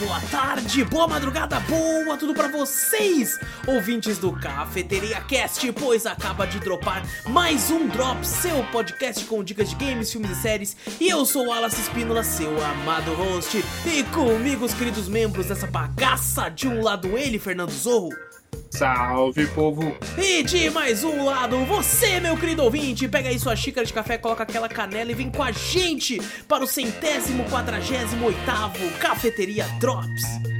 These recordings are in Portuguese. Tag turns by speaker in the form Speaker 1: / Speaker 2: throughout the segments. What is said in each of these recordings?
Speaker 1: boa tarde, boa madrugada, boa tudo pra vocês, ouvintes do Cafeteria Cast, pois acaba de dropar mais um Drop, seu podcast com dicas de games, filmes e séries. E eu sou o Wallace Espínola, seu amado host, e comigo os queridos membros dessa bagaça, de um lado ele, Fernando Zorro.
Speaker 2: Salve, povo!
Speaker 1: E de mais um lado, você, meu querido ouvinte, pega aí sua xícara de café, coloca aquela canela e vem com a gente para o centésimo quadragésimo oitavo Cafeteria Drops.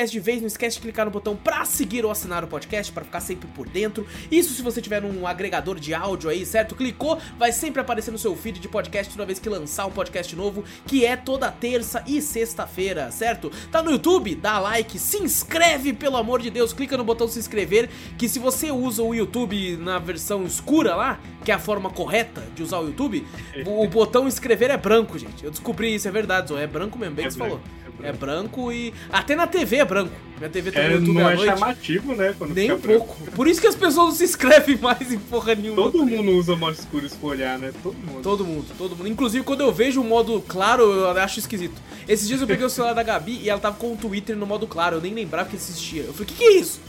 Speaker 1: Antes de vez, não esquece de clicar no botão pra seguir ou assinar o podcast, pra ficar sempre por dentro. Isso se você tiver um agregador de áudio aí, certo? Clicou, vai sempre aparecer no seu feed de podcast toda vez que lançar um podcast novo, que é toda terça e sexta-feira, certo? Tá no YouTube? Dá like, se inscreve, pelo amor de Deus, clica no botão se inscrever, que se você usa o YouTube na versão escura lá, que é a forma correta de usar o YouTube, o botão inscrever é branco, gente. Eu descobri isso, é verdade, Zô, é branco mesmo, bem
Speaker 2: É
Speaker 1: que você falou.
Speaker 2: Branco, é branco.
Speaker 1: e. Até na TV é branco. Minha TV tá no
Speaker 2: É,
Speaker 1: YouTube
Speaker 2: não é
Speaker 1: noite.
Speaker 2: chamativo, né? Quando
Speaker 1: Nem um
Speaker 2: branco.
Speaker 1: pouco. Por isso que as pessoas não se inscrevem mais em porra nenhuma.
Speaker 2: Todo mundo usa modo escuro espolhar, né? Todo mundo.
Speaker 1: Todo mundo, todo mundo. Inclusive, quando eu vejo o modo claro, eu acho esquisito. Esses dias eu peguei o celular da Gabi e ela tava com o Twitter no modo claro. Eu nem lembrava que existia. Eu falei, que que é isso?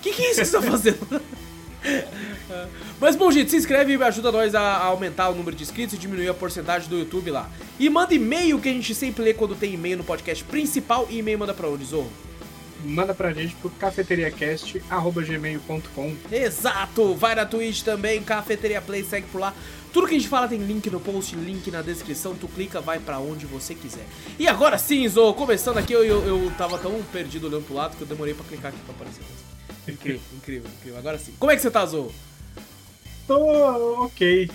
Speaker 1: Que que é isso que você tá fazendo? Mas bom, gente, se inscreve e ajuda nós a aumentar o número de inscritos e diminuir a porcentagem do YouTube lá. E manda e-mail que a gente sempre lê quando tem e-mail no podcast principal. E e-mail manda pra onde, Zorro?
Speaker 2: Manda pra gente pro cafeteriacast.gmail.com
Speaker 1: Exato! Vai na Twitch também, Cafeteria Play, segue por lá. Tudo que a gente fala tem link no post, link na descrição, tu clica, vai pra onde você quiser. E agora sim, Zo, começando aqui, eu, eu, eu tava tão perdido olhando pro lado que eu demorei pra clicar aqui pra aparecer. Incrível, incrível, incrível. Agora sim. Como é que você tá, Zo?
Speaker 2: Tô ok.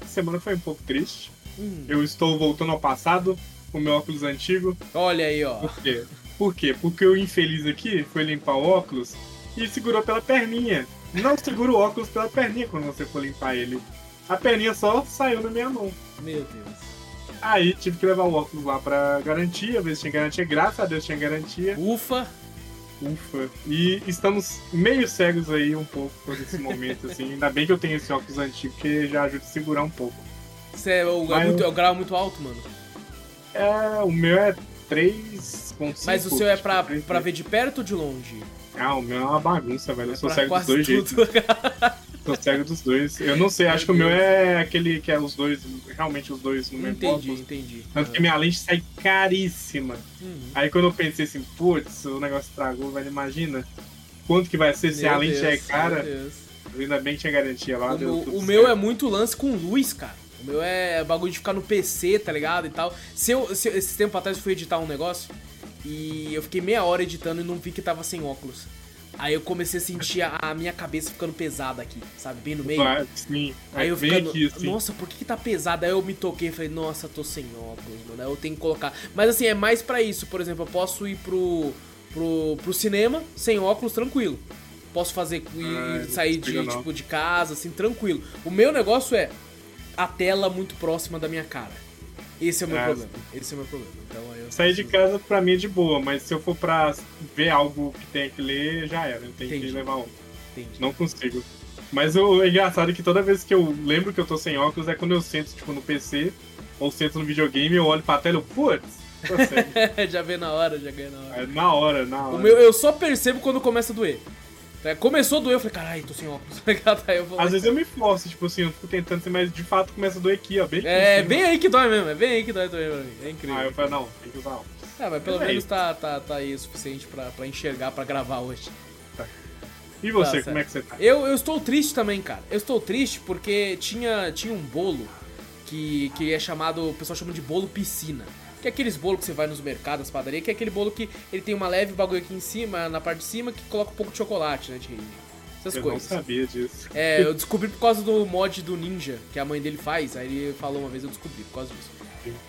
Speaker 2: A semana foi um pouco triste.
Speaker 1: Hum,
Speaker 2: Eu estou voltando ao passado com meu óculos antigo.
Speaker 1: olha aí, ó.
Speaker 2: Por quê? Por quê? Porque o infeliz aqui foi limpar o óculos e segurou pela perninha. Não segura o óculos pela perninha quando você for limpar ele. A perninha só saiu na minha mão.
Speaker 1: Meu Deus.
Speaker 2: Aí tive que levar o óculos lá pra garantia, ver se tinha garantia. Graças a Deus tinha garantia.
Speaker 1: Ufa.
Speaker 2: Ufa. E estamos meio cegos aí um pouco por esse momento, assim. Ainda bem que eu tenho esse óculos antigo, porque já ajuda a segurar um pouco.
Speaker 1: Você é, o, é, muito, é o grau muito alto, mano.
Speaker 2: É, o meu é 3.5.
Speaker 1: Mas o seu é pra,
Speaker 2: tipo,
Speaker 1: pra ver de perto ou de longe?
Speaker 2: Ah, o meu é uma bagunça, velho. Eu sou cego dos dois jeitos. Sou cego dos dois. Eu não sei, acho que o meu é aquele que é os dois, realmente os dois no mesmo
Speaker 1: entendi,
Speaker 2: óculos.
Speaker 1: entendi.
Speaker 2: Tanto que minha lente sai caríssima.
Speaker 1: Uhum.
Speaker 2: Aí quando eu pensei assim, putz, o negócio estragou, velho, imagina quanto que vai ser se
Speaker 1: Meu
Speaker 2: a lente
Speaker 1: Deus,
Speaker 2: é cara. Ainda bem que tinha garantia lá.
Speaker 1: O, o meu é muito lance com luz, cara. O meu é bagulho de ficar no PC, tá ligado? E tal. Se eu, se, esse tempo atrás eu fui editar um negócio e eu fiquei meia hora editando e não vi que tava sem óculos. Aí eu comecei a sentir a, a minha cabeça ficando pesada aqui, sabe? Bem no meio.
Speaker 2: Ah, sim.
Speaker 1: Aí eu ficando,
Speaker 2: aqui, assim.
Speaker 1: nossa, por que, que tá pesado? Aí eu me toquei e falei, nossa, tô sem óculos, mano. Aí eu tenho que colocar. Mas assim, é mais pra isso. Por exemplo, eu posso ir pro, pro, pro cinema sem óculos tranquilo. Posso fazer e-
Speaker 2: Ah,
Speaker 1: sair de, tipo, de casa, assim, tranquilo. O meu negócio é a tela muito próxima da minha cara. Esse é o meu
Speaker 2: Ah,
Speaker 1: problema. Esse é o meu problema. Então
Speaker 2: Sair de casa pra mim é de boa, mas se eu for pra ver algo que tem que ler, já era. Eu tenho
Speaker 1: Entendi.
Speaker 2: que levar um.
Speaker 1: Entendi.
Speaker 2: Não consigo. Mas o engraçado é que toda vez que eu lembro que eu tô sem óculos é quando eu sento, tipo, no PC ou sento no videogame, eu olho pra tela e eu, putz, cego.
Speaker 1: já vê na hora, já ganha na hora.
Speaker 2: É na hora, na hora.
Speaker 1: O meu, eu só percebo quando começa a doer. É, Começou a doer, eu falei, caralho, tô sem óculos. tá eu vou
Speaker 2: Às vezes eu me forço, tipo assim, eu fico tentando mas de fato começa a doer aqui, ó. Bem aqui
Speaker 1: É, bem aí que dói mesmo, é bem aí que dói também pra mim. É incrível.
Speaker 2: Aí eu falo, não, tem que usar óculos.
Speaker 1: Ah, mas pelo
Speaker 2: é
Speaker 1: menos tá, tá, tá aí o suficiente pra, pra enxergar, pra gravar hoje.
Speaker 2: E você,
Speaker 1: Tá
Speaker 2: como é que você tá?
Speaker 1: Eu, eu estou triste também, cara. Eu estou triste porque tinha, tinha um bolo que, que é chamado, o pessoal chama de bolo piscina. Que é aqueles bolos que você vai nos mercados, nas padarias, que é aquele bolo que ele tem uma leve bagulho aqui em cima, na parte de cima, que coloca um pouco de chocolate, né? De, essas
Speaker 2: eu
Speaker 1: coisas.
Speaker 2: não sabia disso.
Speaker 1: É, eu descobri por causa do mod do Ninja, que a mãe dele faz. Aí ele falou uma vez, eu descobri por causa disso.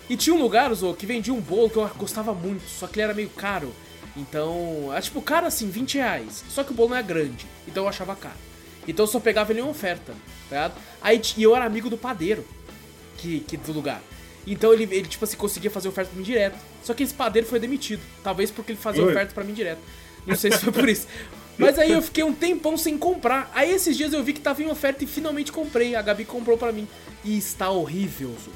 Speaker 1: E tinha um lugar, Zo, que vendia um bolo que eu gostava muito, só que ele era meio caro. Então, é tipo, caro assim, 20 reais. Só que o bolo não é grande, então eu achava caro. Então eu só pegava ele em oferta, tá ligado? Aí e eu era amigo do padeiro que, que do lugar. Então ele, ele, tipo assim, conseguia fazer oferta pra mim direto. Só que esse padeiro foi demitido. Talvez porque ele fazia
Speaker 2: Oi.
Speaker 1: oferta pra mim direto. Não sei se foi por isso. Mas aí eu fiquei um tempão sem comprar. Aí esses dias eu vi que tava em oferta e finalmente comprei. A Gabi comprou pra mim. E está horrível, Zu.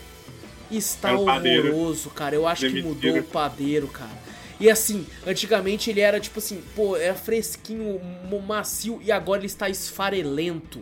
Speaker 1: Está
Speaker 2: É
Speaker 1: horroroso, cara. Eu acho que
Speaker 2: Demitiram.
Speaker 1: mudou o padeiro, cara. E assim, antigamente ele era tipo assim, pô, era fresquinho, macio, e agora ele está esfarelento.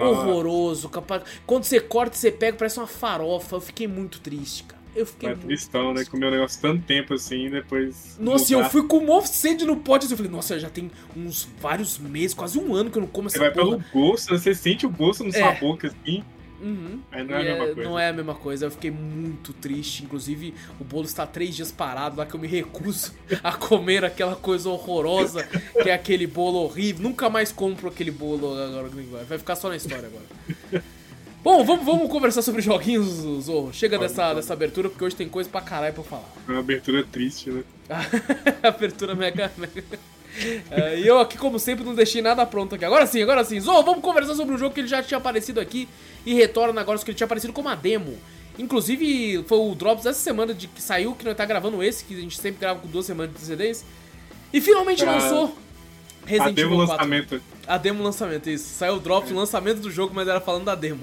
Speaker 1: Horroroso, capaz. Quando você corta, você pega, parece uma farofa. Eu fiquei muito triste, cara. Eu fiquei
Speaker 2: É
Speaker 1: muito
Speaker 2: tristão, né? Comeu o negócio tanto tempo assim, depois.
Speaker 1: Nossa, e eu
Speaker 2: mudar.
Speaker 1: fui com mó sede no pote. Eu falei, nossa, já tem uns vários meses, quase um ano que eu não como
Speaker 2: Você
Speaker 1: essa
Speaker 2: vai
Speaker 1: porra.
Speaker 2: pelo gosto, né? você sente o gosto na
Speaker 1: É.
Speaker 2: sua boca assim.
Speaker 1: Uhum.
Speaker 2: Não é a
Speaker 1: E
Speaker 2: mesma coisa.
Speaker 1: Não é a mesma coisa, eu fiquei muito triste. Inclusive, o bolo está três dias parado lá que eu me recuso a comer aquela coisa horrorosa que é aquele bolo horrível. Nunca mais compro aquele bolo agora. Vai ficar só na história agora. Bom, vamos, vamos conversar sobre joguinhos, Zorro. Chega
Speaker 2: Pode,
Speaker 1: dessa,
Speaker 2: pode.
Speaker 1: dessa abertura, porque hoje tem coisa pra caralho pra falar.
Speaker 2: É uma abertura triste, né?
Speaker 1: abertura mega. mega. É, e eu aqui, como sempre, não deixei nada pronto aqui. Agora sim, agora sim. Zorro, vamos conversar sobre um jogo que ele já tinha aparecido aqui e retorna agora, que ele tinha aparecido como uma demo. Inclusive, foi o Drops essa semana de que saiu, que nós tá gravando esse, que a gente sempre grava com duas semanas de antecedência. E finalmente
Speaker 2: Ah,
Speaker 1: lançou Resident
Speaker 2: a demo
Speaker 1: Evil 4.
Speaker 2: lançamento.
Speaker 1: A demo lançamento, isso. Saiu o Drops, o lançamento do jogo, mas era falando da demo.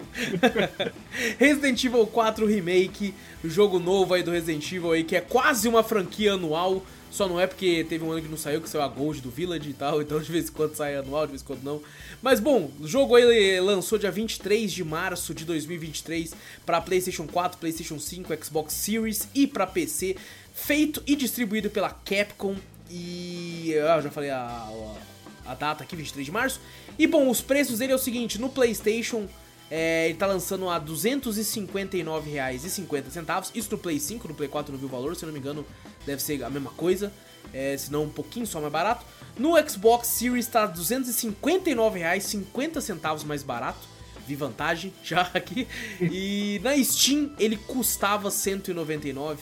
Speaker 1: Resident Evil 4 Remake, o jogo novo aí do Resident Evil aí, que é quase uma franquia anual. Só não é porque teve um ano que não saiu, que saiu a Gold do Village e tal, então de vez em quando sai anual, de vez em quando não. Mas bom, o jogo aí lançou dia 23 de março de 2023 para PlayStation 4, PlayStation 5, Xbox Series e para PC, feito e distribuído pela Capcom e ah, eu já falei a, a, a data aqui, 23 de março. E bom, os preços dele é o seguinte, no PlayStation é, ele tá lançando a R$ 259,50. Isso no Play 5, no Play 4 não vi o valor, se não me engano, deve ser a mesma coisa. É, se não um pouquinho só mais barato. No Xbox Series tá R$ 259,50 mais barato. Vi vantagem já aqui. E na Steam ele custava 199,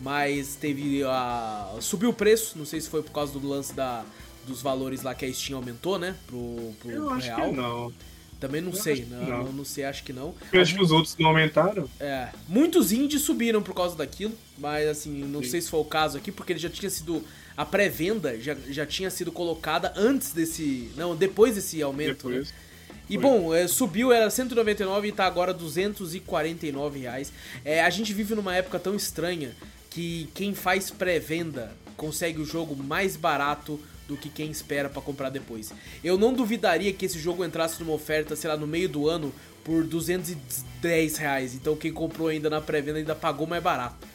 Speaker 1: mas teve a subiu o preço, não sei se foi por causa do lance da dos valores lá que a Steam aumentou, né, pro, pro
Speaker 2: Eu acho
Speaker 1: real.
Speaker 2: que não.
Speaker 1: Também não
Speaker 2: Eu
Speaker 1: sei, não,
Speaker 2: não.
Speaker 1: não, não sei, acho que não.
Speaker 2: Eu acho que os outros não aumentaram.
Speaker 1: É, muitos indies subiram por causa daquilo, mas assim, não
Speaker 2: Sim.
Speaker 1: sei se foi o caso aqui, porque ele já tinha sido. A pré-venda já, já tinha sido colocada antes desse. Não, depois desse aumento, né?
Speaker 2: Depois.
Speaker 1: E
Speaker 2: Foi.
Speaker 1: bom, é, subiu, era 199 e tá agora 249 reais. É, a gente vive numa época tão estranha que quem faz pré-venda consegue o jogo mais barato do que quem espera pra comprar depois. Eu não duvidaria que esse jogo entrasse numa oferta, sei lá, no meio do ano por 210 reais. Então quem comprou ainda na pré-venda ainda pagou mais barato.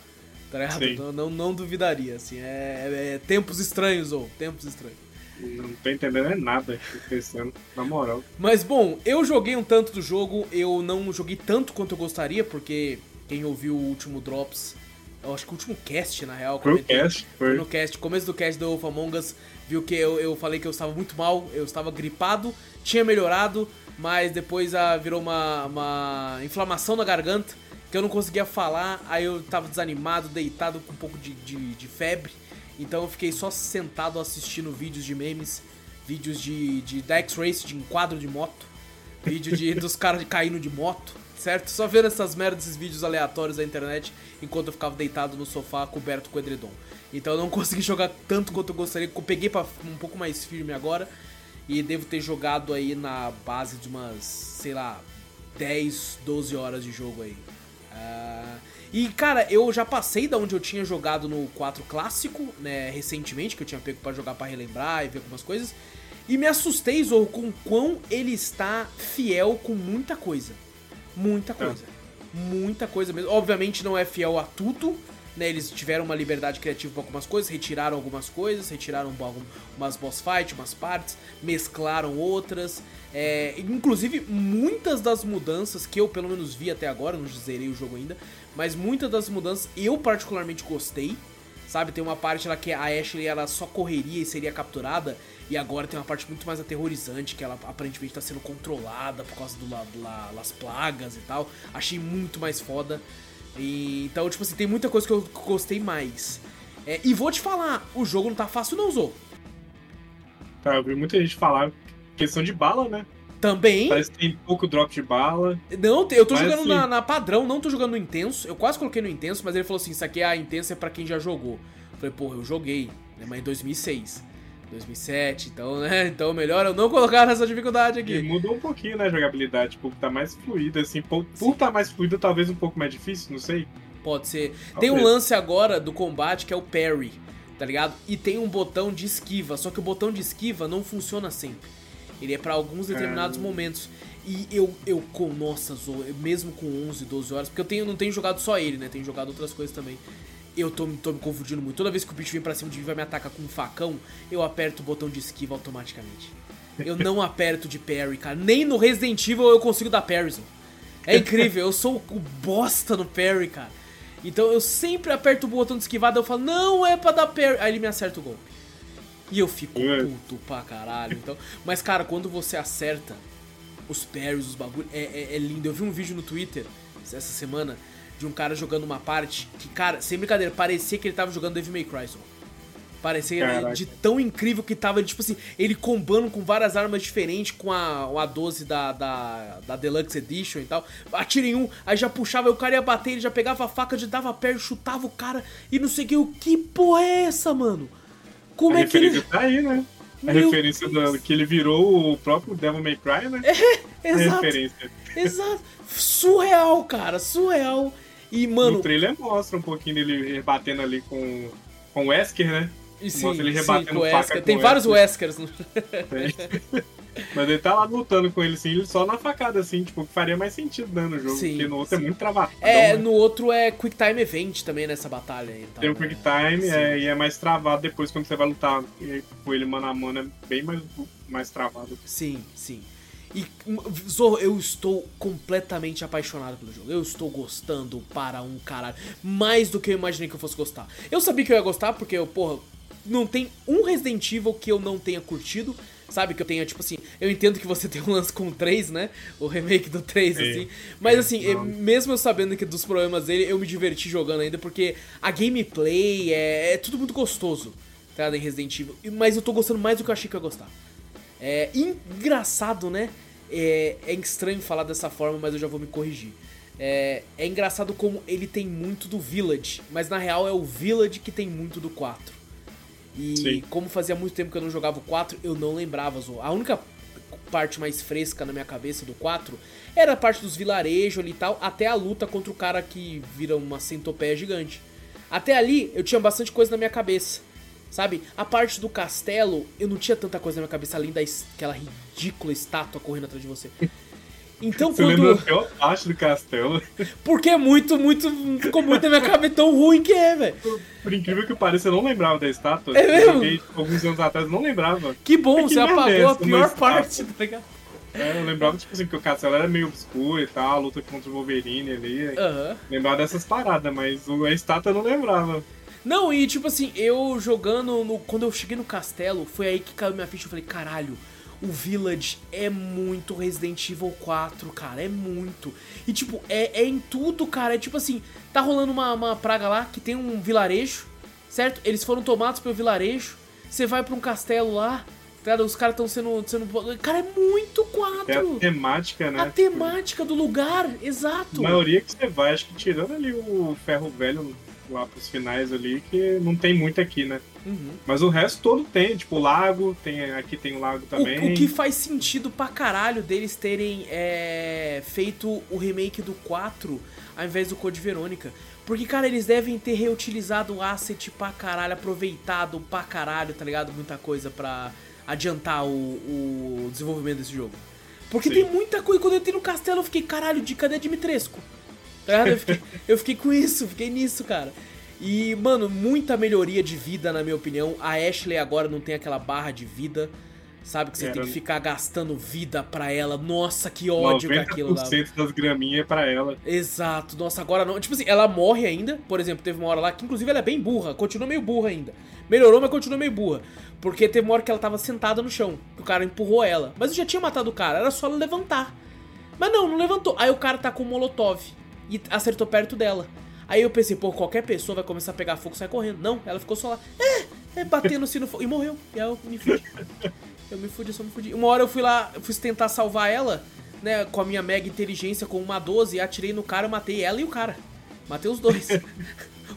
Speaker 1: Tá ligado? Então, não, não duvidaria, assim. É, é tempos estranhos, ou tempos estranhos.
Speaker 2: Não tô entendendo é nada pensando, na moral.
Speaker 1: Mas bom, eu joguei um tanto do jogo, eu não joguei tanto quanto eu gostaria, porque quem ouviu o último Drops, eu acho que o último cast na real,
Speaker 2: Foi o cast,
Speaker 1: foi
Speaker 2: foi.
Speaker 1: no cast, começo do cast do Wolf Among Us, viu que eu, eu falei que eu estava muito mal, eu estava gripado, tinha melhorado, mas depois ah, virou uma, uma inflamação na garganta, que eu não conseguia falar, aí eu tava desanimado, deitado com um pouco de, de, de febre, então eu fiquei só sentado assistindo vídeos de memes, vídeos de, de da X-Race, de enquadro de moto, vídeo de, dos caras caindo de moto, certo? Só vendo essas merdas, esses vídeos aleatórios da internet, enquanto eu ficava deitado no sofá coberto com edredom. Então eu não consegui jogar tanto quanto eu gostaria, eu peguei pra um pouco mais firme agora, e devo ter jogado aí na base de umas, sei lá, 10, 12 horas de jogo aí. Ah, e cara, eu já passei da onde eu tinha jogado no 4 clássico, né, recentemente, que eu tinha pego pra jogar pra relembrar e ver algumas coisas. E me assustei, Zorro, com quão ele está fiel com muita coisa. Muita coisa. Muita coisa mesmo. Obviamente não é fiel a tudo, né? Eles tiveram uma liberdade criativa pra algumas coisas, retiraram algumas coisas, retiraram algum- umas boss fight, umas partes, mesclaram outras. É, inclusive, muitas das mudanças que eu pelo menos vi até agora, não zerei o jogo ainda, mas muitas das mudanças eu particularmente gostei. Sabe, tem uma parte lá que a Ashley ela só correria e seria capturada. E agora tem uma parte muito mais aterrorizante, que ela aparentemente tá sendo controlada por causa do, la, la, las plagas e tal. Achei muito mais foda. E, então, tipo assim, tem muita coisa que eu gostei mais. É, e vou te falar, o jogo não tá fácil não, Zou.
Speaker 2: Tá, eu vi muita gente falar questão de bala, né?
Speaker 1: Também.
Speaker 2: Parece que tem pouco drop de bala.
Speaker 1: Não, eu tô
Speaker 2: Mas,
Speaker 1: jogando
Speaker 2: assim-
Speaker 1: na, na padrão, não tô jogando no intenso. Eu quase coloquei no intenso, mas ele falou assim: isso aqui é a intenso é pra quem já jogou. Eu falei, porra, eu joguei, né? Mas em 2006. 2007, então, né? Então melhor eu não colocar nessa dificuldade
Speaker 2: E
Speaker 1: aqui.
Speaker 2: mudou um pouquinho, né, a jogabilidade. Tipo, tá mais fluida, assim. Por, por tá mais fluida, talvez um pouco mais difícil, não sei.
Speaker 1: Pode ser. Tem um
Speaker 2: Talvez.
Speaker 1: lance agora do combate que é o parry, tá ligado? E tem um botão de esquiva, só que o botão de esquiva não funciona sempre. Ele é pra alguns determinados momentos. E eu, eu com, nossa, Zo, mesmo com 11, 12 horas, porque eu tenho, não tenho jogado só ele, né? Tenho jogado outras coisas também. Eu tô, tô me confundindo muito. Toda vez que o bicho vem pra cima de mim e vai me atacar com um facão, eu aperto o botão de esquiva automaticamente. Eu não aperto de parry, cara. Nem no Resident Evil eu consigo dar parry, Zo. É incrível, eu sou o bosta no parry, cara. Então eu sempre aperto o botão de esquivada, eu falo, não é pra dar parry. Aí ele me acerta o golpe. E eu fico
Speaker 2: É.
Speaker 1: puto pra caralho. Então... Mas, cara, quando você acerta os parries, os bagulho, é, é- é lindo. Eu vi um vídeo no Twitter essa semana de um cara jogando uma parte que, cara, sem brincadeira, parecia que ele tava jogando Devil May Cry. Zô. Parecia
Speaker 2: Caraca.
Speaker 1: de tão incrível que tava, tipo assim, ele combando com várias armas diferentes, com a, a 12 da, da, da Deluxe Edition e tal. Atira em um, aí já puxava, aí o cara ia bater, ele já pegava a faca, já dava perto, chutava o cara e não sei o que. Que porra é essa, mano? Como
Speaker 2: a
Speaker 1: é que ele.
Speaker 2: referência tá aí, né? A
Speaker 1: Meu
Speaker 2: referência do, que ele virou o próprio Devil May Cry, né? a
Speaker 1: Exato,
Speaker 2: referência.
Speaker 1: exato. Surreal, cara, surreal. E, mano,
Speaker 2: No trailer mostra um pouquinho dele rebatendo ali com, com o Wesker, né?
Speaker 1: e sim,
Speaker 2: mostra ele
Speaker 1: sim,
Speaker 2: rebatendo
Speaker 1: com o
Speaker 2: faca
Speaker 1: Wesker. Tem
Speaker 2: o
Speaker 1: vários Weskers. no-
Speaker 2: Mas ele tá lá lutando com ele, assim, ele só na facada, assim, tipo, que faria mais sentido, né, no jogo.
Speaker 1: Sim,
Speaker 2: porque no outro
Speaker 1: sim.
Speaker 2: é muito travado.
Speaker 1: É,
Speaker 2: né?
Speaker 1: no outro é Quick Time Event também nessa batalha aí. tal,
Speaker 2: Tem o
Speaker 1: né?
Speaker 2: Quick Time é, e é mais travado depois quando você vai lutar com ele mano a mano, é bem mais, mais travado.
Speaker 1: Sim, sim. E, Zorro, eu estou completamente apaixonado pelo jogo. Eu estou gostando para um caralho. Mais do que eu imaginei que eu fosse gostar. Eu sabia que eu ia gostar, porque, eu, porra, não tem um Resident Evil que eu não tenha curtido. Sabe, que eu tenha, tipo assim, eu entendo que você tem um lance com o 3, né? O remake do 3,
Speaker 2: Sim.
Speaker 1: assim. Mas
Speaker 2: Sim,
Speaker 1: assim, eu- mesmo eu sabendo que dos problemas dele, eu me diverti jogando ainda, porque a gameplay é, é tudo muito gostoso, tá? Em Resident Evil. E- Mas eu tô gostando mais do que eu achei que eu ia gostar. É engraçado, né? É, é estranho falar dessa forma, mas eu já vou me corrigir. É, é engraçado como ele tem muito do Village, mas na real é o Village que tem muito do 4. E
Speaker 2: Sim.
Speaker 1: como fazia muito tempo que eu não jogava o 4, eu não lembrava. A única parte mais fresca na minha cabeça do 4 era a parte dos vilarejos ali e tal, até a luta contra o cara que vira uma centopeia gigante. Até ali eu tinha bastante coisa na minha cabeça. Sabe? A parte do castelo, eu não tinha tanta coisa na minha cabeça além daquela ridícula estátua correndo atrás de você. Então
Speaker 2: Você
Speaker 1: quando.
Speaker 2: pior parte do castelo?
Speaker 1: Porque é muito, muito. Ficou muito na minha cabeça tão ruim que é, velho.
Speaker 2: Por incrível que pareça, eu não lembrava da estátua.
Speaker 1: É
Speaker 2: Eu
Speaker 1: mesmo?
Speaker 2: joguei alguns anos atrás, não lembrava.
Speaker 1: Que bom,
Speaker 2: É que
Speaker 1: você
Speaker 2: merda
Speaker 1: apagou
Speaker 2: é
Speaker 1: a pior
Speaker 2: uma
Speaker 1: parte, tá ligado?
Speaker 2: É, eu lembrava, tipo assim, que o castelo era meio obscuro e tal, a luta contra o Wolverine ali.
Speaker 1: Aham.
Speaker 2: Lembrava dessas paradas, mas a estátua eu não lembrava.
Speaker 1: Não, e tipo assim, eu jogando no. Quando eu cheguei no castelo, foi aí que caiu minha ficha. Eu falei, caralho, o Village é muito Resident Evil 4, cara. É muito. E tipo, é, é em tudo, cara. É tipo assim, tá rolando uma, uma praga lá que tem um vilarejo, certo? Eles foram tomados pelo vilarejo. Você vai pra um castelo lá, tá? Os caras estão sendo, sendo. Cara, é muito
Speaker 2: É a
Speaker 1: 4.
Speaker 2: temática, né?
Speaker 1: A temática do lugar, exato.
Speaker 2: A maioria que você vai, acho que tirando ali o ferro velho lá pros finais ali, que não tem muito aqui, né?
Speaker 1: Uhum.
Speaker 2: Mas o resto todo tem, tipo o lago, tem, aqui tem o lago também.
Speaker 1: O, o que faz sentido pra caralho deles terem é, feito o remake do 4 ao invés do Code Verônica. Porque, cara, eles devem ter reutilizado o asset pra caralho, aproveitado pra caralho, tá ligado? Muita coisa pra adiantar o, o desenvolvimento desse jogo. Porque
Speaker 2: Sim.
Speaker 1: tem muita coisa. Quando eu entrei no castelo, eu fiquei, caralho, de cadê Dimitrescu? Tá? Eu fiquei, eu fiquei com isso, fiquei nisso, cara. E, mano, muita melhoria de vida, na minha opinião. A Ashley agora não tem aquela barra de vida, Sabe? Que você
Speaker 2: Era-
Speaker 1: tem que ficar gastando vida pra ela. Nossa, que ódio que aquilo dava.
Speaker 2: 90% das graminhas é pra ela.
Speaker 1: Exato, nossa, agora não. Tipo assim, ela morre ainda. Por exemplo, teve uma hora lá que, inclusive, ela é bem burra. Continua meio burra ainda. Melhorou, mas continua meio burra. Porque teve uma hora que ela tava sentada no chão. que O cara empurrou ela. Mas eu já tinha matado o cara, era só ela levantar. Mas não, não levantou. Aí o cara tá com um molotov. E acertou perto dela. Aí eu pensei, pô, qualquer pessoa vai começar a pegar fogo e sair correndo. Não, ela ficou só lá. É, é batendo assim no fogo. E morreu. E aí eu me fudi. Eu me fudi, só me fudi. Uma hora eu fui lá, fui tentar salvar ela, né, com a minha mega inteligência, com uma 12, atirei no cara, matei ela e o cara. Matei os dois.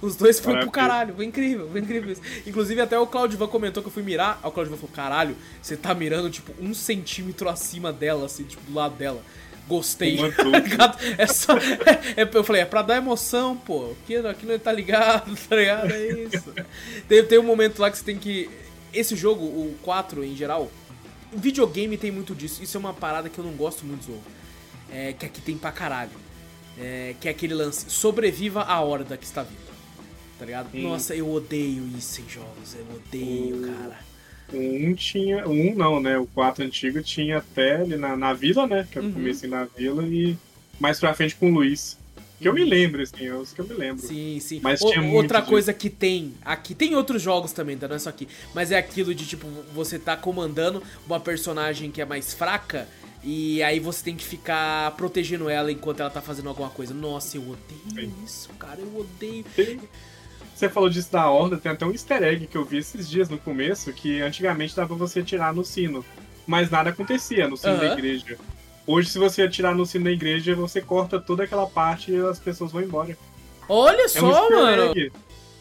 Speaker 1: Os dois foram pro caralho. Foi incrível, foi incrível isso. Inclusive, até o Claudivan comentou que eu fui mirar. Aí o Claudivan falou: caralho, você tá mirando, tipo, um centímetro acima dela, assim, tipo, do lado dela. Gostei. Tá é só. é- eu falei, é pra dar emoção, pô. Aqui, aqui não tá ligado, tá ligado? É isso. tem, tem um momento lá que você tem que. Esse jogo, o 4 em geral, videogame tem muito disso. Isso é uma parada que eu não gosto muito do. É, que aqui tem pra caralho. É, que é aquele lance, sobreviva a horda que está vindo. Tá ligado?
Speaker 2: Sim.
Speaker 1: Nossa, eu odeio isso em jogos. Eu odeio,
Speaker 2: O-
Speaker 1: cara.
Speaker 2: O 1 tinha. O 1 não, né? O 4 antigo tinha até ali na, na vila, né? Que eu
Speaker 1: Uhum.
Speaker 2: comecei na vila e mais pra frente com o Luiz. Que eu me lembro, assim, é os que eu me lembro.
Speaker 1: Sim, sim.
Speaker 2: Mas
Speaker 1: O- outra coisa que tem aqui, tem outros jogos também, tá? Não é só aqui. Mas é aquilo de tipo, você tá comandando uma personagem que é mais fraca. E aí você tem que ficar protegendo ela enquanto ela tá fazendo alguma coisa. Nossa, eu odeio
Speaker 2: Sim.
Speaker 1: isso, cara. Eu odeio.
Speaker 2: Tem- Você falou disso da horda, tem até um easter egg que eu vi esses dias no começo, que antigamente dava pra você atirar no sino. Mas nada acontecia no sino da
Speaker 1: Aham.
Speaker 2: igreja. Hoje, se você atirar no sino da igreja, você corta toda aquela parte e as pessoas vão embora.
Speaker 1: Olha
Speaker 2: É um
Speaker 1: só,
Speaker 2: easter
Speaker 1: mano.
Speaker 2: egg.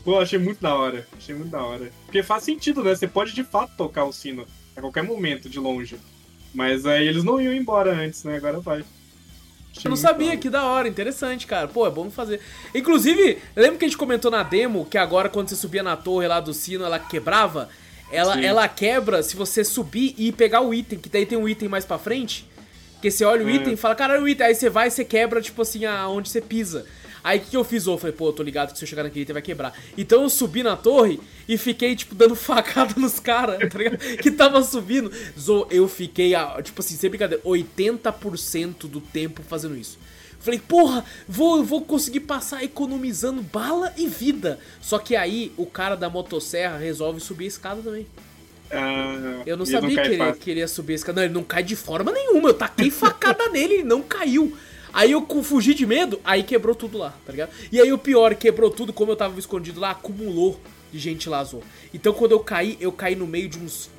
Speaker 2: Pô, achei muito da hora. Achei muito da hora. Porque faz sentido, né? Você pode de fato tocar o sino a qualquer momento, de longe. Mas aí eles não iam embora antes, né? Agora vai.
Speaker 1: Eu não sabia, que da hora, interessante, cara. Pô, é bom fazer. Inclusive, lembra que a gente comentou na demo que agora quando você subia na torre lá do sino, ela quebrava? Ela,
Speaker 2: Sim.
Speaker 1: ela quebra se você subir e pegar o item, que daí tem um item mais pra frente. Que você olha o
Speaker 2: É.
Speaker 1: item e fala, caralho, o item. Aí você vai e você quebra, tipo assim, aonde você pisa. Aí o que, que eu fiz? Eu falei, pô, eu tô ligado que se eu chegar naquele item vai quebrar. Então eu subi na torre e fiquei, tipo, dando facada nos caras, tá ligado? Que tava subindo. Zo, eu fiquei, tipo assim, sem brincadeira, 80% do tempo fazendo isso. Falei, porra, vou, vou conseguir passar economizando bala e vida. Só que aí o cara da motosserra resolve subir a escada também.
Speaker 2: Ah,
Speaker 1: Eu não
Speaker 2: ele
Speaker 1: sabia
Speaker 2: cai
Speaker 1: que ele
Speaker 2: fácil.
Speaker 1: queria subir a escada. Não, ele não cai de forma nenhuma. Eu taquei facada nele, ele não caiu. Aí eu fugi de medo, aí quebrou tudo lá, tá ligado? E aí o pior, quebrou tudo, como eu tava escondido lá, acumulou de gente lá, Zô. Então quando eu caí, eu caí no meio de uns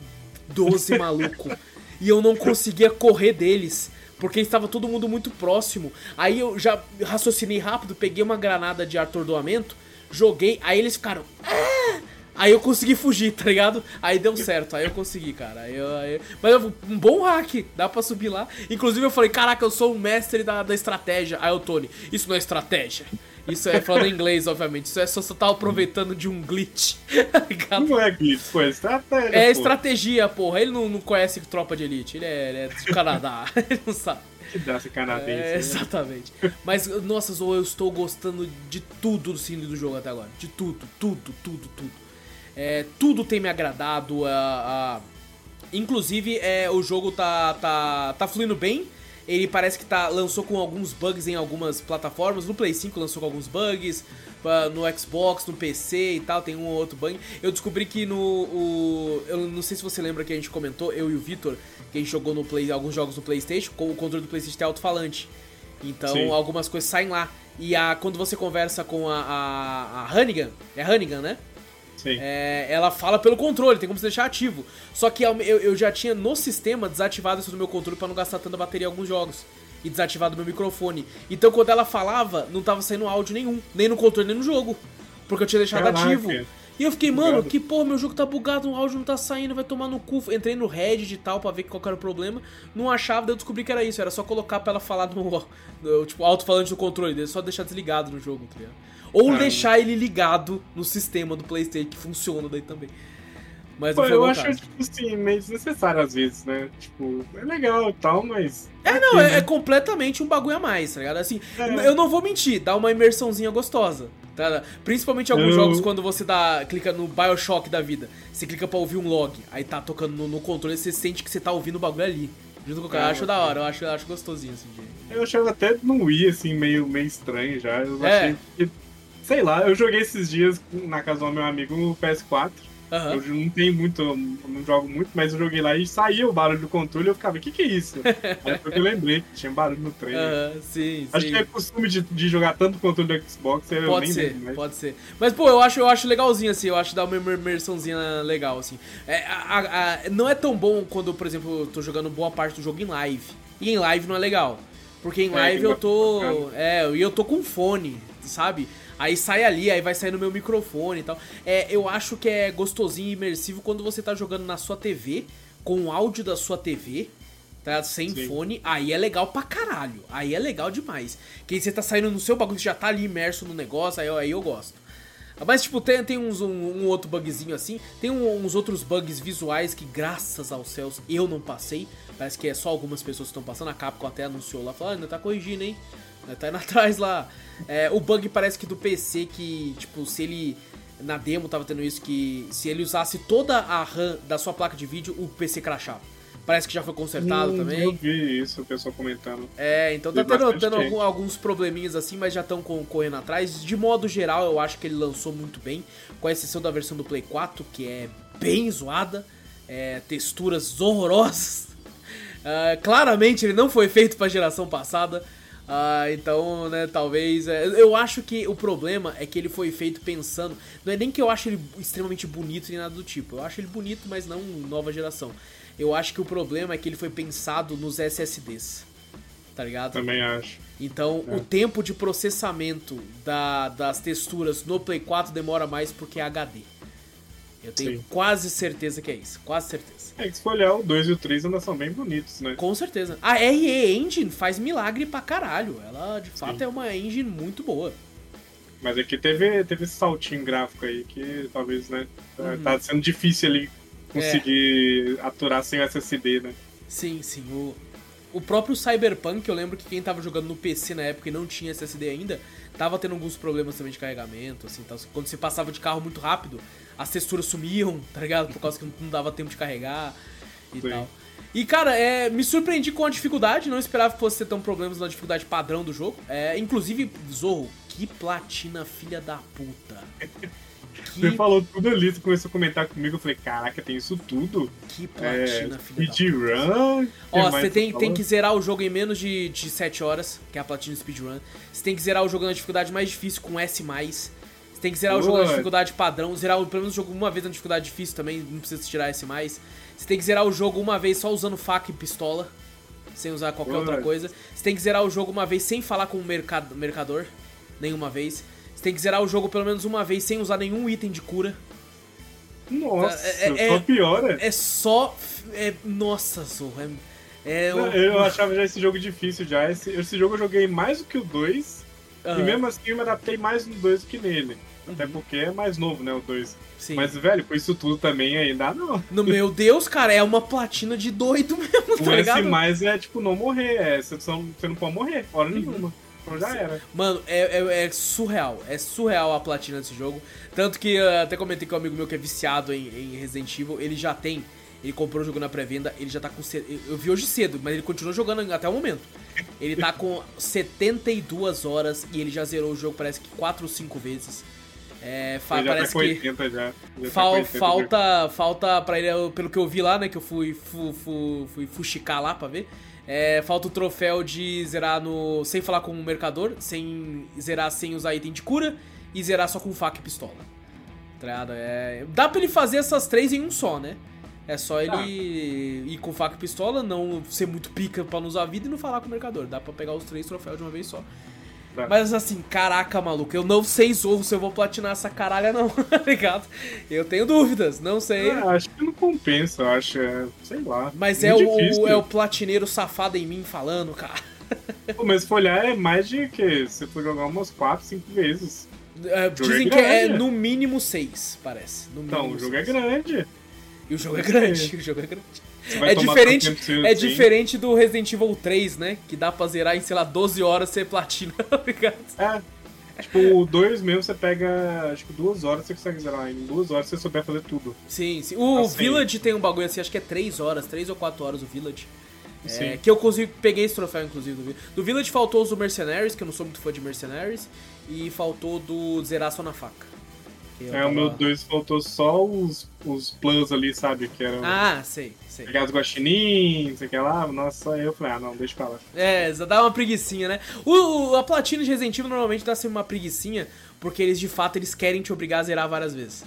Speaker 1: 12 malucos. E eu não conseguia correr deles. Porque estava todo mundo muito próximo. Aí eu já raciocinei rápido, peguei uma granada de atordoamento, joguei, aí eles ficaram. "Ah!" Aí eu consegui fugir, tá ligado? Aí deu certo, aí eu consegui, cara. Aí eu- aí- Mas eu- um bom hack, dá pra subir lá. Inclusive eu falei, caraca, eu sou um mestre da, da estratégia. Aí o Tony, isso não é estratégia. Isso é falando em inglês, obviamente. Isso é só você tá aproveitando de um glitch. tá?
Speaker 2: Não é glitch, pô, é estratégia.
Speaker 1: É estratégia, porra. Ele não, não conhece tropa de elite. Ele é, ele é do Canadá. ele não sabe.
Speaker 2: Que esse canadense.
Speaker 1: É,
Speaker 2: né?
Speaker 1: exatamente. Mas, nossa, eu estou gostando de tudo do cine do jogo até agora. De tudo, tudo, tudo, tudo. É, tudo tem me agradado. a- a- Inclusive, é, o jogo tá, tá, tá fluindo bem. Ele parece que tá, lançou com alguns bugs em algumas plataformas. No Play 5 lançou com alguns bugs. ah, No Xbox, no PC e tal, tem um ou outro bug. Eu descobri que no. o- eu não sei se você lembra que a gente comentou, eu e o Vitor, que a gente jogou no Play, alguns jogos no Playstation, com o controle do Playstation tem alto-falante. Então
Speaker 2: Sim.
Speaker 1: algumas coisas saem lá. E a, quando você conversa com a, a, a Hannigan, é Hannigan, né? É, ela fala pelo controle, tem como você deixar ativo. Só que eu, eu já tinha no sistema desativado isso do meu controle pra não gastar tanta bateria em alguns jogos. E desativado meu microfone. Então quando ela falava, não tava saindo áudio nenhum. Nem no controle, nem no jogo. Porque eu tinha deixado
Speaker 2: Caraca.
Speaker 1: ativo. E eu fiquei, mano, que porra, meu jogo tá bugado, o áudio não tá saindo, vai tomar no cu. Entrei no Reddit e tal pra ver qual era o problema. Não achava, daí eu descobri que era isso. Era só colocar pra ela falar no, no tipo, alto-falante do controle dele, só deixar desligado no jogo, tá ligado? Ou
Speaker 2: Ah.
Speaker 1: deixar ele ligado no sistema do Playstation, que funciona daí também. Mas
Speaker 2: Pô, eu acho, tipo assim, meio desnecessário às vezes, né? Tipo, é legal e tal, mas.
Speaker 1: É,
Speaker 2: aqui,
Speaker 1: não, é,
Speaker 2: né?
Speaker 1: é completamente um bagulho a mais, tá ligado? Assim,
Speaker 2: É.
Speaker 1: eu não vou mentir, dá uma imersãozinha gostosa. Tá? Principalmente alguns
Speaker 2: Eu-
Speaker 1: jogos quando você dá, clica no Bioshock da vida. Você clica pra ouvir um log, aí tá tocando no, no controle, você sente que você tá ouvindo o bagulho ali. Junto com o cara,
Speaker 2: É,
Speaker 1: eu acho da hora, eu acho, eu acho gostosinho assim.
Speaker 2: Eu achava até no Wii, assim, meio, meio estranho já. Eu
Speaker 1: É.
Speaker 2: achei que. Sei lá, eu joguei esses dias na casa do meu amigo no PS4.
Speaker 1: Aham.
Speaker 2: Eu não tenho muito, eu não jogo muito, mas eu joguei lá e saía o barulho do controle e eu ficava, o que que é isso? Aí foi que eu lembrei que tinha barulho no trailer.
Speaker 1: Aham, sim,
Speaker 2: Acho
Speaker 1: sim.
Speaker 2: que é costume de, de jogar tanto controle do Xbox, eu
Speaker 1: Pode
Speaker 2: nem
Speaker 1: ser,
Speaker 2: lembro, mas...
Speaker 1: pode ser. Mas, pô, eu acho, eu acho legalzinho, assim, eu acho dar uma imer- imersãozinha legal, assim. É, a- a- não é tão bom quando, por exemplo, eu tô jogando boa parte do jogo em live. E em live não é legal. Porque em
Speaker 2: É,
Speaker 1: live
Speaker 2: que
Speaker 1: eu tô. É, e eu tô com fone, sabe? Aí sai ali, aí vai sair no meu microfone e tal. É, eu acho que é gostosinho e imersivo quando você tá jogando na sua TV, com o áudio da sua TV, tá? Sem
Speaker 2: Sim.
Speaker 1: fone, aí é legal pra caralho. Aí é legal demais. Que aí você tá saindo no seu bagulho, você já tá ali imerso no negócio, aí, eu- aí eu gosto. Mas, tipo, tem, tem uns, um, um outro bugzinho assim. Tem um- uns outros bugs visuais que, graças aos céus, eu não passei. Parece que é só algumas pessoas que estão passando. A Capcom até anunciou lá, falou, ah, ainda tá corrigindo, hein? Ainda tá indo atrás lá. É, o bug parece que do PC que, tipo, se ele... Na demo tava tendo isso que se ele usasse toda a RAM da sua placa de vídeo, o PC crashava. Parece que já foi consertado
Speaker 2: Hum,
Speaker 1: também.
Speaker 2: Eu vi isso, o pessoal comentando.
Speaker 1: É, então tá tendo, tendo algum- alguns probleminhas assim, mas já estão correndo atrás. De modo geral, eu acho que ele lançou muito bem, com exceção da versão do Play 4, que é bem zoada, é, texturas horrorosas. Ah, claramente ele não foi feito pra geração passada. Ah, então, né, talvez. é, eu acho que o problema é que ele foi feito pensando. Não é nem que eu acho ele extremamente bonito nem nada do tipo. Eu acho ele bonito, mas não nova geração. Eu acho que o problema é que ele foi pensado nos SSDs. Tá ligado?
Speaker 2: Também acho.
Speaker 1: Então,
Speaker 2: É.
Speaker 1: o tempo de processamento da- das texturas no Play 4 demora mais porque é HD. Eu tenho
Speaker 2: Sim.
Speaker 1: quase certeza que é isso. Quase certeza.
Speaker 2: É que se for olhar, o 2 e o 3 ainda são bem bonitos, né?
Speaker 1: Com certeza. A RE Engine faz milagre pra caralho. Ela, de fato,
Speaker 2: Sim.
Speaker 1: é uma engine muito boa.
Speaker 2: Mas aqui teve, teve esse saltinho gráfico aí que talvez, né? tá-
Speaker 1: Uhum.
Speaker 2: Tá sendo difícil ali conseguir aturar sem o SSD, né?
Speaker 1: Sim, sim. O, o próprio Cyberpunk, eu lembro que quem tava jogando no PC na época e não tinha SSD ainda, tava tendo alguns problemas também de carregamento, assim, tal. quando você passava de carro muito rápido, as texturas sumiam, tá ligado? Por causa que não dava tempo de carregar e
Speaker 2: Sim.
Speaker 1: tal. E, cara, é, me surpreendi com a dificuldade, não esperava que fosse ter tão problemas na dificuldade padrão do jogo. É, inclusive, Zorro, que platina filha da puta.
Speaker 2: Você
Speaker 1: Que,
Speaker 2: falou tudo ali, você começou a comentar comigo, eu falei, caraca, tem isso tudo?
Speaker 1: que
Speaker 2: É,
Speaker 1: platina filha da puta.
Speaker 2: speedrun?
Speaker 1: Ó, você tem, tem que zerar o jogo em menos de, de 7 horas, que é a platina speedrun. Você tem que zerar o jogo na dificuldade mais difícil com S+. Você tem que zerar o jogo na dificuldade padrão, zerar o- pelo menos o jogo uma vez na dificuldade difícil também, não precisa tirar S+. Você tem que zerar o jogo uma vez só usando faca e pistola, sem usar qualquer
Speaker 2: Boa.
Speaker 1: outra coisa. Você tem que zerar o jogo uma vez sem falar com o mercado, mercador, nenhuma vez. Você tem que zerar o jogo pelo menos uma vez sem usar nenhum item de cura.
Speaker 2: Nossa,
Speaker 1: É- é-
Speaker 2: só piora.
Speaker 1: É só... É, nossa, Zorro, é... é o-
Speaker 2: Eu achava já esse jogo difícil já. Esse, esse jogo eu joguei mais do que o 2.
Speaker 1: Aham,
Speaker 2: E mesmo assim eu me adaptei mais no 2 do que nele. Até
Speaker 1: Uhum.
Speaker 2: porque é mais novo, né, o 2.
Speaker 1: sim.
Speaker 2: Mas, velho, com isso tudo também ainda não.
Speaker 1: No meu Deus, cara, é uma platina de doido mesmo,
Speaker 2: O
Speaker 1: tá ligado?
Speaker 2: mais é tipo não morrer. É, você, só- você não pode morrer, hora
Speaker 1: Uhum.
Speaker 2: nenhuma. Então já era.
Speaker 1: Mano, é, é- é surreal. É surreal a platina desse jogo. Tanto que eu até comentei com um amigo meu que é viciado em, em Resident Evil. Ele já tem. Ele comprou o jogo na pré-venda. Ele já tá com. Eu vi hoje cedo, mas ele continuou jogando até o momento. Ele tá com 72 horas e ele já zerou o jogo, parece que 4 ou 5 vezes. É, fa-
Speaker 2: Ele já tá
Speaker 1: parece que.
Speaker 2: 80 já. já tá
Speaker 1: Fal-
Speaker 2: com 80 já.
Speaker 1: falta, falta pra ele, pelo que eu vi lá, né, que eu fui, fu, fu, fui fuxicar lá pra ver, é, falta o troféu de zerar no, sem falar com o mercador, sem zerar sem usar item de cura e zerar só com faca e pistola. Tá? É, dá pra ele fazer essas três em um só, né? É só ele
Speaker 2: Tá.
Speaker 1: ir com faca e pistola, não ser muito pica pra não usar vida e não falar com o mercador. Dá pra pegar os três troféus de uma vez só.
Speaker 2: Tá.
Speaker 1: Mas assim, caraca, maluco, eu não sei Zorro se eu vou platinar essa caralha não, tá ligado? Eu tenho dúvidas, não sei.
Speaker 2: Ah, acho que não compensa, acho. É, sei lá.
Speaker 1: Mas é
Speaker 2: Muito
Speaker 1: o, é o platineiro safado em mim falando, cara.
Speaker 2: Pô, mas se olhar, é mais de que você for jogar umas 4, 5 vezes.
Speaker 1: É,
Speaker 2: jogo
Speaker 1: dizem
Speaker 2: é
Speaker 1: que é no mínimo seis, parece. No
Speaker 2: Então,
Speaker 1: mínimo
Speaker 2: o jogo é
Speaker 1: seis.
Speaker 2: grande.
Speaker 1: E o jogo é grande, o jogo é grande. É diferente, é
Speaker 2: assim.
Speaker 1: diferente do Resident Evil 3, né? Que dá pra zerar em, sei lá, 12 horas você platina, tá ligado?
Speaker 2: É. Tipo, o 2 mesmo você pega, acho que duas horas você consegue zerar. Em duas horas você souber fazer tudo.
Speaker 1: Sim, sim. O
Speaker 2: Assim.
Speaker 1: Village tem um bagulho assim, acho que é 3 horas, 3 ou 4 horas o Village. É,
Speaker 2: Sim.
Speaker 1: que eu consigo, peguei esse troféu, inclusive, do Village. Do Village faltou os do Mercenaries, que eu não sou muito fã de Mercenaries, e faltou do zerar só na faca.
Speaker 2: É, o meu
Speaker 1: tava-
Speaker 2: 2 faltou só os, os plus ali, sabe? Que eram
Speaker 1: Ah, sei, sei.
Speaker 2: pegar os guaxinins, sei que lá. Nossa, só eu falei, ah, não, deixa pra lá.
Speaker 1: É, só dá uma preguicinha, né? O, o- a platina de Resident Evil normalmente dá sempre uma preguicinha, porque eles de fato eles querem te obrigar a zerar várias vezes.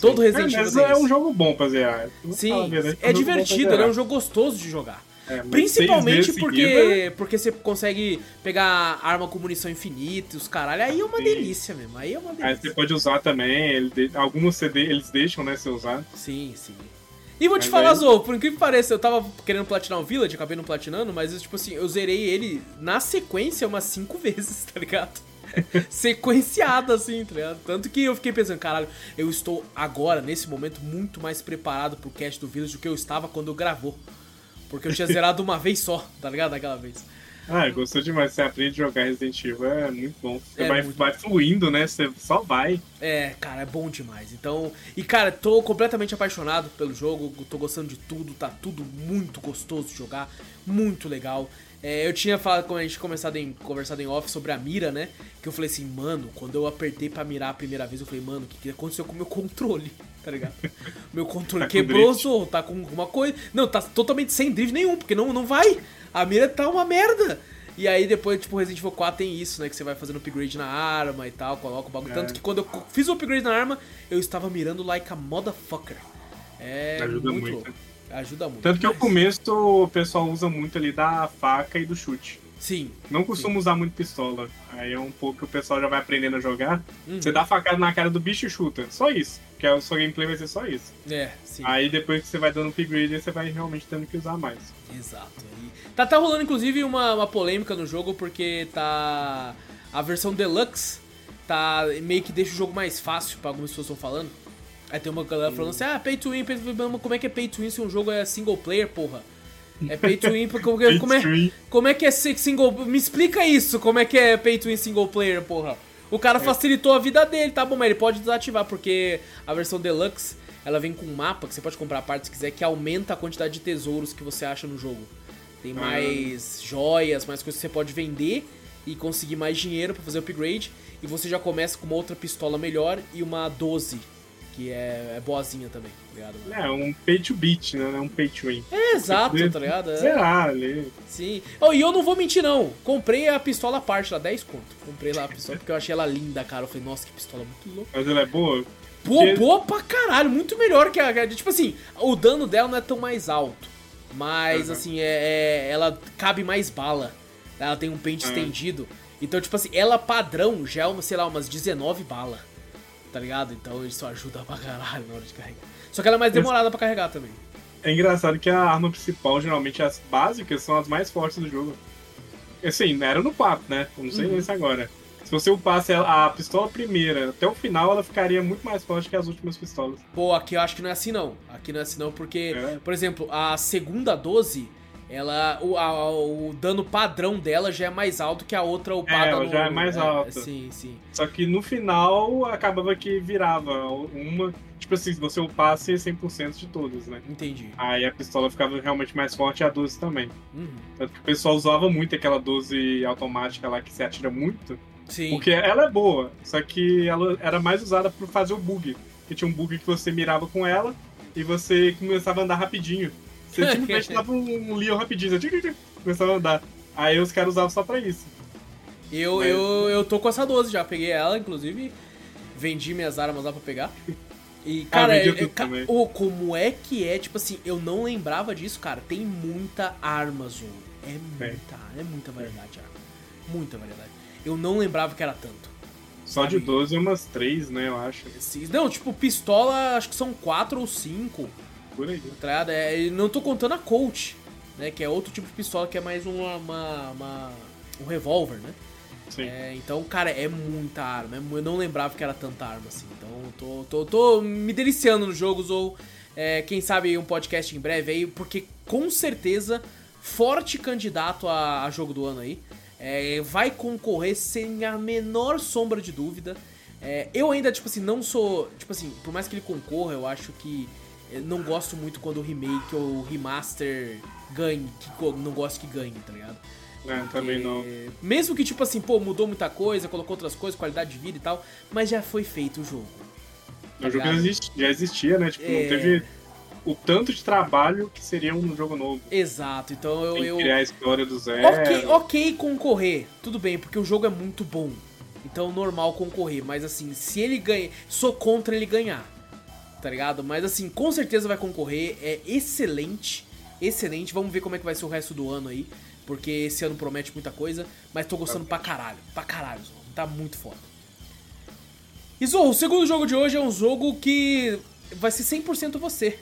Speaker 1: Todo Resident
Speaker 2: é,
Speaker 1: Evil
Speaker 2: mas
Speaker 1: tem
Speaker 2: é
Speaker 1: isso.
Speaker 2: um jogo bom pra zerar.
Speaker 1: Sim,
Speaker 2: verdade,
Speaker 1: é divertido, ele é um jogo gostoso de jogar.
Speaker 2: É, mas
Speaker 1: Principalmente porque,
Speaker 2: seguida,
Speaker 1: porque você consegue pegar arma com munição infinita e os caralho. Aí é uma
Speaker 2: Sim.
Speaker 1: delícia mesmo. Aí é uma
Speaker 2: Aí
Speaker 1: delícia.
Speaker 2: você pode usar também, ele alguns CD eles deixam, né, você usar.
Speaker 1: Sim, sim. E vou te falar,
Speaker 2: aí-
Speaker 1: Zou, por incrível que pareça, eu tava querendo platinar o Village, acabei não platinando, mas tipo assim, eu zerei ele na sequência umas cinco vezes, tá ligado? Sequenciada, assim, tá ligado? Tanto que eu fiquei pensando, caralho, eu estou agora, nesse momento, muito mais preparado pro cast do Village do que eu estava quando eu gravou. Porque eu tinha zerado uma vez só, tá ligado? Naquela vez.
Speaker 2: Ah, gostou demais. Você aprende a jogar Resident Evil, é muito bom. Você
Speaker 1: É
Speaker 2: vai, vai fluindo, né? Você só vai.
Speaker 1: É, cara, é bom demais. Então, e cara, tô completamente apaixonado pelo jogo, tô gostando de tudo, tá tudo muito gostoso de jogar, muito legal. É, eu tinha falado, quando a gente começado em, conversado em off sobre a mira, né? Que eu falei assim, mano, quando eu apertei pra mirar a primeira vez, eu falei, mano, o que, que aconteceu com o meu controle? Tá ligado? Meu controle
Speaker 2: Tá
Speaker 1: quebrou. Zou, tá com alguma coisa. Não, tá totalmente sem drift nenhum, porque não, não vai. A mira tá uma merda. E aí depois, tipo, Resident Evil 4 tem isso, né? Que você vai fazendo upgrade na arma e tal, coloca o bagulho.
Speaker 2: É.
Speaker 1: Tanto que quando eu fiz o upgrade na arma, eu estava mirando like a motherfucker. É
Speaker 2: Ajuda
Speaker 1: muito,
Speaker 2: muito.
Speaker 1: Ajuda muito.
Speaker 2: Tanto que o
Speaker 1: Mas-
Speaker 2: começo o pessoal usa muito ali da faca e do chute.
Speaker 1: Sim.
Speaker 2: Não costumo usar muito pistola. Aí é um pouco que o pessoal já vai aprendendo a jogar.
Speaker 1: Uhum.
Speaker 2: Você dá a facada na cara do bicho e chuta. Só isso. Que o seu gameplay vai ser só isso.
Speaker 1: É, sim.
Speaker 2: Aí depois que você vai dando upgrade, você vai realmente tendo que usar mais.
Speaker 1: Exato. E tá, tá rolando, inclusive, uma, uma polêmica no jogo, porque tá. A versão Deluxe tá. meio que deixa o jogo mais fácil, pra algumas pessoas estão falando. Aí tem uma galera falando assim, ah, pay to win, pay to win, mas como é que é pay to win se um jogo é single player, porra? É pay to win, porque como, é- como é,
Speaker 2: Mainstream.
Speaker 1: como é que é single... Me explica isso, como é que é pay to win single player, porra? O cara facilitou a vida dele, tá bom, mas ele pode desativar, porque a versão Deluxe, ela vem com um mapa que você pode comprar a parte se quiser, que aumenta a quantidade de tesouros que você acha no jogo. Tem mais joias, mais coisas que você pode vender e conseguir mais dinheiro pra fazer upgrade. E você já começa com uma outra pistola melhor e uma 12, que é, é boazinha também, tá ligado? mano?
Speaker 2: É um pay to beat, né? Não é um pay to win.
Speaker 1: É, exato, tá ligado? É.
Speaker 2: Será ali?
Speaker 1: Sim. Oh, e eu não vou mentir, não. Comprei a pistola à parte lá, 10 conto. Comprei lá a pistola porque eu achei ela linda, cara. Eu falei, nossa, que pistola muito louca.
Speaker 2: Mas ela é boa?
Speaker 1: Pô,
Speaker 2: Porque-
Speaker 1: boa pra caralho, muito melhor que a. Tipo assim, o dano dela não é tão mais alto. Mas,
Speaker 2: Uhum.
Speaker 1: assim, é, é- ela cabe mais bala. Ela tem um pente
Speaker 2: Uhum.
Speaker 1: estendido. Então, tipo assim, ela padrão já é, uma, sei lá, umas 19 bala. Tá ligado? Então isso ajuda pra caralho na hora de carregar. Só que ela é mais demorada pra carregar também.
Speaker 2: É engraçado que a arma principal, geralmente as básicas, são as mais fortes do jogo. Assim, era no 4, né? Eu não sei
Speaker 1: Uhum.
Speaker 2: nesse agora. Se você upasse a a pistola primeira até o final, ela ficaria muito mais forte que as últimas pistolas.
Speaker 1: Pô, aqui eu acho que não é assim não. Aqui não é assim não, porque,
Speaker 2: É.
Speaker 1: por exemplo, a segunda 12, ela. O, a- o dano padrão dela já é mais alto que a outra upada
Speaker 2: ela
Speaker 1: no-
Speaker 2: já é mais alta.
Speaker 1: Sim, sim.
Speaker 2: Só que no final acabava que virava uma. Tipo assim, se você upasse 100% de todas, né?
Speaker 1: Entendi.
Speaker 2: Aí a pistola ficava realmente mais forte e a 12 também.
Speaker 1: Uhum.
Speaker 2: Tanto que o pessoal usava muito aquela 12 automática lá que se atira muito.
Speaker 1: Sim.
Speaker 2: Porque ela é boa, só que ela era mais usada pra fazer o bug. Que tinha um bug que você mirava com ela e você começava a andar rapidinho. Você simplesmente dava um, um Leon rapidinho, você tic, começava a andar. Aí os caras usavam só pra isso.
Speaker 1: Eu,
Speaker 2: Mas-
Speaker 1: eu, eu tô com essa 12 já, peguei ela, inclusive. Vendi minhas armas lá pra pegar. E, cara,
Speaker 2: vendi
Speaker 1: é-
Speaker 2: tudo
Speaker 1: é- ca- ô, como é que é? Tipo assim, eu não lembrava disso, cara. Tem muita arma, Zou. É muita, é muita variedade de arma. Muita variedade. Eu não lembrava que era tanto.
Speaker 2: Só de
Speaker 1: Sabe?
Speaker 2: 12 umas 3, né, eu acho.
Speaker 1: Não, tipo, pistola, acho que são 4 ou 5,
Speaker 2: Por aí.
Speaker 1: tá? É, e não tô contando a Colt, né? Que é outro tipo de pistola que é mais uma, uma, uma- um revólver, né?
Speaker 2: Sim.
Speaker 1: É, então, cara, é muita arma. é Eu não lembrava que era tanta arma assim. Então, tô, tô, tô me deliciando nos jogos ou É, quem sabe um podcast em breve aí, porque com certeza, forte candidato a, a jogo do ano aí. É, vai concorrer sem a menor sombra de dúvida. É, eu ainda, tipo assim, não sou. Tipo assim, por mais que ele concorra, eu acho que. Eu não gosto muito quando o remake ou o remaster ganhe, que não gosto que ganhe, tá ligado?
Speaker 2: É, também não.
Speaker 1: Mesmo que, tipo assim, pô, mudou muita coisa, colocou outras coisas, qualidade de vida e tal, mas já foi feito o jogo.
Speaker 2: Tá o jogo já existia, já existia, né? Tipo, é... não teve o tanto de trabalho que seria um jogo novo.
Speaker 1: Exato, então eu. eu...
Speaker 2: Criar a história do zero.
Speaker 1: Ok, ok concorrer, tudo bem, porque o jogo é muito bom. Então normal concorrer, mas assim, se ele ganha. Sou contra ele ganhar. Tá ligado? Mas assim, com certeza vai concorrer. É excelente. Excelente. Vamos ver como é que vai ser o resto do ano aí. Porque esse ano promete muita coisa. Mas tô gostando pra caralho. Pra caralho, Zorro. Tá muito foda. E Zorro, o segundo jogo de hoje é um jogo que vai ser 100% você.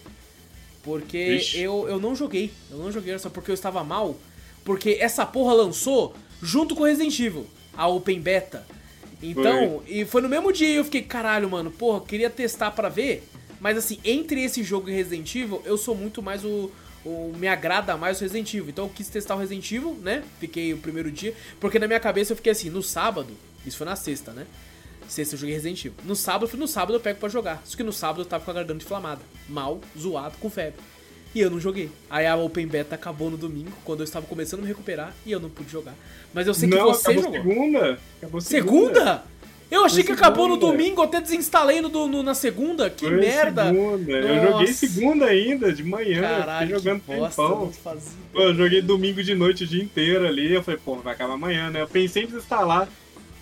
Speaker 1: Porque eu, eu não joguei. Eu não joguei só porque eu estava mal. Porque essa porra lançou junto com Resident Evil, a Open Beta. Então, foi. e foi no mesmo dia eu fiquei, caralho, mano, porra, queria testar para ver. Mas assim, entre esse jogo e Resident Evil, eu sou muito mais o, o. Me agrada mais o Resident Evil. Então eu quis testar o Resident Evil, né? Fiquei o primeiro dia. Porque na minha cabeça eu fiquei assim, no sábado, isso foi na sexta, né? Sexta eu joguei Resident Evil. No sábado, no sábado eu pego para jogar. Só que no sábado eu tava com a garganta inflamada. Mal, zoado, com febre. E eu não joguei. Aí a Open Beta acabou no domingo, quando eu estava começando a me recuperar, e eu não pude jogar. Mas eu sei que
Speaker 2: não,
Speaker 1: você
Speaker 2: acabou
Speaker 1: jogou.
Speaker 2: Segunda. Acabou
Speaker 1: segunda? segunda? Eu achei Foi que acabou no domingo, até desinstalei no, no, na segunda. Que
Speaker 2: Foi
Speaker 1: merda!
Speaker 2: Segunda. Eu joguei segunda ainda, de manhã.
Speaker 1: Caralho,
Speaker 2: fiquei jogando
Speaker 1: bosta,
Speaker 2: tempão. Pô, eu joguei domingo de noite o dia inteiro ali. Eu falei, pô, vai acabar amanhã, né? Eu pensei em desinstalar.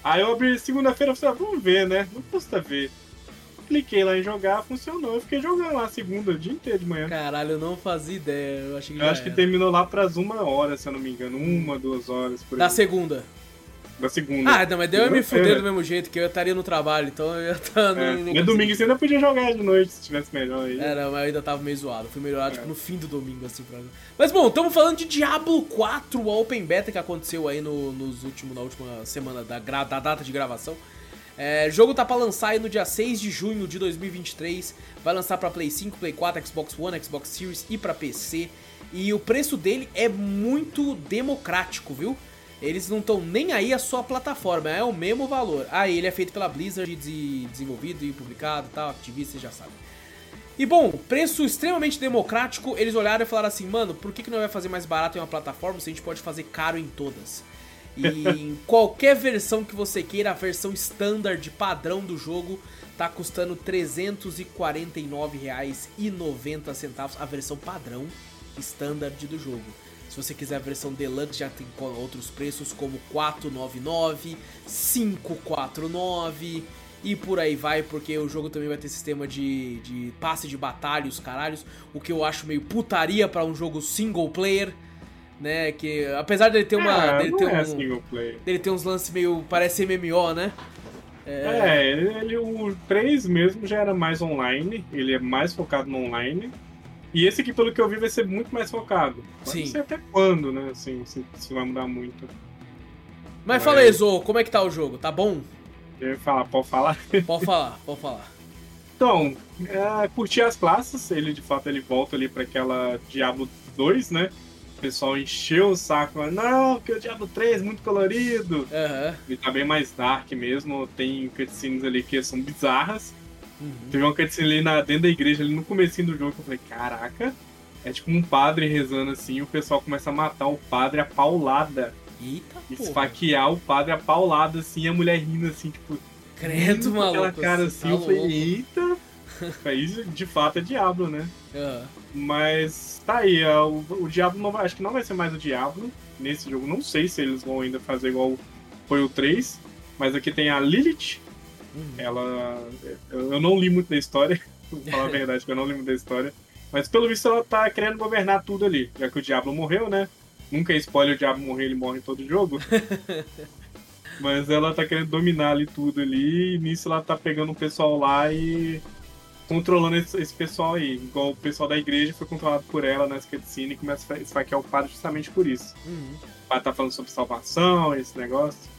Speaker 2: Aí eu abri segunda-feira e falei, ah, vamos ver, né? Não custa ver cliquei lá em jogar, funcionou. Eu fiquei jogando lá segunda, o dia inteiro de manhã.
Speaker 1: Caralho, eu não fazia ideia. Eu, achei que,
Speaker 2: eu acho que terminou lá pras uma hora, se eu não me engano. Uma, duas horas.
Speaker 1: Por da segunda.
Speaker 2: Da segunda.
Speaker 1: Ah, não, mas deu eu me fuder do mesmo jeito, que eu estaria no trabalho, então eu ia estar.
Speaker 2: É. No, no domingo você ainda podia jogar de noite, se tivesse melhor aí.
Speaker 1: É, não, mas eu ainda tava meio zoado. Fui melhorar, é. tipo, no fim do domingo, assim, pra Mas bom, estamos falando de Diablo 4, a Open Beta que aconteceu aí no, nos últimos, na última semana da, da data de gravação. É, o jogo tá pra lançar aí no dia 6 de junho de 2023. Vai lançar pra Play 5, Play 4, Xbox One, Xbox Series e pra PC. E o preço dele é muito democrático, viu? Eles não estão nem aí a sua plataforma, é o mesmo valor. Ah, ele é feito pela Blizzard, desenvolvido e publicado e tal, ativista, já sabe. E bom, preço extremamente democrático, eles olharam e falaram assim, mano, por que, que não vai fazer mais barato em uma plataforma se a gente pode fazer caro em todas? E em qualquer versão que você queira, a versão standard padrão do jogo tá custando R$ 349,90 a versão padrão standard do jogo. Se você quiser a versão deluxe, já tem outros preços como 499, 549 e por aí vai, porque o jogo também vai ter sistema de, de passe de batalha, os caralhos, o que eu acho meio putaria para um jogo single player né? Que apesar dele ter uma.
Speaker 2: É,
Speaker 1: dele, ter
Speaker 2: é
Speaker 1: um, dele ter uns lances meio. parece MMO, né?
Speaker 2: É, é ele, o 3 mesmo já era mais online, ele é mais focado no online. E esse aqui, pelo que eu vi, vai ser muito mais focado. Sim. Não sei até quando, né? Assim, se, se vai mudar muito.
Speaker 1: Mas, Mas... fala aí, Zo, como é que tá o jogo? Tá bom?
Speaker 2: Eu ia falar, pode falar?
Speaker 1: Pode falar, pode falar.
Speaker 2: Então, é, curti as classes, ele de fato ele volta ali para aquela Diablo 2, né? pessoal encheu o saco, mas não, porque o Diablo 3 é muito colorido.
Speaker 1: Uhum.
Speaker 2: Ele tá bem mais dark mesmo, tem cutscenes ali que são bizarras. Uhum. Teve uma cutscene ali na, dentro da igreja, ali no comecinho do jogo, que eu falei, caraca, é tipo um padre rezando assim, e o pessoal começa a matar o padre a paulada.
Speaker 1: Eita,
Speaker 2: Esfaquear porra. o padre a paulada, assim, e a mulher rindo assim, tipo...
Speaker 1: Credo, maluco.
Speaker 2: Aquela cara assim, tá eu falei, eita... Isso de fato é Diablo, né?
Speaker 1: Uhum.
Speaker 2: Mas tá aí, é, o, o Diablo não vai, acho que não vai ser mais o Diablo nesse jogo. Não sei se eles vão ainda fazer igual foi o 3. Mas aqui tem a Lilith. Uhum. Ela. Eu não li muito da história. Vou falar a verdade, que eu não li muito da história. Mas pelo visto ela tá querendo governar tudo ali. Já que o Diablo morreu, né? Nunca é spoiler o Diablo morrer, ele morre em todo jogo. Mas ela tá querendo dominar ali tudo ali. E nisso ela tá pegando o pessoal lá e controlando esse, esse, pessoal aí. Igual o pessoal da igreja foi controlado por ela nessa cutscene e começa a esfaquear o padre justamente por isso.
Speaker 1: Uhum.
Speaker 2: O padre tá falando sobre salvação, esse negócio.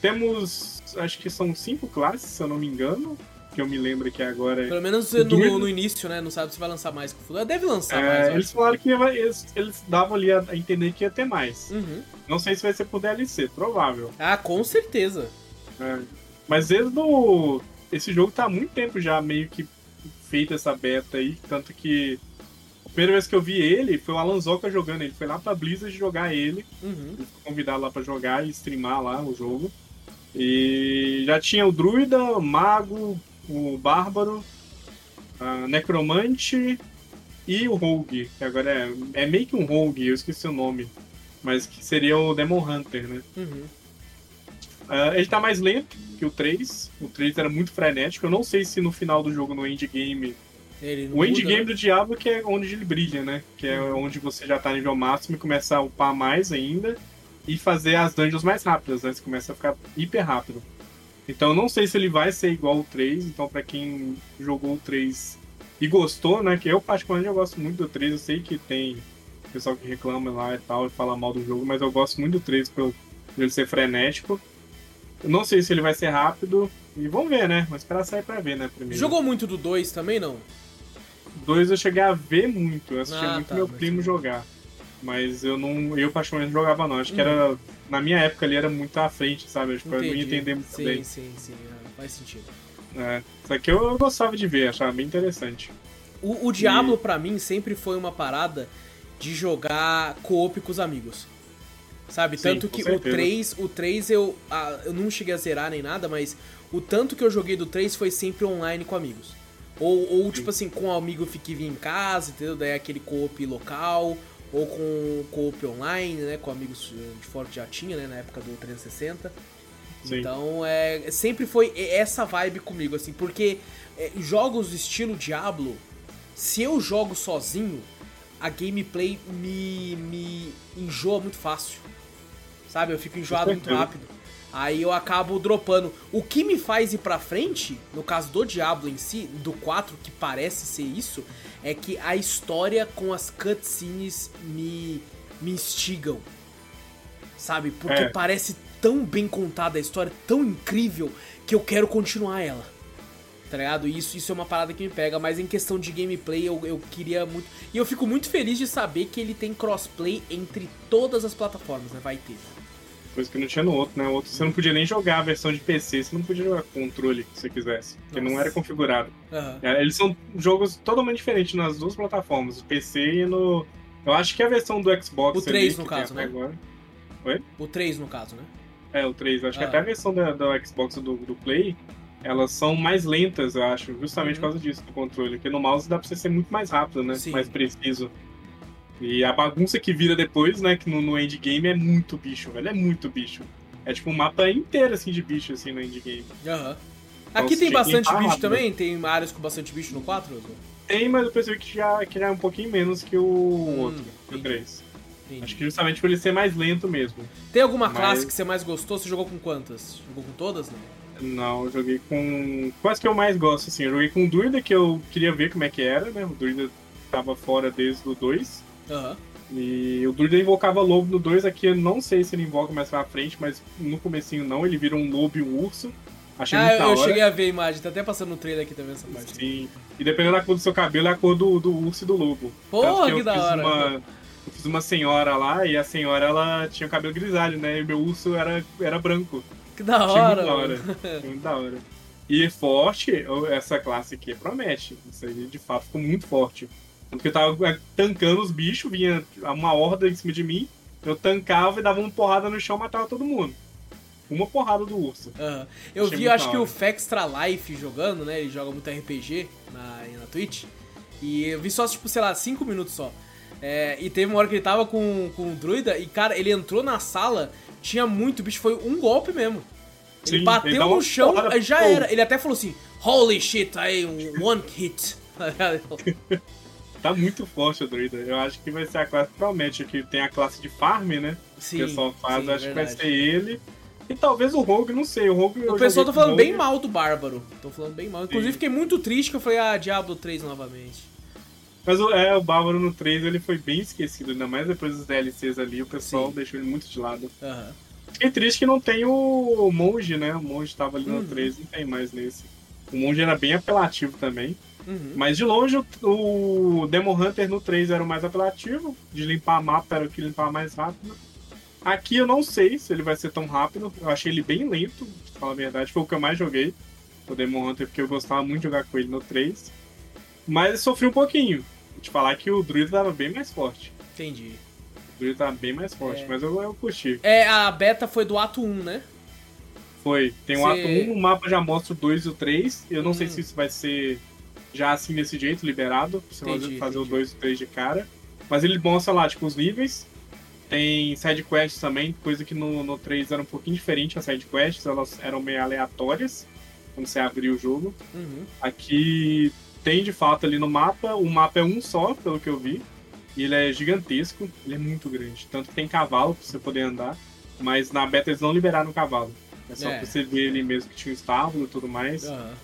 Speaker 2: Temos, acho que são cinco classes, se eu não me engano. que eu me lembro que agora.
Speaker 1: Pelo menos no, no, início, né? Não sabe se vai lançar mais que o futuro. Deve lançar
Speaker 2: é,
Speaker 1: mais.
Speaker 2: Eles falaram que ia, eles, eles, davam ali a entender que ia ter mais.
Speaker 1: Uhum.
Speaker 2: Não sei se vai ser por DLC, provável.
Speaker 1: Ah, com certeza.
Speaker 2: É. Mas desde do. Esse jogo tá há muito tempo já meio que feito essa beta aí, tanto que a primeira vez que eu vi ele foi o Alan Zoka jogando. Ele foi lá pra Blizzard jogar ele.
Speaker 1: Uhum.
Speaker 2: Ele foi convidado lá pra jogar e streamar lá o jogo. E já tinha o Druida, o Mago, o Bárbaro, a Necromante e o Rogue, que agora é, é meio que um Rogue, eu esqueci o nome. Mas que seria o Demon Hunter, né?
Speaker 1: Uhum.
Speaker 2: Uh, ele tá mais lento que o 3. O 3 era muito frenético. Eu não sei se no final do jogo, no endgame. o endgame né? do Diablo que é onde ele brilha, né? Que é uhum. onde você já tá nível máximo e começa a upar mais ainda. E fazer as dungeons mais rápidas, né? Você começa a ficar hiper rápido. Então eu não sei se ele vai ser igual o 3. Então para quem jogou o 3 e gostou, né? Que eu particularmente eu gosto muito do 3. Eu sei que tem pessoal que reclama lá e tal, e fala mal do jogo, mas eu gosto muito do 3 pelo ele ser frenético. Eu não sei se ele vai ser rápido. E vamos ver, né? Vamos esperar sair pra ver, né? Primeiro.
Speaker 1: Jogou muito do 2 também, não?
Speaker 2: 2 eu cheguei a ver muito. Eu assistia
Speaker 1: Ah,
Speaker 2: muito
Speaker 1: tá,
Speaker 2: meu primo jogar. Mas eu não. Eu particularmente não jogava não. Acho que
Speaker 1: Uhum.
Speaker 2: era. Na minha época ali era muito à frente, sabe? Acho que eu não ia entender muito
Speaker 1: sim,
Speaker 2: bem.
Speaker 1: Sim, sim, ah, faz sentido.
Speaker 2: É. Só que eu, eu gostava de ver, achava bem interessante.
Speaker 1: O, o Diablo, pra mim, sempre foi uma parada de jogar co-op com os amigos. Sabe?
Speaker 2: Sim,
Speaker 1: tanto que o
Speaker 2: certeza.
Speaker 1: 3, o 3 eu, ah, eu não cheguei a zerar nem nada, mas o tanto que eu joguei do 3 foi sempre online com amigos. Ou, ou tipo assim, com um amigo que vinha em casa, entendeu? Daí aquele co-op local, ou com co-op online, né? Com amigos eh, de fora que já tinha, né? Na época do 360.
Speaker 2: Sim.
Speaker 1: Então, é, sempre foi essa vibe comigo, assim, porque é, jogos do estilo Diablo, se eu jogo sozinho, a gameplay me, me enjoa muito fácil. Sabe? Eu fico enjoado muito rápido. Aí eu acabo dropando. O que me faz ir pra frente, no caso do Diablo em si, do 4, que parece ser isso, é que a história com as cutscenes me, me instigam. Sabe? Porque
Speaker 2: É.
Speaker 1: parece tão bem contada a história, tão incrível, que eu quero continuar ela. Tá ligado? Isso, isso é uma parada que me pega, mas em questão de gameplay eu, eu queria muito. E eu fico muito feliz de saber que ele tem crossplay entre todas as plataformas, né? Vai ter.
Speaker 2: Coisa que não tinha no outro, né? O outro você não podia nem jogar a versão de PC, você não podia jogar controle se você quisesse. Porque não
Speaker 1: Nossa.
Speaker 2: era configurado. É, eles são jogos totalmente diferentes nas duas plataformas, no PC e no. Eu acho que a versão do Xbox.
Speaker 1: O 3
Speaker 2: ali,
Speaker 1: no caso, né?
Speaker 2: Agora.
Speaker 1: O 3, no caso, né?
Speaker 2: É, o 3. Acho que
Speaker 1: Ah.
Speaker 2: até a versão da, do Xbox do, do Play, elas são mais lentas, eu acho, justamente
Speaker 1: Uhum.
Speaker 2: por causa disso, do controle. Porque no mouse dá pra você ser muito mais rápido, né?
Speaker 1: Sim.
Speaker 2: Mais preciso. E a bagunça que vira depois, né? Que no, no endgame é muito bicho, velho. É muito bicho. É tipo um mapa inteiro, assim, de bicho, assim, no endgame.
Speaker 1: Aham.
Speaker 2: Então,
Speaker 1: Aqui tem bastante bicho
Speaker 2: rápido.
Speaker 1: também? Tem áreas com bastante bicho no 4? Oswaldo?
Speaker 2: Tem, mas eu percebi que já, que já é um pouquinho menos que o outro, que o
Speaker 1: entendi.
Speaker 2: 3.
Speaker 1: Entendi.
Speaker 2: Acho que justamente por ele ser mais lento mesmo.
Speaker 1: Tem alguma
Speaker 2: Mas-
Speaker 1: classe que você mais gostou? Você jogou com quantas? Jogou com todas? Não.
Speaker 2: Não, eu joguei com. Quase que eu mais gosto, assim. Eu joguei com o Druida, que eu queria ver como é que era, né? O Druida tava fora desde o 2.
Speaker 1: Aham.
Speaker 2: E o Druida invocava lobo no 2, aqui eu não sei se ele invoca mais pra frente, mas no comecinho não, ele vira um lobo e um urso. Achei
Speaker 1: Ah,
Speaker 2: muito
Speaker 1: eu, eu cheguei a ver a imagem, tá até passando no trailer aqui também essa parte.
Speaker 2: Sim. E dependendo da cor do seu cabelo, é a cor do, do urso e do lobo.
Speaker 1: Porra, que
Speaker 2: eu
Speaker 1: da hora.
Speaker 2: Uma, eu fiz uma senhora lá e a senhora ela tinha o cabelo grisalho, né? E meu urso era, era branco.
Speaker 1: Que da
Speaker 2: Achei
Speaker 1: hora,
Speaker 2: muito da hora. Muito da hora. E forte, essa classe aqui promete. Isso aí de fato ficou muito forte. Porque eu tava é, tancando os bichos, vinha uma horda em cima de mim, eu tancava e dava uma porrada no chão e matava todo mundo. Uma porrada do urso.
Speaker 1: Aham. Eu
Speaker 2: Achei
Speaker 1: vi, acho que o Fextra Life jogando, né? Ele joga muito RPG na, na Twitch. E eu vi só, tipo, sei lá, 5 minutos só. É, e teve uma hora que ele tava com, com o druida e, cara, ele entrou na sala, tinha muito bicho, foi um golpe mesmo. Ele
Speaker 2: Sim,
Speaker 1: bateu
Speaker 2: ele
Speaker 1: no chão, já era. Ele até falou assim: Holy shit, aí um one hit. Tá
Speaker 2: muito forte o druida. Eu acho que vai ser a classe que promete, que tem a classe de farm, né?
Speaker 1: Sim,
Speaker 2: que o pessoal faz,
Speaker 1: sim,
Speaker 2: acho
Speaker 1: verdade.
Speaker 2: que vai ser ele. E talvez o Rogue, não sei. O Rogue
Speaker 1: O pessoal tá falando bem mal do Bárbaro. Tô falando bem mal. Inclusive,
Speaker 2: Sim.
Speaker 1: fiquei muito triste que eu falei, ah, Diablo 3 novamente.
Speaker 2: Mas o, é, o Bárbaro no 3 ele foi bem esquecido, ainda mais depois dos DLCs ali, o pessoal
Speaker 1: Sim.
Speaker 2: deixou ele muito de lado. Fiquei triste que não tem o Monge, né? O Monge tava ali
Speaker 1: Uhum.
Speaker 2: no 3, não tem mais nesse. O monge era bem apelativo também.
Speaker 1: Uhum.
Speaker 2: Mas de longe, o, o Demon Hunter no 3 era o mais apelativo. De limpar mapa era o que limpava mais rápido. Aqui eu não sei se ele vai ser tão rápido. Eu achei ele bem lento, pra falar a verdade. Foi o que eu mais joguei. O Demon Hunter, porque eu gostava muito de jogar com ele no 3. Mas sofri um pouquinho. Vou te falar que o Druid tava bem mais forte.
Speaker 1: Entendi.
Speaker 2: O Druid tava bem mais forte,
Speaker 1: É.
Speaker 2: mas eu, eu curti.
Speaker 1: É, a beta foi do ato 1, né?
Speaker 2: Foi. Tem o
Speaker 1: Cê-
Speaker 2: ato 1, o mapa já mostra o 2 e o 3. Eu não sei
Speaker 1: Hum.
Speaker 2: se isso vai ser já assim desse jeito, liberado. Pra você
Speaker 1: Entendi,
Speaker 2: fazer, fazer o
Speaker 1: entendi.
Speaker 2: 2 e o 3 de cara. Mas ele mostra lá, tipo, os níveis. Tem side quests também, coisa que no, no 3 era um pouquinho diferente. As side quests, elas eram meio aleatórias quando você abria o jogo.
Speaker 1: Uhum.
Speaker 2: Aqui tem de fato ali no mapa. O mapa é um só, pelo que eu vi. E ele é gigantesco, ele é muito grande. Tanto que tem cavalo pra você poder andar. Mas na beta eles não liberaram o cavalo. É só
Speaker 1: É.
Speaker 2: pra você ver ali mesmo que tinha um estábulo e tudo mais.
Speaker 1: Aham.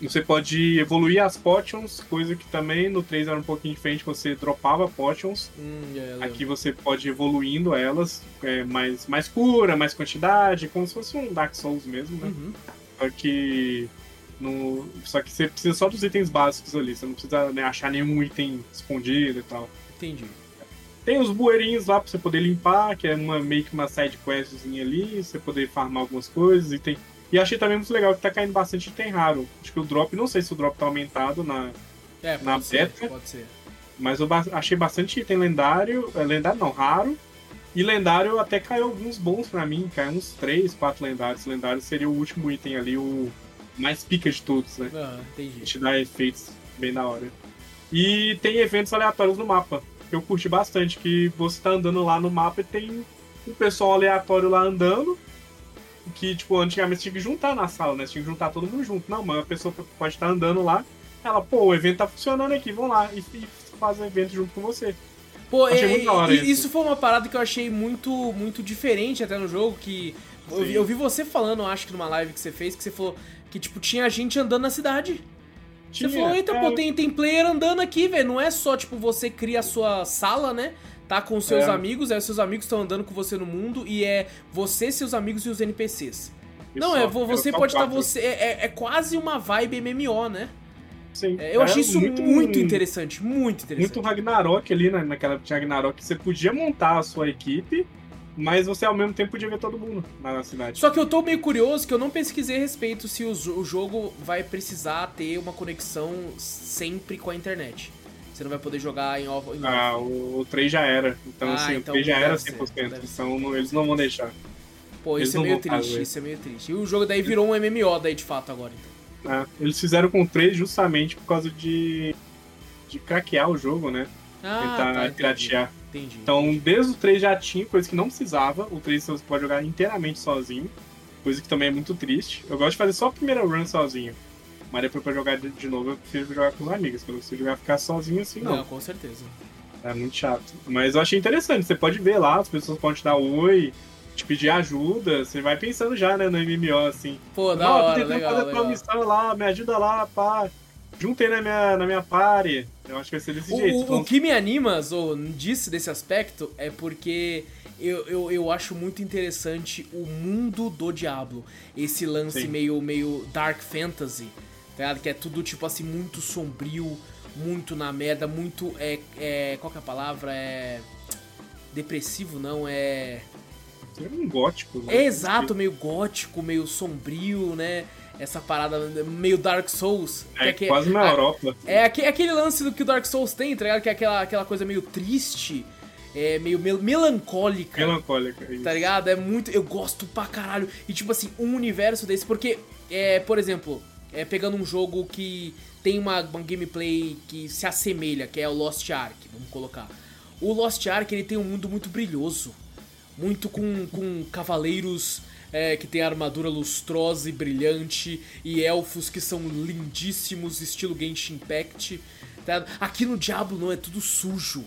Speaker 2: Você pode evoluir as potions, coisa que também no 3 era um pouquinho diferente, você dropava potions.
Speaker 1: Hum.
Speaker 2: Aqui você pode ir evoluindo elas, é, mais, mais cura, mais quantidade, como se fosse um Dark Souls mesmo, né?
Speaker 1: Uhum.
Speaker 2: Só que. No... Só que você precisa só dos itens básicos ali, você não precisa né, achar nenhum item escondido e tal.
Speaker 1: Entendi.
Speaker 2: Tem os bueirinhos lá pra você poder limpar, que é uma, meio que uma side questzinha ali, você poder farmar algumas coisas e tem. E achei também muito legal que tá caindo bastante item raro. Acho que o drop, não sei se o drop tá aumentado na.
Speaker 1: É, pode
Speaker 2: Na
Speaker 1: ser,
Speaker 2: beta?
Speaker 1: pode ser.
Speaker 2: Mas eu ba- achei bastante item lendário. é, Lendário não, raro. E lendário até caiu alguns bons pra mim, caiu uns 3, 4 lendários. Lendário seria o último item ali, o mais pica de todos, né?
Speaker 1: Aham, entendi.
Speaker 2: te dá efeitos bem da hora. E tem eventos aleatórios no mapa. Eu curti bastante, que você tá andando lá no mapa e tem um pessoal aleatório lá andando. Que, tipo, antigamente tinha que juntar na sala, né? Você tinha que juntar todo mundo junto. Não, mas a pessoa pode estar andando lá. Ela, pô, o evento tá funcionando aqui, vão lá. E, e faz o evento junto com você.
Speaker 1: Pô,
Speaker 2: Achei
Speaker 1: é-
Speaker 2: muito da hora isso.
Speaker 1: isso foi uma parada que eu achei muito, muito diferente até no jogo, que eu vi, eu vi você falando, acho que numa live que você fez, que você falou que, tipo, tinha gente andando na cidade. Você
Speaker 2: Tinha,
Speaker 1: falou, eita,
Speaker 2: é,
Speaker 1: pô, tem, tem player andando aqui, velho. Não é só, tipo, você cria a sua sala, né? Tá com seus
Speaker 2: É.
Speaker 1: amigos, os seus amigos estão andando com você no mundo e é você, seus amigos e os NPCs.
Speaker 2: e
Speaker 1: Não,
Speaker 2: só.
Speaker 1: é, vo-
Speaker 2: Era
Speaker 1: você
Speaker 2: só
Speaker 1: pode estar
Speaker 2: quatro.
Speaker 1: você. É, é- é quase uma vibe MMO, né?
Speaker 2: Sim.
Speaker 1: É, eu achei isso muito, interessante, muito interessante.
Speaker 2: Muito Ragnarok ali, né? Naquela de Ragnarok, você podia montar a sua equipe, mas você ao mesmo tempo podia ver todo mundo na cidade.
Speaker 1: Só que eu tô meio curioso que eu não pesquisei a respeito se o jogo vai precisar ter uma conexão sempre com a internet. Você não vai poder jogar em off. em off.
Speaker 2: Ah, o, o 3 já era. Então,
Speaker 1: Ah,
Speaker 2: assim,
Speaker 1: então
Speaker 2: o 3 já era
Speaker 1: ser,
Speaker 2: 100%.
Speaker 1: deve
Speaker 2: então, não- eles não vão deixar.
Speaker 1: Pô,
Speaker 2: eles
Speaker 1: isso é meio triste,
Speaker 2: fazer.
Speaker 1: isso é meio triste. E o jogo daí virou um MMO daí de fato agora, então.
Speaker 2: né? Eles fizeram com o 3 justamente por causa de, de craquear o jogo, né?
Speaker 1: Ah,
Speaker 2: Tentar
Speaker 1: tá, entendi.
Speaker 2: piratear.
Speaker 1: Entendi.
Speaker 2: Então, desde o 3 já tinha coisa que não precisava. O 3 você pode jogar inteiramente sozinho. Coisa que também é muito triste. Eu gosto de fazer só a primeira run sozinho. Mas depois pra jogar de, de novo, eu prefiro jogar com os amigos. Quando você jogar ficar sozinho assim, não.
Speaker 1: não, com certeza.
Speaker 2: É muito chato. Mas eu achei interessante. Você pode ver lá, as pessoas podem te dar oi, te pedir ajuda. Você vai pensando já, né, no MMO, assim.
Speaker 1: Pô, da
Speaker 2: Não, eu tô
Speaker 1: hora,
Speaker 2: tentando
Speaker 1: legal,
Speaker 2: fazer
Speaker 1: legal.
Speaker 2: missão lá, me ajuda lá, pá. Juntei na minha, na minha party. Eu acho que vai ser desse
Speaker 1: O,
Speaker 2: jeito.
Speaker 1: o-
Speaker 2: Então,
Speaker 1: o que me anima, Zo, disso, desse aspecto, é porque eu, eu, eu acho muito interessante o mundo do Diablo. Esse lance
Speaker 2: Sim.
Speaker 1: meio, meio Dark Fantasy, tá ligado? Que é tudo, tipo assim, muito sombrio, muito na merda, muito. É, é, qual que é a palavra? É. Depressivo, não, é.
Speaker 2: é um gótico. né?
Speaker 1: É exato, meio gótico, meio sombrio, né? Essa parada meio Dark Souls. que
Speaker 2: É,
Speaker 1: que-
Speaker 2: quase na
Speaker 1: a-
Speaker 2: Europa.
Speaker 1: é aque- aquele lance do que o Dark Souls tem, tá ligado? Que é aquela, aquela coisa meio triste, é, meio mel- melancólica.
Speaker 2: Melancólica. isso.
Speaker 1: Tá ligado? É muito. Eu gosto pra caralho. E tipo assim, um universo desse, porque, é, por exemplo, é, pegando um jogo que tem uma, uma gameplay que se assemelha, que é o Lost Ark, vamos colocar. O Lost Ark ele tem um mundo muito brilhoso. Muito com, com cavaleiros é, que tem armadura lustrosa e brilhante, e elfos que são lindíssimos, estilo Genshin Impact. Tá? Aqui no Diablo não, é tudo sujo.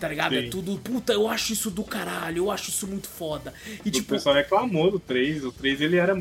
Speaker 1: Tá ligado? É
Speaker 2: Sim.
Speaker 1: tudo. Puta, eu acho isso do caralho, eu acho isso muito foda. E
Speaker 2: o
Speaker 1: tipo,
Speaker 2: pessoal reclamou do 3. O 3 ele era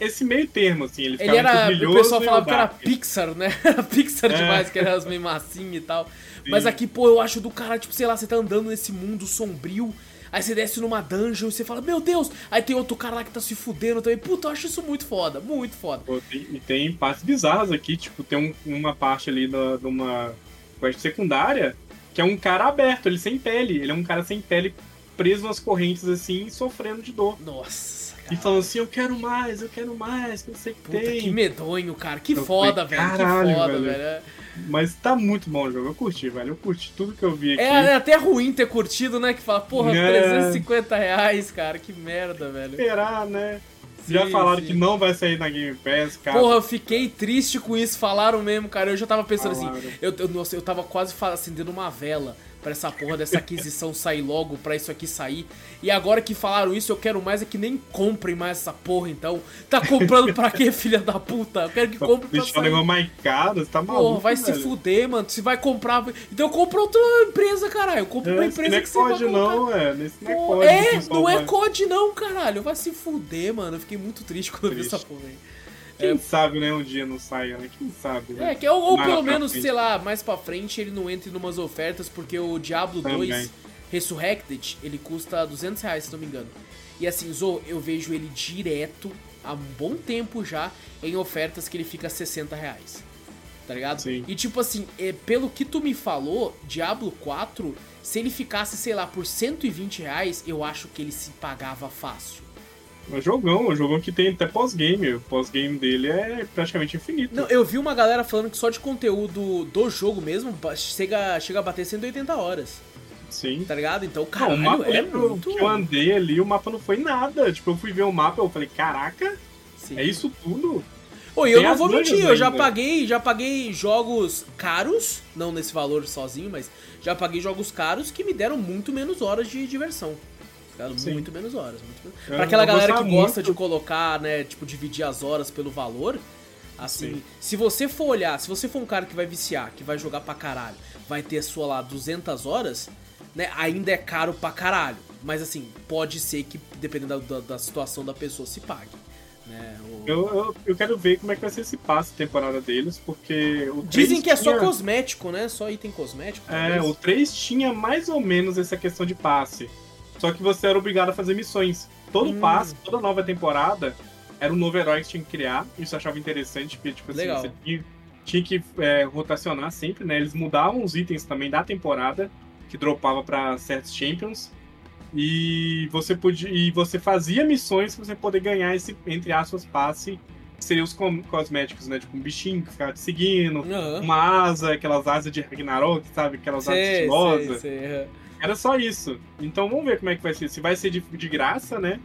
Speaker 2: esse meio termo, assim. Ele,
Speaker 1: ele era. O pessoal falava que era. Pixar, né? Era Pixar
Speaker 2: É.
Speaker 1: demais, que era as meio massinhas e tal. Mas aqui, pô, eu acho do caralho, tipo, sei lá, você tá andando nesse mundo sombrio. Aí você desce numa dungeon e você fala, meu Deus! Aí tem outro cara lá que tá se fudendo também. Puta, eu acho isso muito foda, muito foda.
Speaker 2: Pô, tem- e tem partes bizarras aqui, tipo, tem um- uma parte ali da- de uma quest secundária que é um cara aberto, ele sem pele. Ele é um cara sem pele preso nas correntes assim sofrendo de dor.
Speaker 1: Nossa,
Speaker 2: E falando assim, eu quero mais, eu quero mais, eu sei que
Speaker 1: Puta,
Speaker 2: tem.
Speaker 1: que medonho, cara. Que
Speaker 2: Eu
Speaker 1: foda,
Speaker 2: falei,
Speaker 1: velho.
Speaker 2: caralho,
Speaker 1: que foda,
Speaker 2: velho.
Speaker 1: velho. É-
Speaker 2: Mas tá muito bom o jogo, eu curti, velho. Eu curti tudo que eu vi aqui.
Speaker 1: É, é até ruim ter curtido, né? Que fala, porra,
Speaker 2: É.
Speaker 1: 350 reais, cara. Que merda, velho.
Speaker 2: Esperar, né? Já
Speaker 1: Sim,
Speaker 2: falaram
Speaker 1: sim.
Speaker 2: que não vai sair na Game Pass, cara.
Speaker 1: Porra, eu fiquei triste com isso, falaram mesmo, cara. Eu já tava pensando
Speaker 2: Falaram.
Speaker 1: assim, eu, eu, nossa, eu tava quase acendendo uma vela pra essa porra dessa aquisição sair logo, pra isso aqui sair. E agora que falaram isso, eu quero mais é que nem comprem mais essa porra, então. Tá comprando pra quê, filha da puta? Eu quero que
Speaker 2: Pra
Speaker 1: compre pra
Speaker 2: deixar o negócio mais caro, você tá maluco,
Speaker 1: Porra, vai se
Speaker 2: velho.
Speaker 1: fuder, mano. Se vai comprar. Então compra outra empresa, caralho. Compra uma
Speaker 2: É, isso
Speaker 1: empresa
Speaker 2: não
Speaker 1: que
Speaker 2: é
Speaker 1: você vai
Speaker 2: não, é. Nesse não é
Speaker 1: Pô,
Speaker 2: COD.
Speaker 1: É,
Speaker 2: que o pessoal
Speaker 1: não é
Speaker 2: vai-
Speaker 1: COD não, caralho. Vai se fuder, mano. Eu fiquei muito triste quando eu vi
Speaker 2: Triste.
Speaker 1: essa porra aí.
Speaker 2: Quem sabe, né, um dia não saia, né? Quem sabe, né?
Speaker 1: É, que, ou, ou
Speaker 2: Mais
Speaker 1: pelo menos,
Speaker 2: frente.
Speaker 1: sei lá, mais pra frente ele não entre em umas ofertas, porque o Diablo
Speaker 2: Também.
Speaker 1: 2 Resurrected, ele custa 200 reais, se não me engano. E assim, Zo, eu vejo ele direto, há um bom tempo já, em ofertas que ele fica 60 reais. Tá ligado?
Speaker 2: Sim.
Speaker 1: E tipo assim, é, pelo que tu me falou, Diablo 4, se ele ficasse, sei lá, por 120 reais, eu acho que ele se pagava fácil.
Speaker 2: É um jogão, um jogão que tem até pós-game. O pós-game dele é praticamente infinito.
Speaker 1: Não, eu vi uma galera falando que só de conteúdo do jogo mesmo chega, chega a bater 180 horas.
Speaker 2: Sim.
Speaker 1: Tá ligado? Então,
Speaker 2: mapa
Speaker 1: é muito...
Speaker 2: que eu andei ali, o mapa não foi nada. Tipo, eu fui ver o mapa, eu falei, caraca,
Speaker 1: Sim.
Speaker 2: é isso tudo?
Speaker 1: Ô, e eu não vou mentir, eu já paguei, já paguei jogos caros, não nesse valor sozinho, mas já paguei jogos caros que me deram muito menos horas de diversão. Ligado?
Speaker 2: Sim.
Speaker 1: Muito menos horas. Muito menos... Pra aquela galera que gosta
Speaker 2: muito.
Speaker 1: de colocar, né, tipo, dividir as horas pelo valor, assim,
Speaker 2: Sim.
Speaker 1: se você for olhar, se você for um cara que vai viciar, que vai jogar pra caralho, vai ter sua lá 200 horas, né, ainda é caro pra caralho. Mas assim, pode ser que, dependendo da, da- da situação da pessoa, se pague. Né? O-
Speaker 2: Eu, eu, eu quero ver como é que vai ser esse passe temporada deles, porque o 3
Speaker 1: Dizem que é só
Speaker 2: tinha-
Speaker 1: cosmético, né? Só item cosmético.
Speaker 2: É,
Speaker 1: talvez.
Speaker 2: o 3 tinha mais ou menos essa questão de passe. Só que você era obrigado a fazer missões. Todo
Speaker 1: Hum.
Speaker 2: passe, toda nova temporada, era um novo herói que tinha que criar. Isso eu achava interessante, porque, tipo assim,
Speaker 1: Legal.
Speaker 2: você tinha, que é, rotacionar sempre, né? Eles mudavam os itens também da temporada, que dropava pra certos champions. E você podia. E você fazia missões pra você poder ganhar esse, entre aspas, passe, que seriam os cosméticos, né? Tipo um bichinho que ficava te seguindo,
Speaker 1: Aham.
Speaker 2: uma asa, aquelas asas de Ragnarok, sabe? Aquelas asas
Speaker 1: Sei, sei,
Speaker 2: estilosas.
Speaker 1: sei. aham.
Speaker 2: Era só isso. Então vamos ver como é que vai ser. Se vai ser de, de graça, né?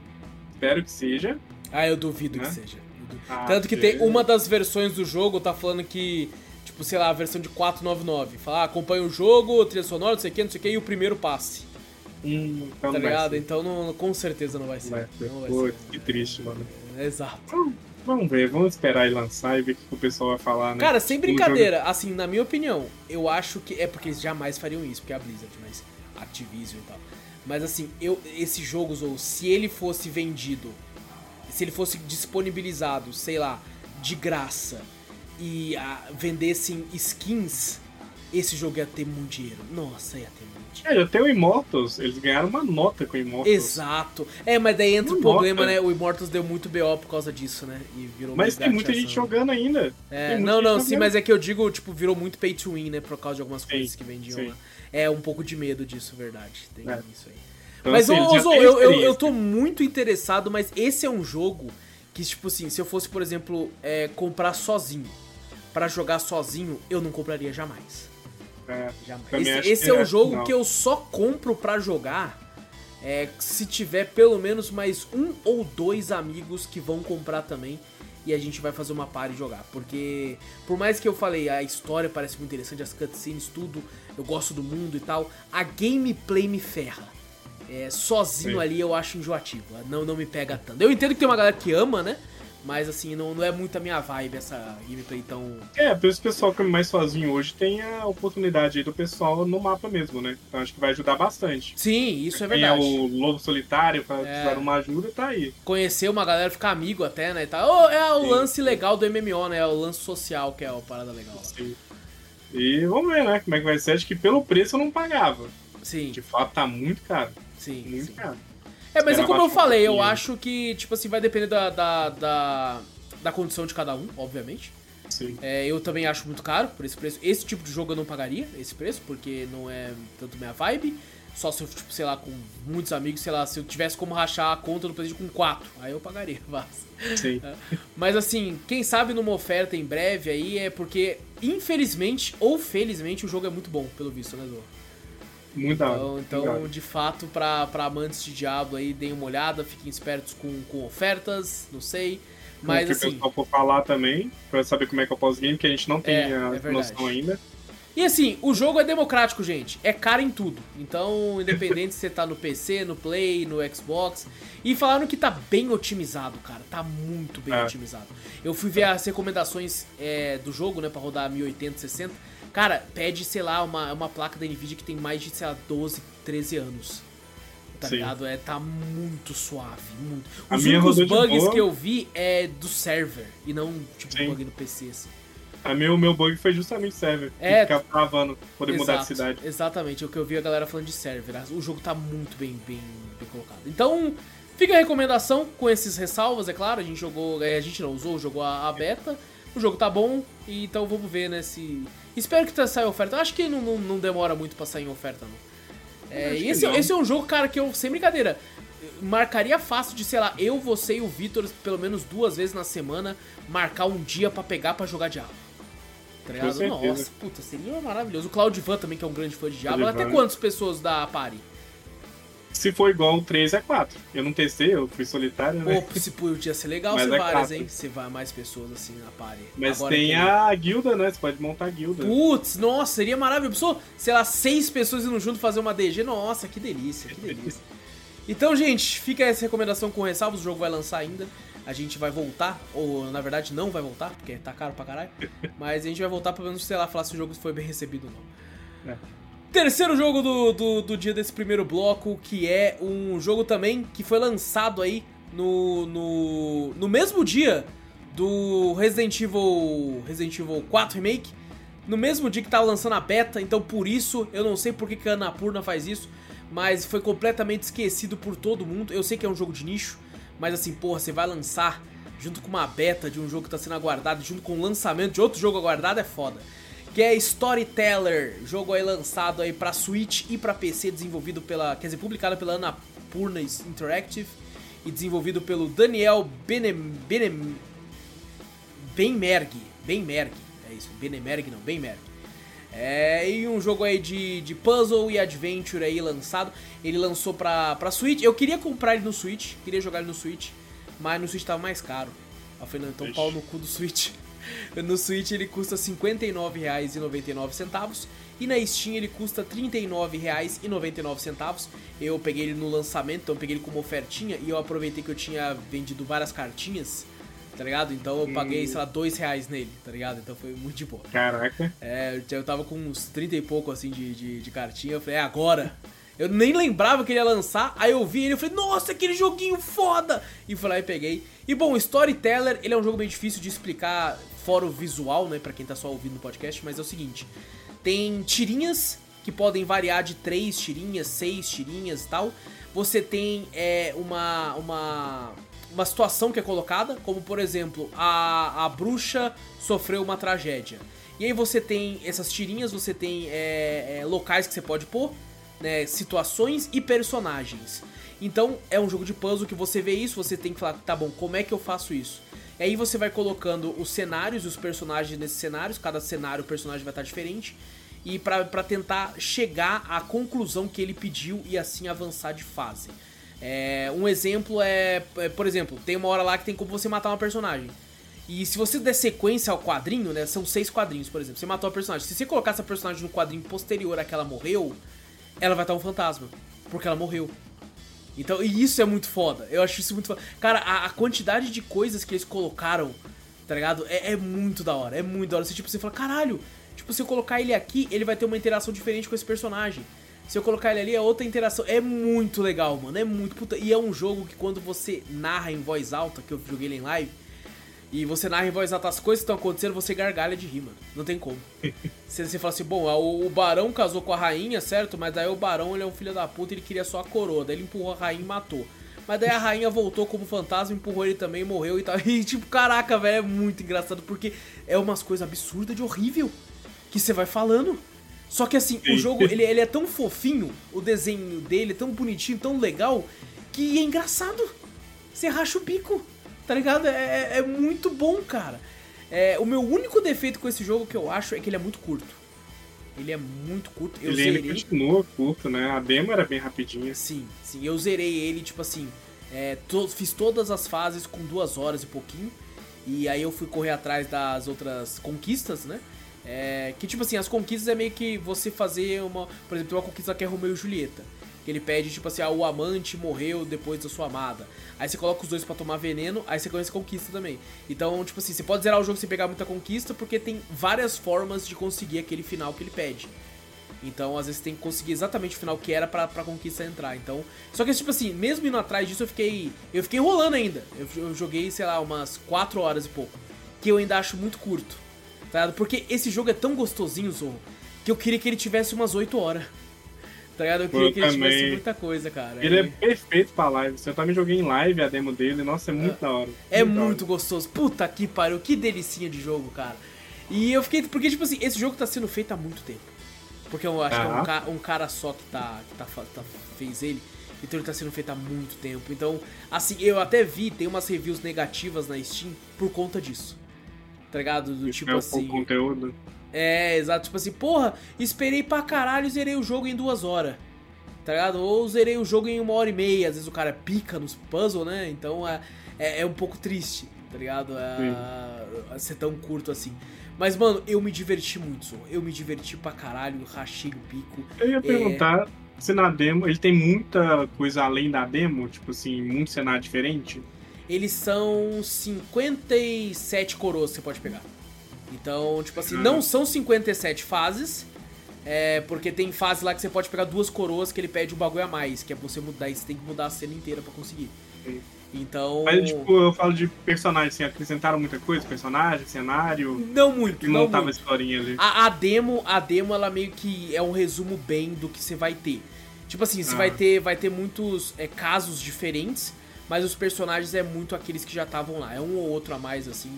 Speaker 2: Espero que seja.
Speaker 1: Ah, eu duvido
Speaker 2: Né?
Speaker 1: que seja. Duvido.
Speaker 2: Ah,
Speaker 1: Tanto que tem uma das versões do jogo tá falando que, tipo, sei lá, a versão de 499. Fala, ah, acompanha o jogo, trilha sonora, não sei o que, não sei o que, e o primeiro passe.
Speaker 2: Hum, então
Speaker 1: tá ligado?
Speaker 2: ser.
Speaker 1: Então não, com certeza não vai ser.
Speaker 2: Vai ser.
Speaker 1: Não vai
Speaker 2: Putz, que triste, mano.
Speaker 1: ser. Exato.
Speaker 2: Vamos ver, vamos esperar ele lançar e ver o que o pessoal vai falar, né?
Speaker 1: Cara, sem brincadeira, assim, na minha opinião, eu acho que. É porque eles jamais fariam isso, porque é a Blizzard, mas Activision e tal. Mas assim, eu, esse jogo, ou se ele fosse vendido, se ele fosse disponibilizado, sei lá, de graça e ah, vendessem skins, esse jogo ia ter muito dinheiro. Nossa, ia ter muito dinheiro.
Speaker 2: É, tenho o Immortals, eles ganharam uma nota com o Immortals.
Speaker 1: Exato. É, mas daí entra o
Speaker 2: Uma
Speaker 1: problema, né? O Immortals deu muito BO por causa disso, né? E virou
Speaker 2: Mas tem muita gente jogando ainda.
Speaker 1: É, não, não, sim,
Speaker 2: jogando.
Speaker 1: mas é que eu digo, tipo, virou muito pay to win, né? Por causa de algumas
Speaker 2: Sim,
Speaker 1: coisas que vendiam
Speaker 2: sim.
Speaker 1: lá. É um pouco de medo disso, verdade. Tem
Speaker 2: É.
Speaker 1: isso aí.
Speaker 2: Então,
Speaker 1: mas,
Speaker 2: assim,
Speaker 1: ô,
Speaker 2: têm
Speaker 1: eu, eu, eu tô muito interessado, mas esse é um jogo que, tipo assim, se eu fosse, por exemplo, é, comprar sozinho, pra jogar sozinho, eu não compraria jamais.
Speaker 2: É,
Speaker 1: Jamais. Esse, esse é o
Speaker 2: é,
Speaker 1: jogo
Speaker 2: não.
Speaker 1: que eu só compro pra jogar é, se tiver pelo menos mais um ou dois amigos que vão comprar também e a gente vai fazer uma party e jogar. Porque, por mais que eu falei, a história parece muito interessante, as cutscenes, tudo, eu gosto do mundo e tal, a gameplay me ferra. É, sozinho
Speaker 2: Sim.
Speaker 1: ali eu acho enjoativo, não, não me pega tanto. Eu entendo que tem uma galera que ama, né? Mas assim, não, não é muito a minha vibe essa gameplay tão.
Speaker 2: É, por isso o pessoal que é mais sozinho hoje tem a oportunidade aí do pessoal no mapa mesmo, né? Então acho que vai ajudar bastante.
Speaker 1: Sim, isso é verdade.
Speaker 2: é o lobo solitário, pra
Speaker 1: É.
Speaker 2: precisar de uma ajuda, tá aí.
Speaker 1: conhecer uma galera, ficar amigo até, né? e tal. Ô, é o
Speaker 2: Sim.
Speaker 1: lance legal do MMO, né? É o lance social que é a parada legal.
Speaker 2: Sim. E vamos ver, né? Como é que vai ser. Acho que pelo preço eu não pagava.
Speaker 1: Sim.
Speaker 2: De fato, tá muito caro.
Speaker 1: Sim,
Speaker 2: Muito
Speaker 1: sim.
Speaker 2: caro.
Speaker 1: É, mas é como eu falei, eu acho que, tipo assim, vai depender da, da, da, da condição de cada um, obviamente.
Speaker 2: Sim.
Speaker 1: É, eu também acho muito caro por esse preço. Esse tipo de jogo eu não pagaria, esse preço, porque não é tanto minha vibe. Só se eu, tipo, sei lá, com muitos amigos, sei lá, se eu tivesse como rachar a conta do PlayStation com 4, aí eu pagaria, mas.
Speaker 2: Sim.
Speaker 1: Mas assim, quem sabe numa oferta em breve aí é porque, infelizmente ou felizmente, o jogo é muito bom, pelo visto, né, Zô?
Speaker 2: Muito.
Speaker 1: Então, então de fato, pra, pra amantes de Diablo aí, deem uma olhada, fiquem espertos com, com ofertas, não sei. Mas
Speaker 2: o que o
Speaker 1: assim,
Speaker 2: pessoal for falar também, pra saber como é que é o pós-game, que a gente não tem
Speaker 1: É,
Speaker 2: a
Speaker 1: é
Speaker 2: noção ainda.
Speaker 1: E assim, o jogo é democrático, gente. É caro em tudo. Então, independente se você tá no PC, no Play, no Xbox. E falaram que tá bem otimizado, cara. Tá muito bem
Speaker 2: É.
Speaker 1: otimizado. Eu fui ver as recomendações é, do jogo, né, pra rodar 1080, 60. Cara, pede, sei lá, uma, uma placa da Nvidia que tem mais de, sei lá, 12, 13 anos. Tá
Speaker 2: Sim.
Speaker 1: ligado? É, tá muito suave, muito. Os únicos bugs que eu vi é do server. E não, tipo,
Speaker 2: Sim.
Speaker 1: bug no PC, assim.
Speaker 2: A meu, meu bug foi justamente server.
Speaker 1: É.
Speaker 2: É. Ficar travando, poder mudar de
Speaker 1: Exato,
Speaker 2: cidade.
Speaker 1: Exatamente, é o que eu vi a galera falando de server. O jogo tá muito bem, bem, bem colocado. Então, fica a recomendação com esses ressalvas, é claro. A gente jogou, é, a gente não usou, jogou a, a beta. O jogo tá bom, e então vamos ver, né, se... Espero que saia oferta. Acho que não, não, não demora muito pra sair em oferta, não. É, esse,
Speaker 2: não.
Speaker 1: esse é um jogo, cara, que eu, sem brincadeira, marcaria fácil de, sei lá, eu, você e o Vitor, pelo menos duas vezes na semana, marcar um dia pra pegar pra jogar Diablo. Tá ligado? Nossa, puta, seria maravilhoso. O Claudivan também, que é um grande fã de Diablo. Até quantas pessoas da Party?
Speaker 2: Se for igual o 3, é 4. Eu não testei, eu fui solitário, né?
Speaker 1: Pô, se podia ser legal ser
Speaker 2: é
Speaker 1: várias,
Speaker 2: quatro.
Speaker 1: hein? Se vai mais pessoas assim na Party.
Speaker 2: Mas
Speaker 1: Agora
Speaker 2: tem a guilda, né? Você pode montar a guilda.
Speaker 1: Putz, nossa, seria maravilhoso. Pessoa, sei lá, seis pessoas indo junto fazer uma DG. Nossa, que delícia, que delícia. Então, gente, fica essa recomendação com ressalvas. O jogo vai lançar ainda. A gente vai voltar, ou na verdade não vai voltar, porque tá caro pra caralho. Mas a gente vai voltar pelo menos, sei lá, falar se o jogo foi bem recebido ou não.
Speaker 2: É.
Speaker 1: Terceiro jogo do, do, do dia desse primeiro bloco, que é um jogo também que foi lançado aí no, no, no mesmo dia do Resident Evil, Resident Evil 4 Remake. No mesmo dia que tava lançando a beta, então por isso, eu não sei por que que a Annapurna faz isso, mas foi completamente esquecido por todo mundo. Eu sei que é um jogo de nicho, mas assim, porra, você vai lançar junto com uma beta de um jogo que tá sendo aguardado, junto com o lançamento de outro jogo aguardado, é foda. Que é Storyteller, jogo aí lançado aí pra Switch e pra PC, desenvolvido pela, quer dizer, publicado pela Annapurna Interactive e desenvolvido pelo Daniel Benem, Benem, Benmerg, Benmerg, é isso, Benemerg não, Benmerg. É, e um jogo aí de, de puzzle e adventure aí lançado. Ele lançou pra, pra Switch. Eu queria comprar ele no Switch, queria jogar ele no Switch, mas no Switch tava mais caro. Eu falei, não, então
Speaker 2: Ixi.
Speaker 1: pau no cu do Switch. No Switch ele custa R$ 59,99 e na Steam ele custa R$ 39,99. Eu peguei ele no lançamento, então eu peguei ele como ofertinha e eu aproveitei que eu tinha vendido várias cartinhas, tá ligado? Então eu paguei, sei lá, dois reais nele, tá ligado? Então foi muito de boa.
Speaker 2: Caraca.
Speaker 1: É, eu tava com uns 30 e pouco assim de, de, de cartinha. Eu falei, é agora. Eu nem lembrava que ele ia lançar. Aí eu vi ele e falei, nossa, aquele joguinho foda! E fui lá e peguei. E bom, o Storyteller, ele é um jogo bem difícil de explicar fora o visual, né? Pra quem tá só ouvindo no podcast, mas é o seguinte: tem tirinhas que podem variar de 3 tirinhas, 6 tirinhas e tal. Você tem é, uma, uma, uma situação que é colocada, como por exemplo, a, a bruxa sofreu uma tragédia. E aí você tem essas tirinhas, você tem é, é, locais que você pode pôr, né, situações e personagens. Então é um jogo de puzzle que você vê isso, você tem que falar, tá bom, como é que eu faço isso? E aí você vai colocando os cenários e os personagens nesses cenários, cada cenário o personagem vai estar diferente, e pra tentar chegar à conclusão que ele pediu e assim avançar de fase. É, um exemplo é, é, por exemplo, tem uma hora lá que tem como você matar uma personagem. E se você der sequência ao quadrinho, né? São seis quadrinhos, por exemplo. Você matou a personagem. Se você colocar essa personagem no quadrinho posterior a que ela morreu, ela vai estar um fantasma. Porque ela morreu. Então, e isso é muito foda. Eu acho isso muito foda. Cara, a, a quantidade de coisas que eles colocaram, tá ligado? É, é muito da hora. É muito da hora. Você, tipo, você fala, caralho, tipo, se eu colocar ele aqui, ele vai ter uma interação diferente com esse personagem. Se eu colocar ele ali, é outra interação. É muito legal, mano. É muito puta. E é um jogo que quando você narra em voz alta, que eu joguei ele em live, e você narra em voz alta as coisas que estão acontecendo, você gargalha de rir, mano. Não tem como. você, você fala assim, bom, o, o barão casou com a rainha, certo? Mas daí o barão ele é um filho da puta, ele queria só a coroa. Daí ele empurrou a rainha e matou. Mas daí a rainha voltou como fantasma, empurrou ele também, morreu e tal. E tipo, caraca, velho, é muito engraçado porque é umas coisas absurdas de horrível que você vai falando. Só que assim, Sim. o jogo, ele, ele é tão fofinho, o desenho dele é tão bonitinho, tão legal, que é engraçado. Você racha o bico, tá ligado? É, é, é muito bom, cara. É, o meu único defeito com esse jogo que eu acho é que ele é muito curto. Ele é muito curto. Eu
Speaker 2: ele,
Speaker 1: zerei...
Speaker 2: ele continua curto, né? A demo era bem rapidinha.
Speaker 1: Sim, sim. Eu zerei ele, tipo assim, é, to fiz todas as fases com duas horas e pouquinho. E aí eu fui correr atrás das outras conquistas, né? É, que tipo assim, as conquistas é meio que você fazer uma. Por exemplo, uma conquista que é Romeu e Julieta. Que ele pede, tipo assim, ah, o amante morreu depois da sua amada. Aí você coloca os dois para tomar veneno, aí você conhece conquista também. Então, tipo assim, você pode zerar o jogo sem pegar muita conquista, porque tem várias formas de conseguir aquele final que ele pede. Então, às vezes tem que conseguir exatamente o final que era pra, pra conquista entrar. Então. Só que, tipo assim, mesmo indo atrás disso, eu fiquei. Eu fiquei enrolando ainda. Eu, eu joguei, sei lá, umas 4 horas e pouco. Que eu ainda acho muito curto. Tá Porque esse jogo é tão gostosinho, Zorro, que eu queria que ele tivesse umas 8 horas. Tá ligado? Eu queria eu que ele também. tivesse muita coisa, cara.
Speaker 2: Ele é perfeito pra live. Eu também joguei em live a demo dele. Nossa, é muito é. da hora.
Speaker 1: É muito, muito gostoso. Puta que pariu. Que delicinha de jogo, cara. E eu fiquei. Porque, tipo assim, esse jogo tá sendo feito há muito tempo. Porque eu acho ah. que é um, um, cara só que, tá, que tá, tá, fez ele. Então ele tá sendo feito há muito tempo. Então, assim, eu até vi, tem umas reviews negativas na Steam por conta disso. Tá ligado? Do tipo é assim.
Speaker 2: conteúdo.
Speaker 1: É, exato. Tipo assim, porra, esperei pra caralho e zerei o jogo em duas horas. Tá ligado? Ou zerei o jogo em uma hora e meia. Às vezes o cara pica nos puzzles, né? Então é, é, é um pouco triste, tá ligado? É, ser tão curto assim. Mas, mano, eu me diverti muito, Eu me diverti pra caralho, rachei o pico.
Speaker 2: Eu ia perguntar é... se na demo ele tem muita coisa além da demo, tipo assim, muito cenário diferente.
Speaker 1: Eles são 57 coroas que você pode pegar. Então, tipo assim, não são 57 fases, é, porque tem fase lá que você pode pegar duas coroas que ele pede um bagulho a mais, que é você mudar, você tem que mudar a cena inteira para conseguir. Então.
Speaker 2: Mas, tipo, eu falo de personagens, assim, acrescentaram muita coisa? Personagem, cenário?
Speaker 1: Não muito.
Speaker 2: Não
Speaker 1: tava
Speaker 2: muito. a historinha ali.
Speaker 1: A, a, demo, a demo, ela meio que é um resumo bem do que você vai ter. Tipo assim, você ah. vai ter vai ter muitos é, casos diferentes, mas os personagens é muito aqueles que já estavam lá. É um ou outro a mais, assim.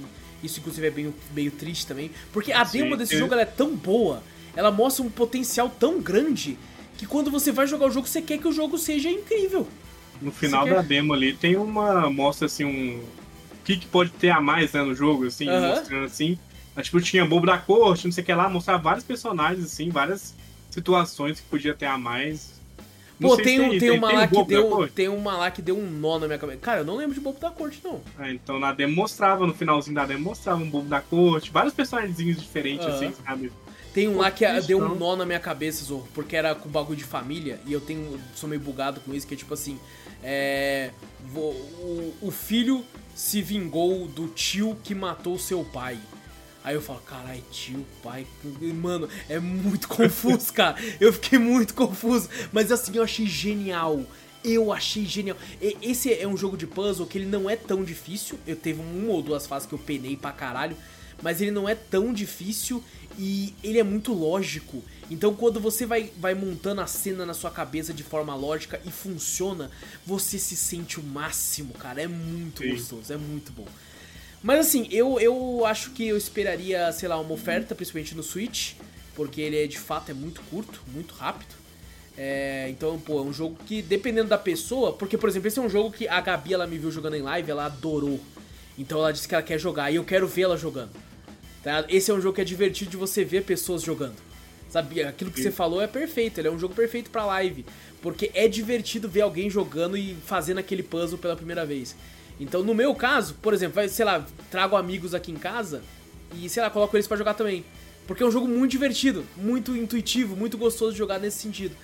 Speaker 1: Isso, inclusive, é meio, meio triste também. Porque a Sim, demo desse é. jogo é tão boa, ela mostra um potencial tão grande, que quando você vai jogar o jogo, você quer que o jogo seja incrível.
Speaker 2: No final da demo ali tem uma. Mostra assim um. O que, que pode ter a mais né, no jogo, assim, uhum. mostrando assim. Tipo, tinha bobo da corte, não sei o que lá, mostrar vários personagens, assim, várias situações que podia ter a mais.
Speaker 1: Não Pô, tem, tem, tem, uma tem lá que deu. Tem uma lá que deu um nó na minha cabeça. Cara, eu não lembro de bobo da corte, não.
Speaker 2: É, então na demo mostrava, no finalzinho da demo mostrava um bobo da corte, vários personagens diferentes, uhum. assim, sabe?
Speaker 1: Tem um Pô, lá que deu um nó na minha cabeça, Zorro, porque era com bagulho de família, e eu tenho. sou meio bugado com isso, que é tipo assim. É, o, o filho se vingou do tio que matou seu pai. Aí eu falo, carai, tio, pai. Mano, é muito confuso, cara. Eu fiquei muito confuso. Mas assim, eu achei genial. Eu achei genial. Esse é um jogo de puzzle que ele não é tão difícil. Eu teve uma ou duas fases que eu penei pra caralho. Mas ele não é tão difícil e ele é muito lógico. Então quando você vai, vai montando a cena na sua cabeça de forma lógica e funciona, você se sente o máximo, cara. É muito Sim. gostoso, é muito bom. Mas assim, eu, eu acho que eu esperaria, sei lá, uma oferta, principalmente no Switch, porque ele é, de fato é muito curto, muito rápido. É, então, pô, é um jogo que, dependendo da pessoa, porque, por exemplo, esse é um jogo que a Gabi, ela me viu jogando em live, ela adorou. Então ela disse que ela quer jogar e eu quero ver ela jogando. Tá? Esse é um jogo que é divertido de você ver pessoas jogando. Sabe, aquilo que você falou é perfeito, ele é um jogo perfeito para live, porque é divertido ver alguém jogando e fazendo aquele puzzle pela primeira vez. Então, no meu caso, por exemplo, vai, sei lá, trago amigos aqui em casa e, sei lá, coloco eles para jogar também. Porque é um jogo muito divertido, muito intuitivo, muito gostoso de jogar nesse sentido.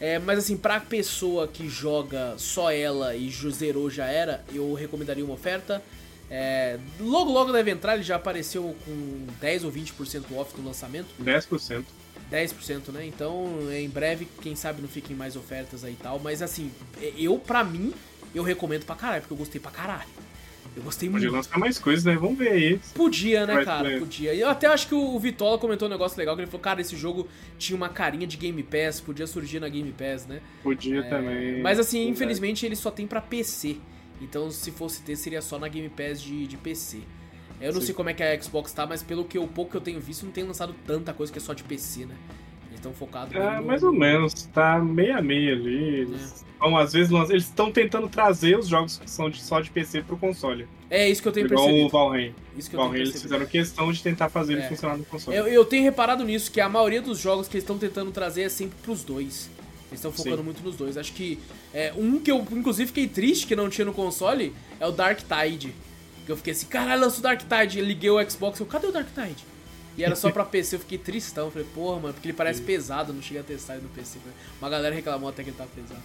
Speaker 1: É, mas assim, pra pessoa que joga só ela e zerou já era, eu recomendaria uma oferta. É, logo logo deve entrar, ele já apareceu com 10 ou 20% off no lançamento.
Speaker 2: 10%.
Speaker 1: 10%, né? Então, em breve, quem sabe não fiquem mais ofertas aí e tal. Mas assim, eu, pra mim, eu recomendo pra caralho, porque eu gostei pra caralho. Eu gostei
Speaker 2: Podia
Speaker 1: muito.
Speaker 2: lançar mais coisas, né? Vamos ver aí.
Speaker 1: Podia, né,
Speaker 2: Vai
Speaker 1: cara?
Speaker 2: ter.
Speaker 1: Podia. E eu até acho que o Vitola comentou um negócio legal, que ele falou, cara, esse jogo tinha uma carinha de Game Pass, podia surgir na Game Pass, né?
Speaker 2: Podia
Speaker 1: É,
Speaker 2: também.
Speaker 1: Mas assim,
Speaker 2: Verdade.
Speaker 1: infelizmente ele só tem pra PC. Então se fosse ter, seria só na Game Pass de, de PC. Eu não
Speaker 2: Sim.
Speaker 1: sei como é que a Xbox tá, mas pelo que eu, pouco que eu tenho visto, não tem lançado tanta coisa que é só de PC, né? Eles estão focados
Speaker 2: É,
Speaker 1: no-
Speaker 2: mais ou menos, tá meia meia ali. Eles, então, às vezes, eles estão tentando trazer os jogos que são de, só de PC pro console.
Speaker 1: É isso que eu tenho
Speaker 2: Igual o
Speaker 1: percebido.
Speaker 2: Valheim.
Speaker 1: Isso que
Speaker 2: O
Speaker 1: eu
Speaker 2: Valheim
Speaker 1: tenho
Speaker 2: eles fizeram questão de tentar fazer ele
Speaker 1: É.
Speaker 2: funcionar no console.
Speaker 1: Eu, eu tenho reparado nisso, que a maioria dos jogos que eles estão tentando trazer é sempre pros dois. Eles estão focando
Speaker 2: Sim.
Speaker 1: muito nos dois. Acho que é, um que eu, inclusive, fiquei triste que não tinha no console é o Dark Tide. Que eu fiquei assim, caralho, lançou o Dark Tide. Eu liguei o Xbox, eu, cadê o Dark Tide? E era só pra PC, eu fiquei tristão. Falei, porra, mano, porque ele parece pesado, não cheguei a testar ele no PC. Uma galera reclamou até que ele tava pesado.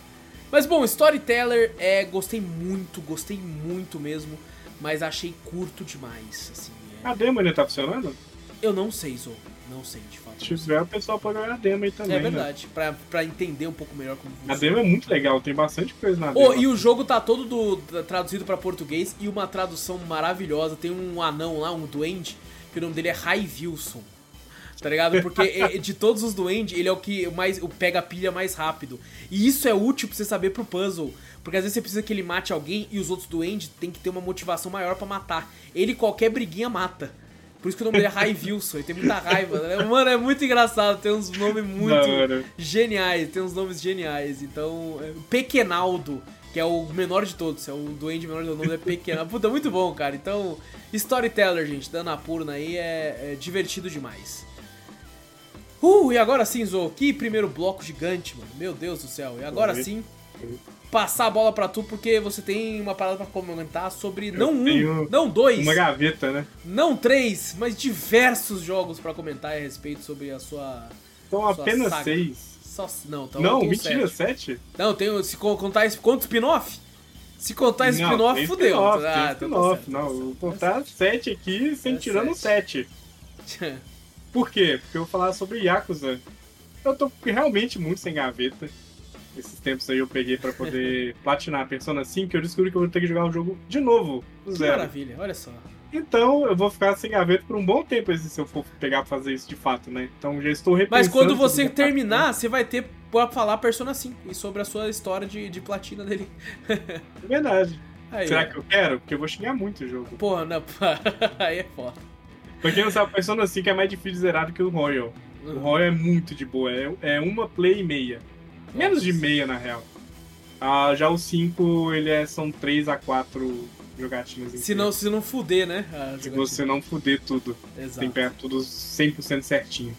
Speaker 1: Mas bom, Storyteller, é, gostei muito, gostei muito mesmo, mas achei curto demais, assim. é.
Speaker 2: A demo ainda tá funcionando?
Speaker 1: Eu não sei, Zou, não sei, de fato.
Speaker 2: Se tiver, o pessoal pode jogar a demo aí também.
Speaker 1: É
Speaker 2: né?
Speaker 1: verdade, pra, pra entender um pouco melhor como
Speaker 2: A demo é muito legal, tem bastante coisa na
Speaker 1: Oh,
Speaker 2: demo.
Speaker 1: e o jogo tá todo do- traduzido pra português e uma tradução maravilhosa. Tem um anão lá, um duende, que o nome dele é Rai Wilson. Tá ligado? Porque é- de todos os duendes, ele é o que mais o pega a pilha mais rápido. E isso é útil pra você saber pro puzzle. Porque às vezes você precisa que ele mate alguém e os outros duendes tem que ter uma motivação maior pra matar. Ele qualquer briguinha mata. Por isso que o nome dele é Rai Wilson, ele tem muita raiva. né? Mano, é muito engraçado, tem uns nomes muito
Speaker 2: hora.
Speaker 1: geniais, tem uns nomes geniais. Então, é, Pequenaldo, que é o menor de todos, é o duende menor do nome é Pequenaldo. Puta, muito bom, cara. Então, Storyteller, gente, dando a purna aí é, é divertido demais. Uh, e agora sim, Zo, que primeiro bloco gigante, mano. Meu Deus do céu. E agora sim, passar a bola pra tu, porque você tem uma parada pra comentar sobre não um, não dois,
Speaker 2: Uma gaveta, né?
Speaker 1: não três, mas diversos jogos pra comentar a respeito sobre a sua.
Speaker 2: Então
Speaker 1: Sua
Speaker 2: apenas
Speaker 1: saga.
Speaker 2: seis.
Speaker 1: Só, não, então
Speaker 2: Não, mentira,
Speaker 1: sete.
Speaker 2: sete?
Speaker 1: Não, tem, se co- contar esse. Conta o spin-off? Se contar esse spin-off,
Speaker 2: tem
Speaker 1: fudeu.
Speaker 2: spin-off,
Speaker 1: Ah, então tá
Speaker 2: spin-off. Não,
Speaker 1: tá
Speaker 2: vou
Speaker 1: tá
Speaker 2: contar sete aqui sem
Speaker 1: É
Speaker 2: tirando sete.
Speaker 1: certo.
Speaker 2: Por quê? Porque eu vou falar sobre Yakuza. Eu tô realmente muito sem gaveta. Esses tempos aí eu peguei pra poder platinar a Persona 5 eu descobri que eu vou ter que jogar o jogo de novo, do
Speaker 1: Que
Speaker 2: zero.
Speaker 1: maravilha, olha só.
Speaker 2: Então eu vou ficar sem gaveta por um bom tempo assim, se eu for pegar pra fazer isso de fato, né? Então já estou repensando.
Speaker 1: Mas quando você
Speaker 2: sobre a
Speaker 1: terminar, você vai ter pra falar Persona 5 e sobre a sua história de, de platina dele.
Speaker 2: parte. É verdade.
Speaker 1: Aí,
Speaker 2: Será
Speaker 1: ó.
Speaker 2: que eu quero? Porque eu vou xingar muito o jogo.
Speaker 1: Porra, não. Aí é foda.
Speaker 2: Pra quem não sabe, Persona 5 é mais difícil de zerar do que o Royal. O Royal é muito de boa, é, é uma play e meia. Menos de meia, na real. Ah, já o 5, ele é, são 3 a 4 jogatinas.
Speaker 1: Se não, se não fuder, né?
Speaker 2: Se você não fuder tudo.
Speaker 1: Exato.
Speaker 2: Tem que pegar tudo 100% certinho.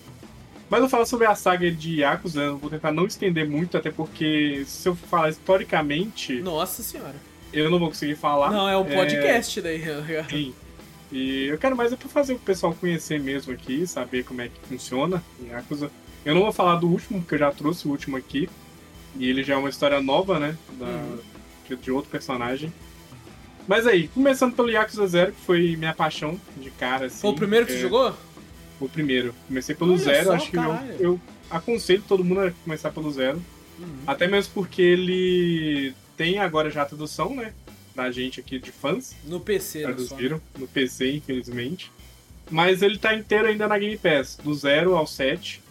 Speaker 2: Mas eu vou falar sobre a saga de Yakuza, eu vou tentar não estender muito, até porque se eu falar historicamente,
Speaker 1: Nossa senhora.
Speaker 2: eu não vou conseguir falar.
Speaker 1: Não, é um podcast daí.
Speaker 2: Sim. E eu quero mais é pra fazer o pessoal conhecer mesmo aqui, saber como é que funciona Yakuza. Eu não vou falar do último, porque eu já trouxe o último aqui. E ele já é uma história nova, né? Da,
Speaker 1: Uhum.
Speaker 2: de outro personagem. Mas aí, começando pelo Yakuza Zero, que foi minha paixão de cara, assim.
Speaker 1: Foi o primeiro que
Speaker 2: é,
Speaker 1: jogou?
Speaker 2: O primeiro. Comecei pelo
Speaker 1: Olha
Speaker 2: zero,
Speaker 1: só,
Speaker 2: acho que eu,
Speaker 1: caralho.
Speaker 2: eu aconselho todo mundo a começar pelo zero.
Speaker 1: Uhum.
Speaker 2: Até mesmo porque ele tem agora já a tradução, né? Da gente aqui de fãs.
Speaker 1: No PC, né, só.
Speaker 2: Traduziram no PC, infelizmente. Mas ele tá inteiro ainda na Game Pass, do 0 ao 7.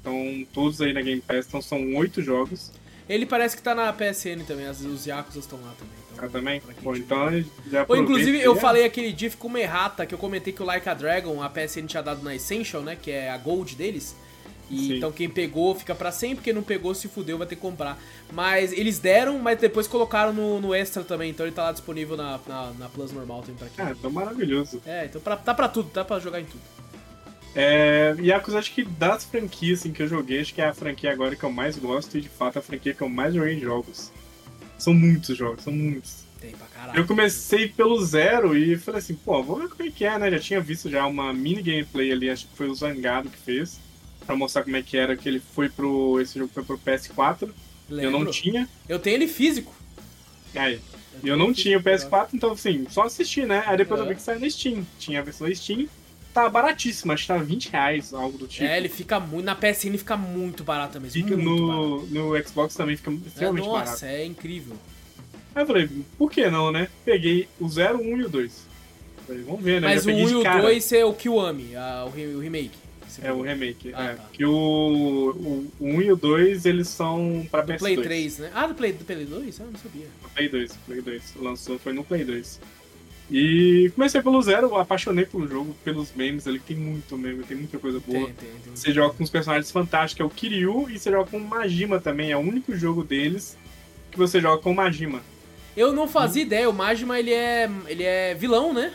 Speaker 2: Então, todos aí na Game Pass, então são oito jogos.
Speaker 1: Ele parece que tá na PSN também, as, os Yakuza estão lá também.
Speaker 2: Também?
Speaker 1: tiver.
Speaker 2: então já
Speaker 1: Ou, inclusive, eu
Speaker 2: é.
Speaker 1: falei aquele GIF com uma errata, que eu comentei que o Like a Dragon, a PSN tinha dado na Essential, né? Que é a Gold deles. E então quem pegou fica pra sempre, quem não pegou se fudeu vai ter que comprar. Mas eles deram, mas depois colocaram no, no Extra também, então ele tá lá disponível na, na, na Plus normal também pra quem.
Speaker 2: Ah, então maravilhoso.
Speaker 1: É, então pra, tá pra tudo, tá pra jogar em tudo.
Speaker 2: É, Yakuza, acho que das franquias assim, que eu joguei, acho que é a franquia agora que eu mais gosto e de fato a franquia que eu mais joguei em jogos. São muitos jogos, são muitos.
Speaker 1: Tem pra caralho.
Speaker 2: Eu comecei pelo zero e falei assim, pô, vou ver como é que é, né? Já tinha visto já uma mini gameplay ali, acho que foi o Zangado que fez, pra mostrar como é que era, que ele foi pro. Esse jogo foi pro PS4. Eu não
Speaker 1: Lembro.
Speaker 2: tinha.
Speaker 1: Eu tenho ele físico.
Speaker 2: Aí. E
Speaker 1: tenho
Speaker 2: eu não tinha o
Speaker 1: físico,
Speaker 2: PS4, então assim, só assisti, né? Aí depois eu vi que saiu na Steam. Tinha a versão da Steam. Tava baratíssima, acho que tava 20 reais, algo do tipo.
Speaker 1: É, ele fica muito. Na PSN fica muito barato mesmo.
Speaker 2: Fica
Speaker 1: muito barato.
Speaker 2: no, no Xbox também fica
Speaker 1: É,
Speaker 2: extremamente
Speaker 1: nossa,
Speaker 2: barato.
Speaker 1: é incrível.
Speaker 2: Aí eu falei, por que não, né? Peguei o 0, 1 e o 2. Falei, vamos ver, né?
Speaker 1: Mas o
Speaker 2: peguei
Speaker 1: 1
Speaker 2: de
Speaker 1: e o
Speaker 2: cara.
Speaker 1: 2 é o Kiwami, a- o, re- o remake.
Speaker 2: É o remake.
Speaker 1: Ah,
Speaker 2: é.
Speaker 1: tá.
Speaker 2: Que o, o, o 1 e o 2, eles são pra
Speaker 1: Do
Speaker 2: PS2.
Speaker 1: Play 3, né? Ah, do Play, do Play 2? Ah, não sabia.
Speaker 2: No Play 2, Play 2. Lançou, foi no Play 2. E comecei pelo zero, apaixonei pelo jogo, pelos memes ali, tem muito meme, tem muita coisa boa.
Speaker 1: Tem, tem, tem.
Speaker 2: Você joga com os personagens fantásticos, é o Kiryu, e você joga com o Majima também. É o único jogo deles que você joga com o Majima.
Speaker 1: Eu não fazia ideia, o Majima ele é, ele é vilão, né?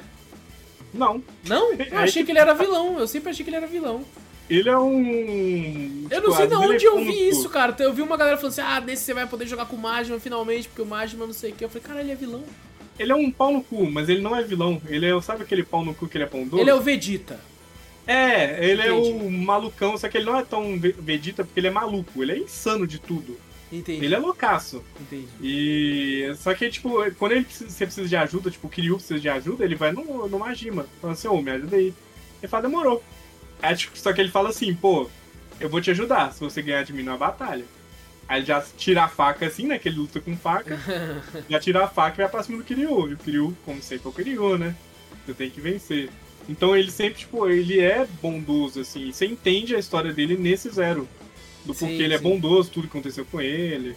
Speaker 2: Não,
Speaker 1: Não? Eu achei
Speaker 2: que
Speaker 1: ele era vilão, eu sempre achei que ele era vilão.
Speaker 2: ele é um.
Speaker 1: Eu
Speaker 2: tipo,
Speaker 1: não sei de onde eu vi isso, cara. Eu vi uma galera falando assim, ah, nesse você vai poder jogar com o Majima finalmente, porque o Majima não sei o que. Eu falei, cara, ele é vilão.
Speaker 2: Ele é um pau no cu, mas ele não é vilão. Ele é, sabe aquele pau no cu que ele é bondoso?
Speaker 1: Ele é o Vegeta.
Speaker 2: É, ele é
Speaker 1: Entendi.
Speaker 2: o malucão, só que ele não é tão ve- Vegeta porque ele é maluco, ele é insano de tudo.
Speaker 1: Entendi,
Speaker 2: Ele é loucaço.
Speaker 1: entendi.
Speaker 2: E. Só que, tipo, quando ele precisa, você precisa de ajuda, tipo, o Kiryu precisa de ajuda, ele vai no, no Majima. Fala assim, ô, me ajuda aí. Ele fala, demorou. Aí, tipo, só que ele fala assim, pô, eu vou te ajudar se você ganhar de mim na batalha. Aí ele já tira a faca assim, né? Que ele luta com faca. já tira a faca e vai pra cima do Kiryu. E o Kiryu, como sempre, é o Kiryu, né? Você tem que vencer. Então ele sempre, tipo, ele é bondoso, assim. Você entende a história dele nesse zero. Do
Speaker 1: Sim,
Speaker 2: porquê ele é
Speaker 1: sim.
Speaker 2: bondoso, tudo que aconteceu com ele.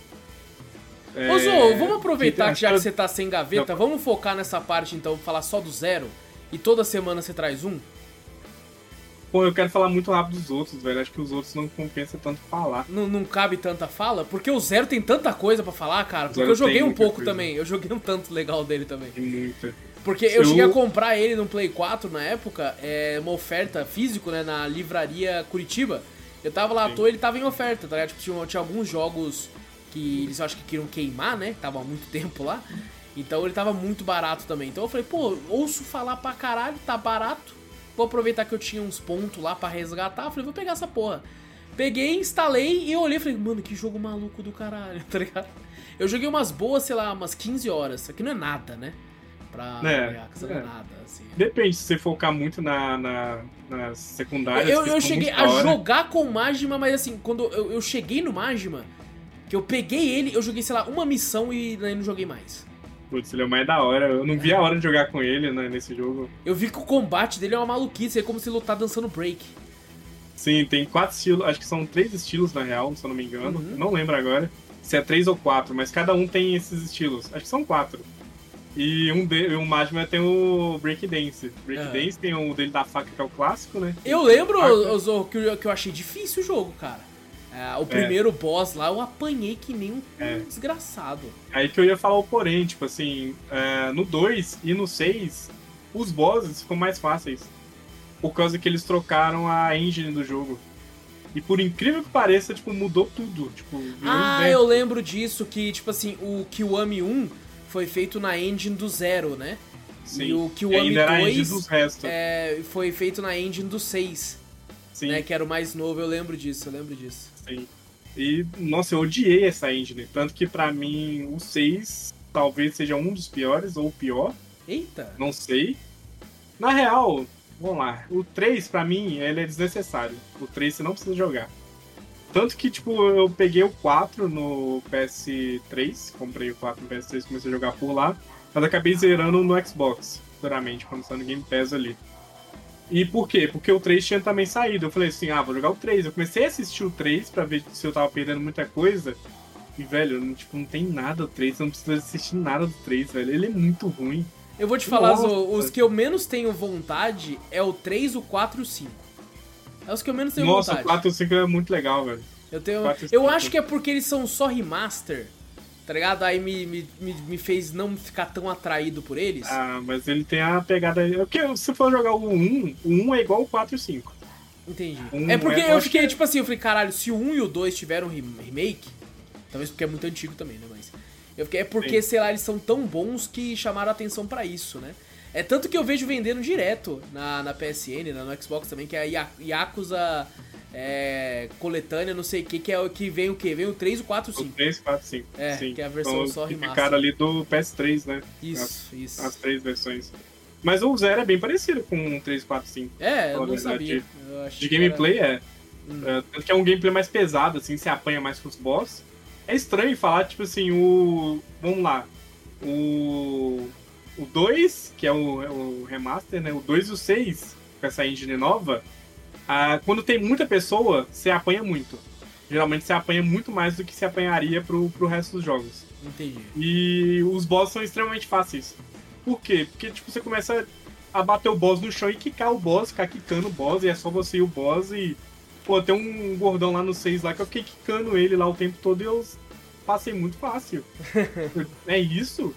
Speaker 2: É,
Speaker 1: Ô, Zou, vamos aproveitar que já que você tá sem gaveta, vamos focar nessa parte então, falar só do zero. E toda semana você traz um?
Speaker 2: Pô, eu quero falar muito rápido dos outros, velho. Acho que os outros não compensa tanto falar.
Speaker 1: Não, não cabe tanta fala? Porque o zero tem tanta coisa pra falar, cara. Porque eu joguei um pouco
Speaker 2: coisa.
Speaker 1: também. Eu joguei um tanto legal dele também.
Speaker 2: Tem muita.
Speaker 1: Porque eu
Speaker 2: Se
Speaker 1: cheguei
Speaker 2: eu-
Speaker 1: a comprar ele no Play 4 na época, é, uma oferta físico, né, na livraria Curitiba. Eu tava lá à
Speaker 2: Sim.
Speaker 1: toa ele tava em oferta, tá ligado? Tipo, tinha, tinha alguns jogos que eles acho que queriam queimar, né? Tava há muito tempo lá. Então ele tava muito barato também. Então eu falei, pô, ouço falar pra caralho, tá barato. Vou aproveitar que eu tinha uns pontos lá pra resgatar. Falei, vou pegar essa porra. Peguei, instalei e olhei e falei, mano, que jogo maluco do caralho, tá ligado? Eu joguei umas boas, sei lá, umas 15 horas. Isso aqui não é nada, né? Pra
Speaker 2: É,
Speaker 1: Yakuza não é
Speaker 2: é.
Speaker 1: nada, assim.
Speaker 2: Depende, se você focar muito na, na, nas secundárias.
Speaker 1: Eu, eu cheguei a
Speaker 2: hora.
Speaker 1: jogar com o Majima, mas assim, quando eu, eu cheguei no Majima, que eu peguei ele, eu joguei, sei lá, uma missão e daí não joguei mais.
Speaker 2: Putz, ele é o mais da hora. Eu não vi a hora de jogar com ele né, nesse jogo.
Speaker 1: Eu vi que o combate dele é uma maluquice, é como se ele lutar dançando break.
Speaker 2: Sim, tem quatro estilos. Acho que são três estilos na real, se eu não me engano.
Speaker 1: Uhum.
Speaker 2: Não lembro agora se é três ou quatro, mas cada um tem esses estilos. Acho que são quatro. E um de, o Majima tem o Breakdance. Breakdance tem o dele da faca, que é o clássico, né?
Speaker 1: Eu lembro, Zorro, que, eu- que eu achei difícil o jogo, cara. É, o primeiro boss lá eu apanhei que nem um
Speaker 2: É.
Speaker 1: desgraçado.
Speaker 2: Aí que eu ia falar o porém, tipo assim, é, no 2 e no 6, os bosses ficam mais fáceis. Por causa que eles trocaram a engine do jogo. E por incrível que pareça, tipo, mudou tudo. Tipo,
Speaker 1: Ah, eu lembro disso, que, tipo assim, o Kiwami 1 foi feito na engine do zero, né?
Speaker 2: Sim.
Speaker 1: E o
Speaker 2: E
Speaker 1: Kiwami
Speaker 2: ainda era a engine
Speaker 1: 2
Speaker 2: dos restos.
Speaker 1: é, foi feito na engine do 6,
Speaker 2: Sim,
Speaker 1: né? Que era o mais novo, eu lembro disso, eu lembro disso.
Speaker 2: Sim. E, nossa, eu odiei essa engine. Tanto que pra mim, o 6 talvez seja um dos piores, ou o pior.
Speaker 1: Eita!
Speaker 2: Não sei. Na real, vamos lá. O 3, pra mim, ele é desnecessário. O 3 você não precisa jogar. Tanto que, tipo, eu peguei o 4 no PS3. Comprei o 4 no PS3 e comecei a jogar por lá. Mas acabei zerando no Xbox, futuramente, quando saiu no Game Pass ali. E por quê? Porque o 3 tinha também saído. Eu falei assim, ah, vou jogar o 3. Eu comecei a assistir o 3 pra ver se eu tava perdendo muita coisa. E, velho, não, tipo, não tem nada do 3. Você não precisa assistir nada do 3, velho. Ele é muito ruim.
Speaker 1: Eu vou te falar,
Speaker 2: Nossa.
Speaker 1: Zo, os que eu menos tenho vontade é o 3, o 4 e o 5. É os que eu menos tenho
Speaker 2: Nossa,
Speaker 1: vontade.
Speaker 2: o 4 e o 5 é muito legal, velho.
Speaker 1: Eu, tenho,
Speaker 2: quatro e
Speaker 1: eu
Speaker 2: cinco.
Speaker 1: acho que é porque eles são só remaster, tá ligado? Aí me, me, me, me fez não ficar tão atraído por eles.
Speaker 2: Ah, mas ele tem a pegada. É porque se for jogar o 1, o 1 é igual o 4 e o 5.
Speaker 1: Entendi.
Speaker 2: Um
Speaker 1: é porque
Speaker 2: é- eu
Speaker 1: fiquei
Speaker 2: que é-
Speaker 1: tipo assim, eu falei, caralho, se o 1 e o 2 tiveram rem- remake, talvez porque é muito antigo também, né? Mas. Eu fiquei, é porque,
Speaker 2: Sim.
Speaker 1: sei lá, eles são tão bons que chamaram a atenção pra isso, né? É tanto que eu vejo vendendo direto na, na PSN, na- no Xbox também, que é a Ya- Yakuza é, coletânea, não sei o que, que é o que vem o quê? Vem o 3, o 4 e o
Speaker 2: O
Speaker 1: 5.
Speaker 2: 3, 4 5.
Speaker 1: É,
Speaker 2: Sim.
Speaker 1: que é a versão
Speaker 2: Então,
Speaker 1: só
Speaker 2: que
Speaker 1: remaster.
Speaker 2: ficaram ali do PS3, né?
Speaker 1: Isso, isso.
Speaker 2: As três versões. Mas o 0 é bem parecido com o 3, 4, 5.
Speaker 1: É, eu não
Speaker 2: verdade.
Speaker 1: sabia. Eu
Speaker 2: De
Speaker 1: que
Speaker 2: gameplay
Speaker 1: era-
Speaker 2: é. É, Tanto que é um gameplay mais pesado, assim, você apanha mais com os boss. É estranho falar, tipo assim, o. Vamos lá. O. O 2, que é o, é o remaster, né? O 2 e o 6, com essa engine nova. Ah, quando tem muita pessoa, você apanha muito. Geralmente você apanha muito mais do que se apanharia pro, pro resto dos jogos.
Speaker 1: Entendi.
Speaker 2: E os bosses são extremamente fáceis. Por quê? Porque tipo, você começa a bater o boss no chão e quicar o boss, ficar quicando o boss, e é só você e o boss e. Pô, tem um gordão lá no 6 lá que eu fiquei quicando ele lá o tempo todo e eu passei muito fácil. é isso?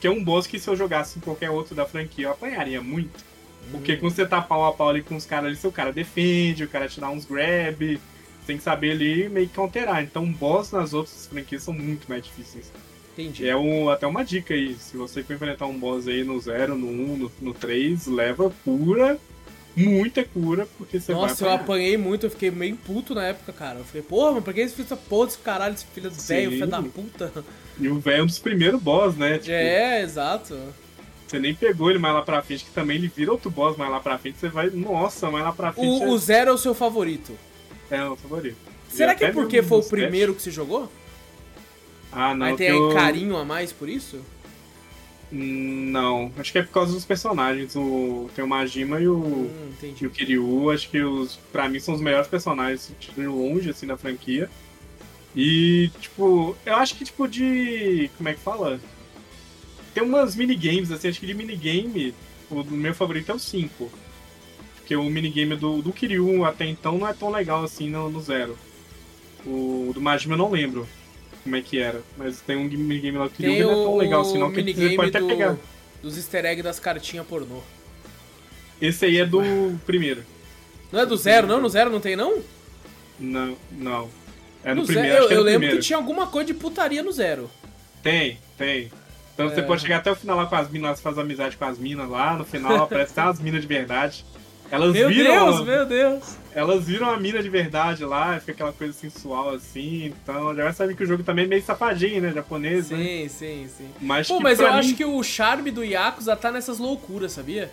Speaker 2: Que é um boss que se eu jogasse em qualquer outro da franquia eu apanharia muito. Porque quando você tá pau a pau ali com os caras ali, seu cara defende, o cara te dá uns grab, tem que saber ali meio que counterar. Então, boss nas outras franquias são muito mais difíceis.
Speaker 1: Entendi.
Speaker 2: É um, até uma dica aí, se você for enfrentar um boss aí no 0, no 1, um, no, no 3, leva cura, muita cura, porque você
Speaker 1: Nossa,
Speaker 2: vai
Speaker 1: eu apanhei muito, eu fiquei meio puto na época, cara. Eu fiquei, porra, mas pra que eles fizeram essa porra desse caralho, esse filho do velho, filho da puta?
Speaker 2: E o velho é um dos primeiros boss, né?
Speaker 1: Tipo, é, exato.
Speaker 2: Você nem pegou ele mais lá pra frente, que também ele vira outro boss mais lá pra frente, você vai, nossa, mais lá pra frente.
Speaker 1: O,
Speaker 2: é...
Speaker 1: o Zero é o seu favorito?
Speaker 2: É, o favorito.
Speaker 1: Será que é porque foi o primeiro que você jogou?
Speaker 2: Ah, não.
Speaker 1: Aí tem
Speaker 2: eu...
Speaker 1: carinho a mais por isso?
Speaker 2: Não, acho que é por causa dos personagens. O... Tem o Majima e o,
Speaker 1: hum,
Speaker 2: e o Kiryu. Acho que os, pra mim são os melhores personagens de longe, assim, da franquia. E, tipo, eu acho que, tipo, de. Como é que fala? Tem umas minigames, assim, acho que de minigame, o meu favorito é o 5. Porque o minigame do, do Kiryu até então não é tão legal assim no, no Zero. O do Majima eu não lembro como é que era. Mas tem um minigame lá que
Speaker 1: tem
Speaker 2: não é tão legal assim, não.
Speaker 1: Que
Speaker 2: você pode até
Speaker 1: do,
Speaker 2: pegar.
Speaker 1: Dos easter eggs das cartinhas pornô.
Speaker 2: Esse aí é do primeiro.
Speaker 1: Não é do zero, não? No zero não tem, não?
Speaker 2: Não, não. É no,
Speaker 1: no
Speaker 2: primeiro.
Speaker 1: Zero, eu,
Speaker 2: é
Speaker 1: eu lembro
Speaker 2: primeiro.
Speaker 1: que tinha alguma coisa de putaria no zero.
Speaker 2: Tem, tem. Então
Speaker 1: É.
Speaker 2: você pode chegar até o final lá com as minas, faz amizade com as minas lá, no final aparece até as minas de verdade. Elas
Speaker 1: Meu
Speaker 2: viram.
Speaker 1: Deus, meu Deus.
Speaker 2: Elas viram a mina de verdade lá, fica aquela coisa sensual assim, então já vai saber que o jogo também é meio safadinho, né? Japonês, né?
Speaker 1: Sim, sim, sim.
Speaker 2: Mas,
Speaker 1: Pô, mas eu
Speaker 2: mim-
Speaker 1: acho que o charme do Yakuza tá nessas loucuras, sabia?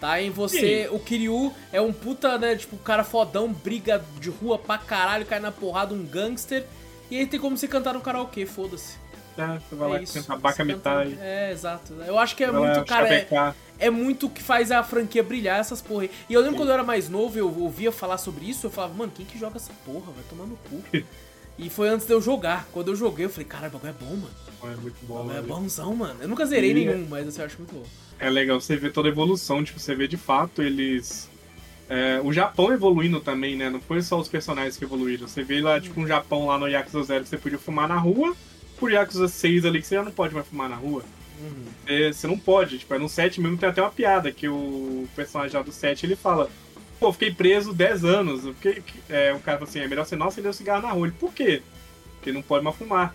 Speaker 1: Tá em você. O Kiryu é um puta, né? Tipo, cara fodão, briga de rua pra caralho, cai na porrada, um gangster. E aí tem como você cantar no karaokê, foda-se.
Speaker 2: É, você vai
Speaker 1: É
Speaker 2: lá
Speaker 1: isso.
Speaker 2: tentar baca mitai.
Speaker 1: É, exato. Eu acho que é
Speaker 2: vai
Speaker 1: muito, cara. É, é muito o que faz a franquia brilhar, essas porra aí. E eu lembro
Speaker 2: Sim.
Speaker 1: quando eu era mais novo, eu ouvia falar sobre isso, eu falava, mano, quem que joga essa porra? Vai tomar no cu. e foi antes de eu jogar. Quando eu joguei, eu falei, cara, o bagulho é bom, mano.
Speaker 2: É muito bom,
Speaker 1: bagulho é bonzão, mano. Eu nunca zerei
Speaker 2: E-
Speaker 1: nenhum, mas assim, eu acho muito bom.
Speaker 2: É legal você ver toda a evolução, tipo, você vê de fato eles. é, o Japão evoluindo também, né? Não foi só os personagens que evoluíram. Você vê lá, tipo, um Japão lá no Yakuza 0 que você podia fumar na rua, por Yakuza 6 ali que você já não pode mais fumar na rua.
Speaker 1: Uhum.
Speaker 2: É, você não pode. Tipo, é no 7 mesmo tem até uma piada que o personagem lá do 7 ele fala. Pô, fiquei preso 10 anos. Eu fiquei- é, o cara fala assim: é melhor você não acender o cigarro na rua. Ele, por quê? Porque não pode mais fumar.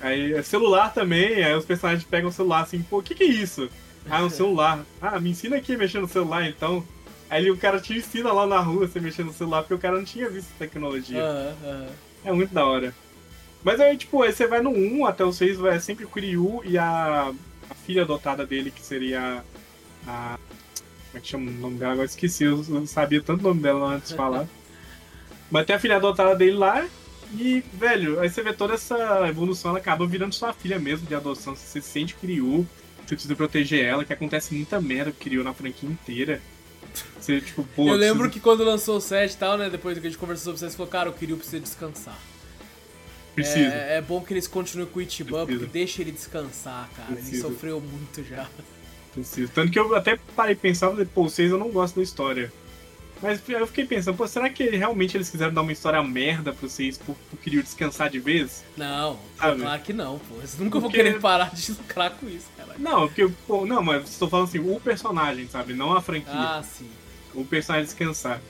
Speaker 2: Aí, é celular também, aí os personagens pegam o celular assim, pô, o que que é isso? Ah, é um celular. Ah, me ensina aqui a mexer no celular então. Aí o cara te ensina lá na rua você mexer no celular, porque o cara não tinha visto essa tecnologia.
Speaker 1: Aham, aham.
Speaker 2: É muito da hora. Mas aí, tipo, aí você vai no 1 até o 6, vai sempre o Kiryu e a, a filha adotada dele, que seria a. Como é que chama o nome dela? Agora esqueci, eu não sabia tanto o nome dela antes de falar. Mas tem a filha adotada dele lá, e, velho, aí você vê toda essa evolução, ela acaba virando sua filha mesmo de adoção. Você se sente Kiryu, você precisa proteger ela, que acontece muita merda com Kiryu na franquia inteira. Você, tipo, pô.
Speaker 1: eu lembro
Speaker 2: precisa-
Speaker 1: que quando lançou o 7 e tal, né? Depois que a gente conversou sobre isso, você falou, cara, o Kiryu precisa descansar.
Speaker 2: Precisa.
Speaker 1: É, é bom que eles continuem com o Ichiban,
Speaker 2: Precisa.
Speaker 1: porque deixa ele descansar, cara. Ele
Speaker 2: Precisa.
Speaker 1: sofreu muito já.
Speaker 2: Preciso. Tanto que eu até parei pensar, pô, vocês eu não gosto da história. Mas eu fiquei pensando, pô, será que realmente eles quiseram dar uma história merda pra vocês pro, pro Kiryu descansar de vez?
Speaker 1: Não,
Speaker 2: Sabe?
Speaker 1: claro que não, pô. Eles nunca vão
Speaker 2: Porque-
Speaker 1: querer parar de lucrar com isso, cara.
Speaker 2: Não, porque, pô, não, mas estou falando assim, o personagem, sabe? Não a franquia.
Speaker 1: Ah, sim.
Speaker 2: O personagem descansar.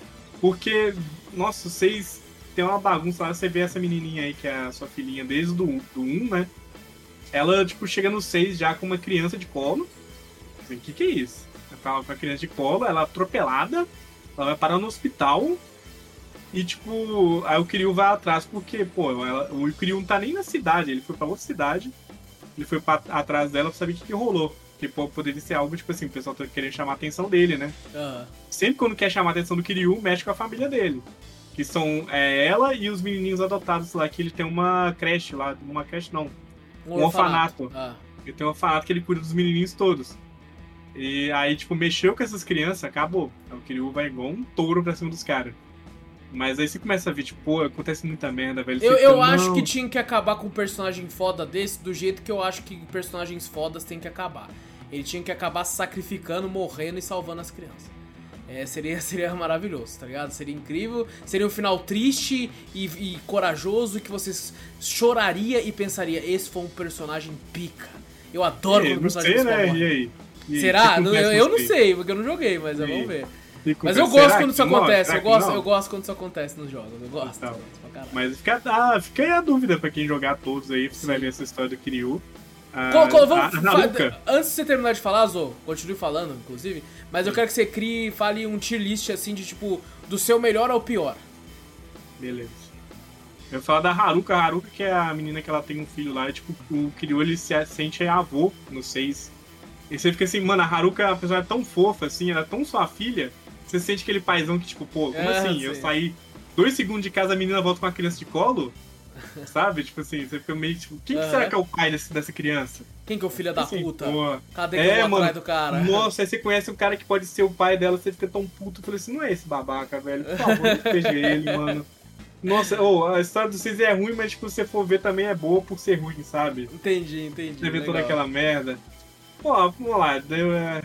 Speaker 2: Porque, nossa, vocês tem uma bagunça lá, você vê essa menininha aí, que é a sua filhinha desde do, do 1, né? Ela, tipo, chega no 6 já com uma criança de colo. Assim, o que que é isso? Ela tá com a criança de colo, ela é atropelada, ela vai parar no hospital. E, tipo, aí o Kiryu vai atrás porque, pô, ela- o Kiryu não tá nem na cidade, ele foi pra outra cidade. Ele foi pra, atrás dela pra saber o que, que rolou. Que pô, poderia ser algo, tipo assim, o pessoal tá querendo chamar a atenção dele, né?
Speaker 1: Aham.
Speaker 2: sempre quando quer chamar a atenção do Kiryu, mexe com a família dele. Que são é, ela e os menininhos adotados lá, que ele tem uma creche lá. Uma creche não. Um orfanato.
Speaker 1: Ah,
Speaker 2: Ele tem um orfanato que ele cuida dos menininhos todos. E aí, tipo, mexeu com essas crianças, acabou. Então o Kiryu vai igual um touro pra cima dos caras. Mas aí você começa a ver, tipo, pô, acontece muita merda, velho.
Speaker 1: Eu, eu acho
Speaker 2: "Não".
Speaker 1: que tinha que acabar com um personagem foda desse do jeito que eu acho que personagens fodas têm que acabar. Ele tinha que acabar se sacrificando, morrendo e salvando as crianças. É, seria, seria maravilhoso, tá ligado? Seria incrível. Seria um final triste e, e corajoso que você choraria e pensaria: esse foi um personagem pica. Eu adoro
Speaker 2: E
Speaker 1: quando personagem
Speaker 2: sei, né? E aí? E aí,
Speaker 1: Será?
Speaker 2: você
Speaker 1: Não, eu, eu não
Speaker 2: sei.
Speaker 1: porque eu não joguei, mas
Speaker 2: E
Speaker 1: vamos ver. Mas eu gosto quando isso acontece. Eu gosto, eu gosto quando isso acontece nos jogos. Eu gosto.
Speaker 2: Então.
Speaker 1: eu gosto pra caralho.
Speaker 2: Mas fica, ah, fica aí a dúvida pra quem jogar todos aí, você vai ver essa história do Kiryu. Ah, a-
Speaker 1: vamos,
Speaker 2: a Haruka.
Speaker 1: antes de você terminar de falar, Zo, continue falando, inclusive, mas eu quero que você crie, fale um tier list assim de tipo, do seu melhor ao pior.
Speaker 2: Beleza. Eu vou falar da Haruka. A Haruka, que é a menina que ela tem um filho lá, e, tipo, o Kiryu ele se sente avô no 6. E você fica assim, mano, a Haruka, a pessoa é tão fofa, assim, ela é tão sua filha, você sente aquele paizão que, tipo, pô, como
Speaker 1: É,
Speaker 2: assim? Eu
Speaker 1: sim.
Speaker 2: saí dois segundos de casa, a menina volta com uma criança de colo? Sabe? Tipo assim, você fica meio tipo, quem que será que é o pai desse, dessa criança?
Speaker 1: Quem que é o filho da
Speaker 2: Assim,
Speaker 1: puta?
Speaker 2: pô,
Speaker 1: Cadê que
Speaker 2: É,
Speaker 1: eu vou
Speaker 2: mano.
Speaker 1: atrás do cara?
Speaker 2: Nossa, aí você conhece um cara que pode ser o pai dela, você fica tão puto. Eu falei assim, não é esse babaca, velho. Por favor, despeja ele, mano. Nossa, oh, a história do vocês é ruim, mas tipo, se você for ver também é boa por ser ruim, sabe?
Speaker 1: Entendi, entendi.
Speaker 2: Você vê toda
Speaker 1: legal.
Speaker 2: aquela merda. Pô, vamos lá, deu, é...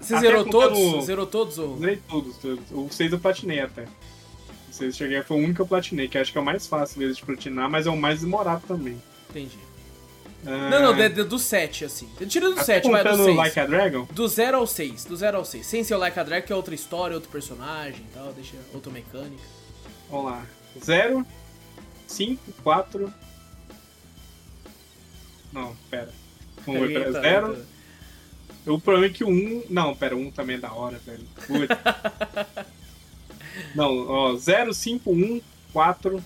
Speaker 1: Você
Speaker 2: até
Speaker 1: zerou todos? Zerou todos? Ou...
Speaker 2: Zerei todos, todos. O 6 eu platinei até. 6 eu cheguei, foi o único que eu platinei, que acho que é o mais fácil mesmo de platinar, mas é o mais demorado também.
Speaker 1: Entendi.
Speaker 2: Ah,
Speaker 1: Não, não, de- de- do 7, assim. Tira do
Speaker 2: até
Speaker 1: 7, vai do
Speaker 2: contando
Speaker 1: 6.
Speaker 2: Like a Dragon?
Speaker 1: Do 0 ao 6, do 0 ao 6. Sem ser o Like a Drag, que é outra história, outro personagem e tal, deixa outra mecânica.
Speaker 2: Vamos lá. 0, 5, 4. Não, pera. Vamos ver, pera.
Speaker 1: Eita,
Speaker 2: 0.
Speaker 1: eita.
Speaker 2: O problema é que o 1. Não, pera, o 1 também é da hora, velho. Putz. não, ó, 0, 5, 1, 4.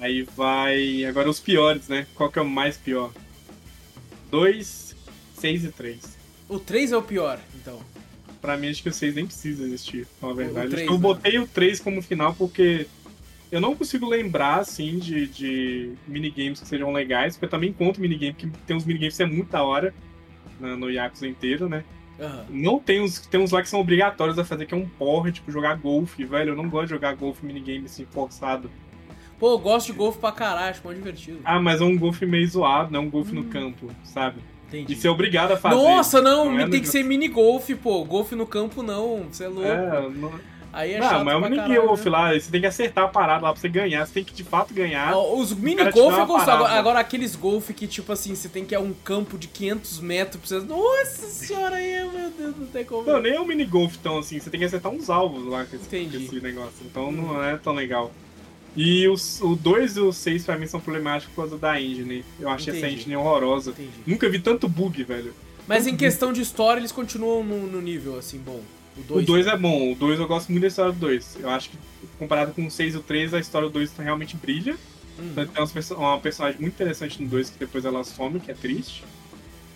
Speaker 2: Aí vai. Agora os piores, né? Qual que é o mais pior? 2, 6 e 3.
Speaker 1: O 3 é o pior, então.
Speaker 2: Pra mim, acho que o 6 nem precisa existir, na verdade.
Speaker 1: três,
Speaker 2: Acho que eu
Speaker 1: né?
Speaker 2: botei o 3 como final porque eu não consigo lembrar, assim, de, de minigames que sejam legais, porque eu também conto minigame, que tem uns minigames que é muito da hora na- no Yakuza inteiro, né?
Speaker 1: Aham.
Speaker 2: Não tem uns, tem uns lá que são obrigatórios a fazer, que é um porre, tipo, jogar golfe, velho. Eu não gosto de jogar golfe minigame assim, forçado.
Speaker 1: Pô, eu gosto de golfe pra caralho, acho mó divertido.
Speaker 2: Ah, mas é um golfe meio zoado, não é um golfe
Speaker 1: Hum.
Speaker 2: no campo, sabe?
Speaker 1: Entendi.
Speaker 2: E ser obrigado a fazer.
Speaker 1: Nossa, não,
Speaker 2: Não é
Speaker 1: tem que ser mini golfe, pô. Golfe no campo não, você é louco.
Speaker 2: É, não,
Speaker 1: Aí é
Speaker 2: não, mas é um
Speaker 1: pra
Speaker 2: mini
Speaker 1: caralho,
Speaker 2: golfe
Speaker 1: né?
Speaker 2: lá, você tem que acertar a parada lá pra você ganhar, você tem que de fato ganhar.
Speaker 1: Os mini
Speaker 2: cara te
Speaker 1: golfe
Speaker 2: dá
Speaker 1: eu
Speaker 2: uma
Speaker 1: gosto. Agora, agora aqueles golfe que, tipo assim, você tem que a um campo de 500 metros pra você... Nossa senhora, aí, meu Deus, não tem como.
Speaker 2: Não, nem é um mini golfe tão assim, você tem que acertar uns alvos lá com esse, esse negócio. Então não é tão legal. E os, o 2 e o 6 pra mim são problemáticos por causa da engine. Eu achei essa
Speaker 1: Entendi.
Speaker 2: engine horrorosa.
Speaker 1: Entendi.
Speaker 2: Nunca vi tanto bug, velho.
Speaker 1: Mas em questão de história, eles continuam no, no nível, assim, bom. O 2
Speaker 2: O 2 é bom, o 2 eu gosto muito da história do 2. Eu acho que comparado com o 6 e o 3, a história do 2 realmente brilha.
Speaker 1: Hum.
Speaker 2: Tem umas perso- uma personagem muito interessante no 2 que depois ela some, que é triste.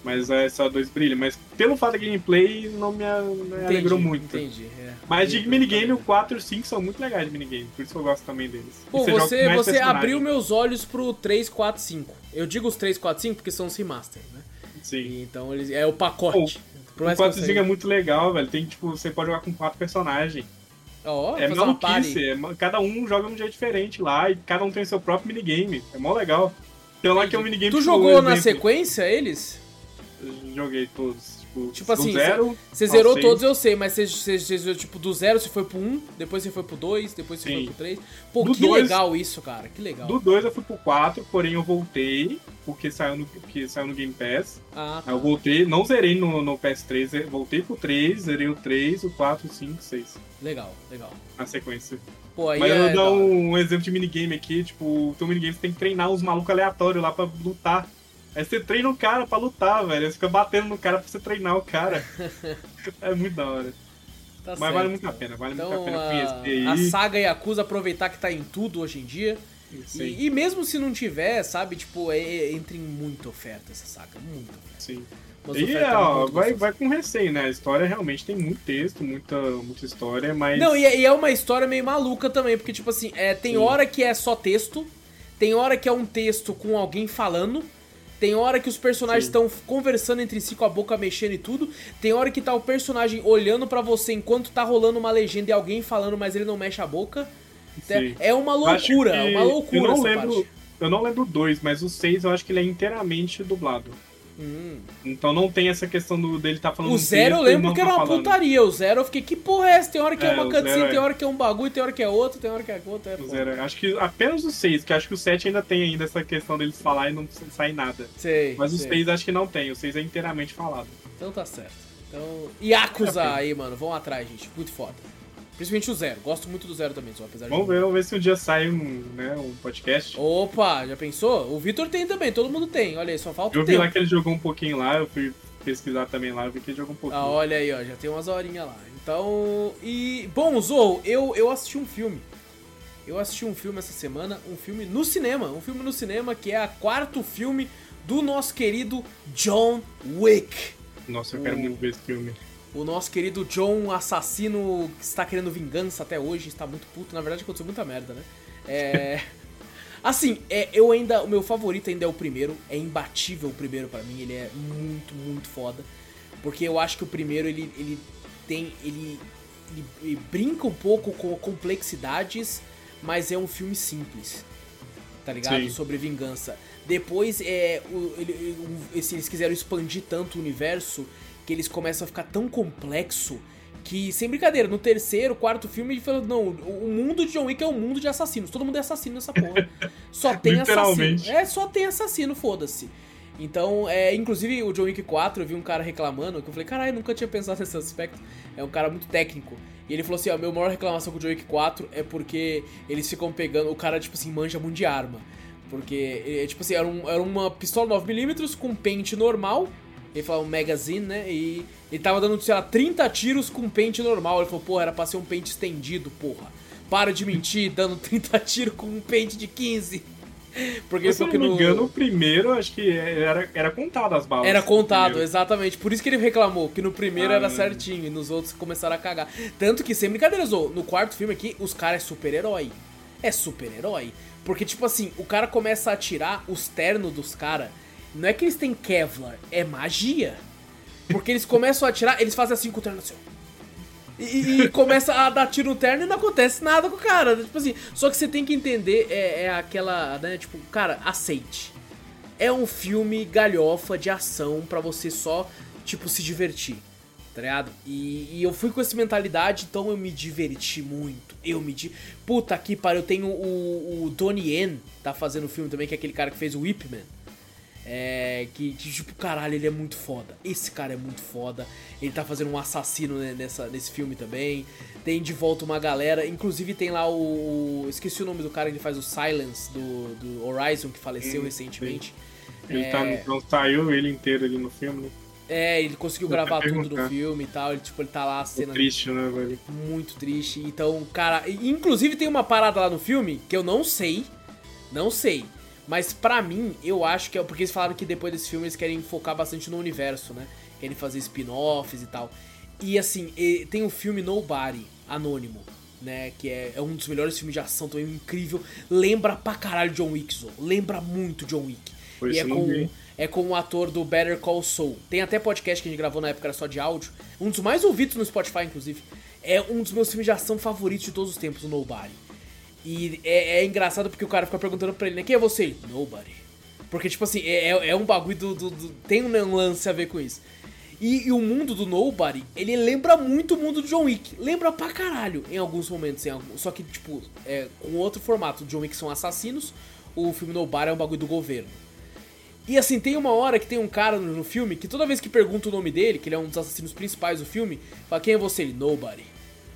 Speaker 2: Mas a história do 2 brilha. Mas pelo fato da gameplay, não me, me alegrou muito.
Speaker 1: Entendi, é.
Speaker 2: Mas de
Speaker 1: Entendi.
Speaker 2: minigame, o 4 e o 5 são muito legais de minigame. Por isso que eu gosto também deles.
Speaker 1: Pô, você, você
Speaker 2: personagem.
Speaker 1: abriu meus olhos pro 3, 4, 5. Eu digo os 3, 4, 5 porque são os remasters, né?
Speaker 2: Sim.
Speaker 1: E Então eles é o pacote.
Speaker 2: O
Speaker 1: mais que eu
Speaker 2: 4 e 5 é muito legal, velho. Tem, tipo, você pode jogar com quatro personagens.
Speaker 1: Ó,
Speaker 2: é maluquice. É, cada um joga um jeito diferente lá e cada um tem seu próprio minigame. É mó legal. Tem lá que é um minigame
Speaker 1: Tu jogou na
Speaker 2: exemplo.
Speaker 1: sequência eles?
Speaker 2: Joguei todos. Tipo,
Speaker 1: Tipo assim. Você zerou
Speaker 2: seis.
Speaker 1: todos, eu sei, mas você, zerou, tipo, do zero você foi pro 1, depois você foi pro 2, depois você
Speaker 2: Sim.
Speaker 1: foi pro 3. Pô,
Speaker 2: Do
Speaker 1: que
Speaker 2: dois-
Speaker 1: legal isso, cara, que legal.
Speaker 2: Do 2 eu fui pro 4, porém eu voltei, porque saiu no, porque saiu no Game Pass.
Speaker 1: Ah,
Speaker 2: Aí eu voltei, não zerei no, no PS3, ze- voltei pro 3, zerei o 3, o 4, o 5, 6,
Speaker 1: legal, legal.
Speaker 2: na sequência.
Speaker 1: Pô, aí
Speaker 2: Mas
Speaker 1: é...
Speaker 2: eu vou
Speaker 1: da
Speaker 2: dar um, um exemplo de minigame aqui, tipo, o teu minigame você tem que treinar uns malucos aleatórios lá pra lutar. Aí você treina o cara pra lutar, velho. Você fica batendo no cara pra você treinar o cara. é muito da hora.
Speaker 1: Tá
Speaker 2: Mas
Speaker 1: certo,
Speaker 2: vale muito a pena, vale
Speaker 1: então,
Speaker 2: muito a pena
Speaker 1: a,
Speaker 2: conhecer
Speaker 1: a
Speaker 2: aí.
Speaker 1: saga Yakuza aproveitar que tá em tudo hoje em dia. E, e mesmo se não tiver, sabe, tipo, é, é- entra em muita oferta essa saga, muita oferta.
Speaker 2: sim. E
Speaker 1: ofertas
Speaker 2: ó, vai, vai com receio, né? A história realmente tem muito texto, muita, muita história, mas.
Speaker 1: Não, e, é- e é uma história meio maluca também, porque, tipo assim, é, tem
Speaker 2: Sim.
Speaker 1: hora que é só texto, tem hora que é um texto com alguém falando, Tem hora que os personagens estão conversando entre si com a boca mexendo e tudo. Tem hora que tá o personagem olhando pra você enquanto tá rolando uma legenda e alguém falando, mas ele não mexe a boca.
Speaker 2: Sim.
Speaker 1: É uma loucura,
Speaker 2: que-
Speaker 1: uma loucura
Speaker 2: eu não lembro,
Speaker 1: parte.
Speaker 2: Eu não lembro o 2, mas o 6 eu acho que ele é inteiramente dublado.
Speaker 1: Hum.
Speaker 2: Então não tem essa questão do, dele tá falando
Speaker 1: O zero eu lembro que
Speaker 2: tá
Speaker 1: era uma
Speaker 2: falando.
Speaker 1: putaria. O zero eu fiquei, que porra é essa? Tem hora que é,
Speaker 2: É,
Speaker 1: uma
Speaker 2: o
Speaker 1: cutscene,
Speaker 2: é.
Speaker 1: tem hora que é um bagulho, tem hora que é outro, tem hora que é outro. É
Speaker 2: O zero, acho que apenas o 6, que acho que o 7 ainda tem ainda essa questão deles falar e não sai nada.
Speaker 1: Sei,
Speaker 2: Mas o
Speaker 1: sei.
Speaker 2: 6 acho que não tem, o 6 é inteiramente falado.
Speaker 1: Então tá certo. Então, Yakuza
Speaker 2: É,
Speaker 1: aí, mano, vão atrás, gente. Muito foda. Principalmente o Zero. Gosto muito do Zero também, só apesar de.
Speaker 2: Vamos ver, vamos ver se um dia sai um, né, um podcast.
Speaker 1: Opa, já pensou? O Vitor tem também, todo mundo tem. Olha aí, só falta
Speaker 2: Eu vi
Speaker 1: tempo.
Speaker 2: lá que ele jogou um pouquinho lá, eu fui pesquisar também lá, eu vi que ele jogou um pouquinho.
Speaker 1: Ah, olha aí, ó, já tem umas horinhas lá. Então, e bom, Zou, eu eu assisti um filme. Eu assisti um filme essa semana, um filme no cinema, um filme no cinema que é o quarto filme do nosso querido John Wick.
Speaker 2: Nossa, eu quero
Speaker 1: o-
Speaker 2: muito ver esse filme.
Speaker 1: O nosso querido John, assassino que está querendo vingança até hoje, está muito puto. Na verdade, aconteceu muita merda, né? É. Assim, é, eu ainda. O meu favorito ainda é o primeiro. É imbatível o primeiro pra mim. Ele é muito, muito foda. Porque eu acho que o primeiro ele, ele tem. Ele, ele, ele brinca um pouco com complexidades, mas é um filme simples. Tá ligado?
Speaker 2: Sim.
Speaker 1: Sobre vingança. Depois, é, o, ele, o- eles quiseram expandir tanto o universo que eles começam a ficar tão complexo que, sem brincadeira, no terceiro, quarto filme, ele falou: não, o mundo de John Wick é um mundo de assassinos. Todo mundo é assassino nessa porra. Só tem assassino. É, só tem assassino, foda-se. Então, é, inclusive o John Wick 4, eu vi um cara reclamando, que eu falei, caralho, nunca tinha pensado nesse aspecto. É um cara muito técnico. E ele falou assim, ó, meu maior reclamação com o John Wick 4 é porque eles ficam pegando, o cara, tipo assim, manja muito de arma. Porque, é, tipo assim, era, um- era uma pistola 9mm com pente normal, ele falou um magazine, né, e ele tava dando, sei lá, 30 tiros com pente normal. Ele falou, porra, era pra ser um pente estendido, porra. Para de mentir, dando 30 tiros com um pente de 15. Porque
Speaker 2: Se eu não me
Speaker 1: no...
Speaker 2: engano, o primeiro, acho que era, era contado as balas.
Speaker 1: Era contado, exatamente. Por isso que ele reclamou, que no primeiro
Speaker 2: Ah,
Speaker 1: era certinho e nos outros começaram a cagar. Tanto que, sem brincadeira, Zô, no quarto filme aqui, os caras é super-herói. É super-herói. Porque, tipo assim, o cara começa a atirar os ternos dos caras. Não é que eles têm Kevlar, é magia. Porque eles começam a atirar, eles fazem assim com o terno assim. E, e começa a dar tiro no terno e não acontece nada com o cara. Tipo assim, só que você tem que entender, é, é aquela, né, tipo, cara, aceite. É um filme galhofa de ação pra você só, tipo, se divertir. Tá ligado? E, e eu fui com essa mentalidade, então eu me diverti muito. Eu me di... Puta que pariu, eu tenho o, o Donnie Yen, tá fazendo o filme também, que é aquele cara que fez o Whip Man. É, que, tipo, caralho, ele é muito foda. Esse cara é muito foda. Ele tá fazendo um assassino né, nessa, nesse filme também. Tem de volta uma galera. Inclusive tem lá o. o- esqueci o nome do cara que faz o Silence do, do Horizon, que faleceu
Speaker 2: Hum,
Speaker 1: recentemente.
Speaker 2: Ele
Speaker 1: É.
Speaker 2: tá, não saiu ele inteiro ali no filme, né?
Speaker 1: É, ele conseguiu
Speaker 2: Eu
Speaker 1: gravar tudo no filme e tal. Ele, tipo, ele tá lá a cena
Speaker 2: triste, né, velho?
Speaker 1: muito triste. Então, cara, inclusive tem uma parada lá no filme que eu não sei, não sei, mas pra mim eu acho que é porque eles falaram que depois desse filme eles querem focar bastante no universo, né? Querem fazer spin-offs e tal. E assim, tem o filme Nobody, Anônimo, né? Que é, é um dos melhores filmes de ação também, incrível. Lembra pra caralho John Wick, Zo. Lembra muito John Wick.
Speaker 2: Por
Speaker 1: e é com, é com o ator do Better Call Saul. Tem até podcast que a gente gravou na época, era só de áudio. Um dos mais ouvidos no Spotify, inclusive. É um dos meus filmes de ação favoritos de todos os tempos, o Nobody. E é, é engraçado porque o cara fica perguntando pra ele, né? Quem é você? Nobody. Porque, tipo assim, é, é- é um bagulho do, do- do- Tem um lance a ver com isso. E, e o mundo do Nobody, ele lembra muito o mundo do John Wick. Lembra pra caralho em alguns momentos. Em algum- só que, tipo, é, com outro formato. O John Wick são assassinos, o filme Nobody é um bagulho do governo. E assim, tem uma hora que tem um cara no, no filme que toda vez que pergunta o nome dele, que ele é um dos assassinos principais do filme, fala, quem é você? Ele, Nobody.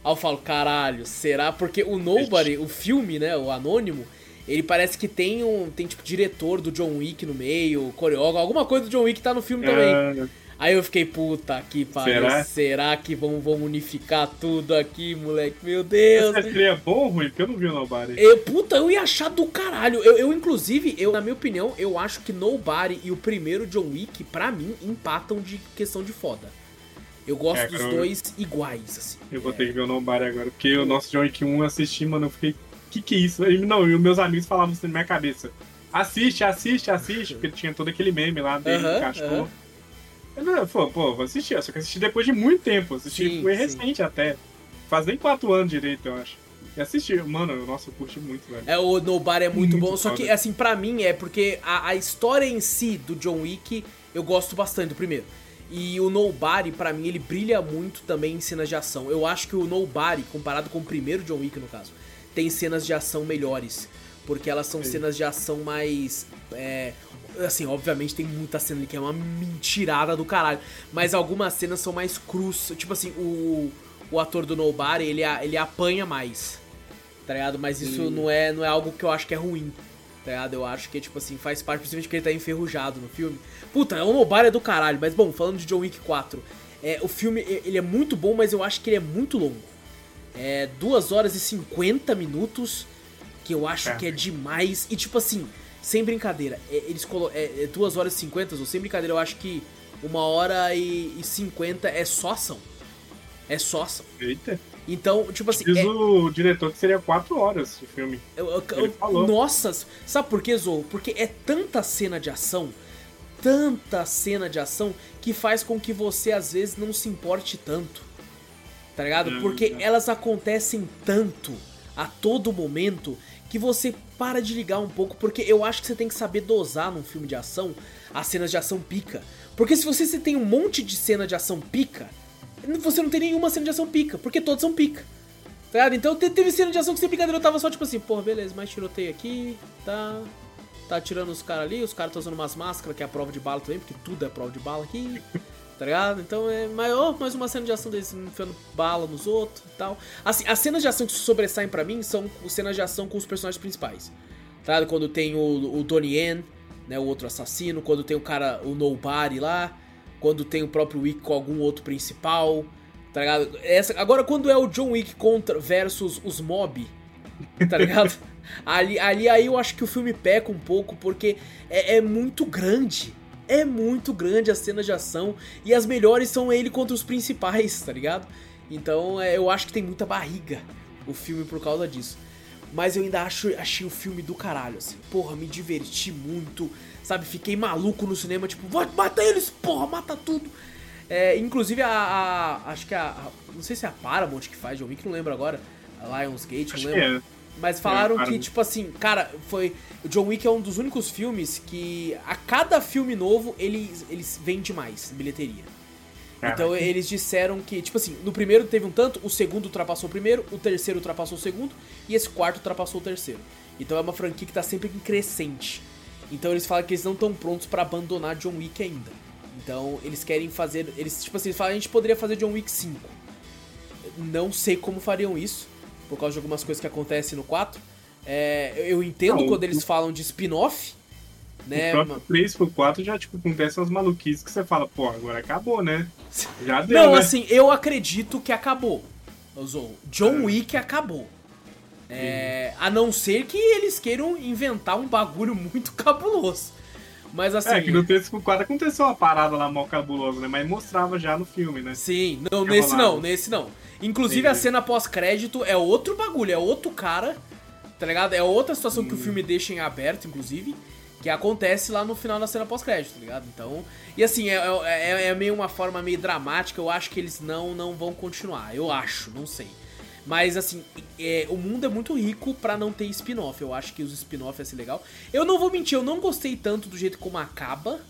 Speaker 1: Aí eu falo, caralho, será? Porque o Nobody, o filme, né, o anônimo, ele parece que tem um, tem tipo diretor do John Wick no meio, coreógrafo, alguma coisa do John Wick tá no filme também.
Speaker 2: Ah,
Speaker 1: Aí eu fiquei, puta que pariu, será,
Speaker 2: Será?
Speaker 1: que vão, vão unificar tudo aqui, moleque? Meu Deus.
Speaker 2: Essa seria bom ou ruim? Porque eu não vi o Nobody.
Speaker 1: Eu, puta, eu ia achar do caralho. Eu, eu, inclusive, eu, na minha opinião, eu acho que Nobody e o primeiro John Wick, pra mim, empatam de questão de foda. Eu gosto
Speaker 2: É,
Speaker 1: dos
Speaker 2: eu-
Speaker 1: dois iguais, assim.
Speaker 2: Eu vou ter que ver o Nobody agora. Porque o nosso John Wick 1 eu assisti, mano, eu fiquei. Que que é isso? E, não, e os meus amigos falavam assim na minha cabeça. assiste, assiste, assiste, porque tinha todo aquele meme lá dele,
Speaker 1: Aham,
Speaker 2: do cachorro.
Speaker 1: aham.
Speaker 2: Eu não, pô, pô, vou assistir, só que assisti depois de muito tempo, assisti
Speaker 1: Sim,
Speaker 2: foi
Speaker 1: sim.
Speaker 2: recente até. Faz nem quatro anos direito, eu acho. E assisti, mano, nossa, eu curti muito, velho.
Speaker 1: É, o Nobody é muito,
Speaker 2: Muito
Speaker 1: bom, só
Speaker 2: foda.
Speaker 1: que, assim, pra mim é porque a, a história em si do John Wick eu gosto bastante do primeiro. E o Nobody, pra mim, ele brilha muito também em cenas de ação. Eu acho que o Nobody, comparado com o primeiro John Wick, no caso, tem cenas de ação melhores. Porque elas são
Speaker 2: Sim.
Speaker 1: cenas de ação mais. É, assim, obviamente tem muita cena ali que é uma mentirada do caralho. Mas algumas cenas são mais crus. Tipo assim, o, o ator do Nobody, ele, ele apanha mais. Tá ligado? Mas isso
Speaker 2: Sim.
Speaker 1: não é, não é algo que eu acho que é ruim. Tá ligado? Eu acho que, tipo assim, faz parte, principalmente porque ele tá enferrujado no filme. Puta, o Nobody é do caralho. Mas, bom, falando de John Wick 4, é, o filme, ele é muito bom, mas eu acho que ele é muito longo. É 2 horas e 50 minutos, que eu acho
Speaker 2: É.
Speaker 1: que é demais. E, tipo assim, sem brincadeira, é, eles colocam. É, 2 horas e 50, ou sem brincadeira, eu acho que uma hora e, e 50 é só ação. É só ação.
Speaker 2: Eita.
Speaker 1: Então, tipo assim.
Speaker 2: Diz
Speaker 1: é-
Speaker 2: o diretor que seria quatro horas de filme.
Speaker 1: eu- eu-
Speaker 2: Ele falou.
Speaker 1: nossa, sabe por quê, Zou? Porque é tanta cena de ação, tanta cena de ação, que faz com que você às vezes não se importe tanto. Tá ligado?
Speaker 2: Hum,
Speaker 1: Porque
Speaker 2: é.
Speaker 1: elas acontecem tanto, a todo momento, que você para de ligar um pouco. Porque eu acho que você tem que saber dosar num filme de ação as cenas de ação pica. Porque se você tem um monte de cena de ação pica, você não tem nenhuma cena de ação pica, porque todas são pica. Tá ligado? Então te- teve cena de ação que sem brincadeira eu tava só tipo assim, porra, beleza, mais tiroteio aqui, tá. Tá tirando os caras ali, os caras estão usando umas máscaras, que é a prova de bala também, porque tudo é prova de bala aqui. Tá ligado? Então é. Ó, mais uma cena de ação deles enfiando bala nos outros e tal. Assim, as cenas de ação que sobressaem pra mim são as cenas de ação com os personagens principais. Tá ligado? Quando tem o, o Donnie Yen, né? O outro assassino. Quando tem o cara, o Nobody lá. Quando tem o próprio Wick com algum outro principal. Tá ligado? Essa, agora, quando é o John Wick contra versus os mob, tá ligado? ali, ali aí eu acho que o filme peca um pouco, porque é, é muito grande. É muito grande as cenas de ação. E as melhores são ele contra os principais, tá ligado? Então é, eu acho que tem muita barriga o filme por causa disso. Mas eu ainda acho, achei o filme do caralho, assim. Porra, me diverti muito. Sabe, fiquei maluco no cinema, tipo, mata eles, porra, mata tudo. É, inclusive a, a- Acho que a, a- Não sei se é a Paramount que faz, John Wick, não lembro agora. A Lionsgate,
Speaker 2: Acho
Speaker 1: não
Speaker 2: que
Speaker 1: lembro.
Speaker 2: é.
Speaker 1: Mas falaram
Speaker 2: É,
Speaker 1: que, tipo assim, cara, foi. O John Wick é um dos únicos filmes que a cada filme novo eles, eles vende mais bilheteria. Então eles disseram que, tipo assim, no primeiro teve um tanto, o segundo ultrapassou o primeiro, o terceiro ultrapassou o segundo e esse quarto ultrapassou o terceiro. Então é uma franquia que tá sempre em crescente. Então eles falam que eles não estão prontos pra abandonar John Wick ainda. Então eles querem fazer, eles tipo assim, eles falam, a gente poderia fazer John Wick 5. Não sei como fariam isso, por causa de algumas coisas que acontecem no 4. É, eu entendo
Speaker 2: Não,
Speaker 1: quando
Speaker 2: o-
Speaker 1: eles falam de spin-off, né?
Speaker 2: o próprio 3 pro 4 já, tipo, acontece umas maluquices que você fala, pô, agora acabou, né? Já deu,
Speaker 1: Não,
Speaker 2: né?
Speaker 1: assim, eu acredito que acabou. Zou. John
Speaker 2: É.
Speaker 1: Wick acabou. É, a não ser que eles queiram inventar um bagulho muito cabuloso. Mas assim.
Speaker 2: É, que no 3 pro 4 aconteceu uma parada lá mal cabulosa, né? Mas mostrava já no filme, né?
Speaker 1: Sim, não, nesse
Speaker 2: rolava.
Speaker 1: não, nesse não. Inclusive a cena pós-crédito é outro bagulho, é outro cara, tá ligado? É outra situação
Speaker 2: Hum.
Speaker 1: que o filme deixa em aberto, inclusive, que acontece lá no final da cena pós-crédito, tá ligado? Então. E assim, é, é, é meio uma forma meio dramática, eu acho que eles não, não vão continuar. Eu acho, não sei. Mas assim, é, o mundo é muito rico pra não ter spin-off. Eu acho que os spin-off ia ser legal. Eu não vou mentir, eu não gostei tanto do jeito como acaba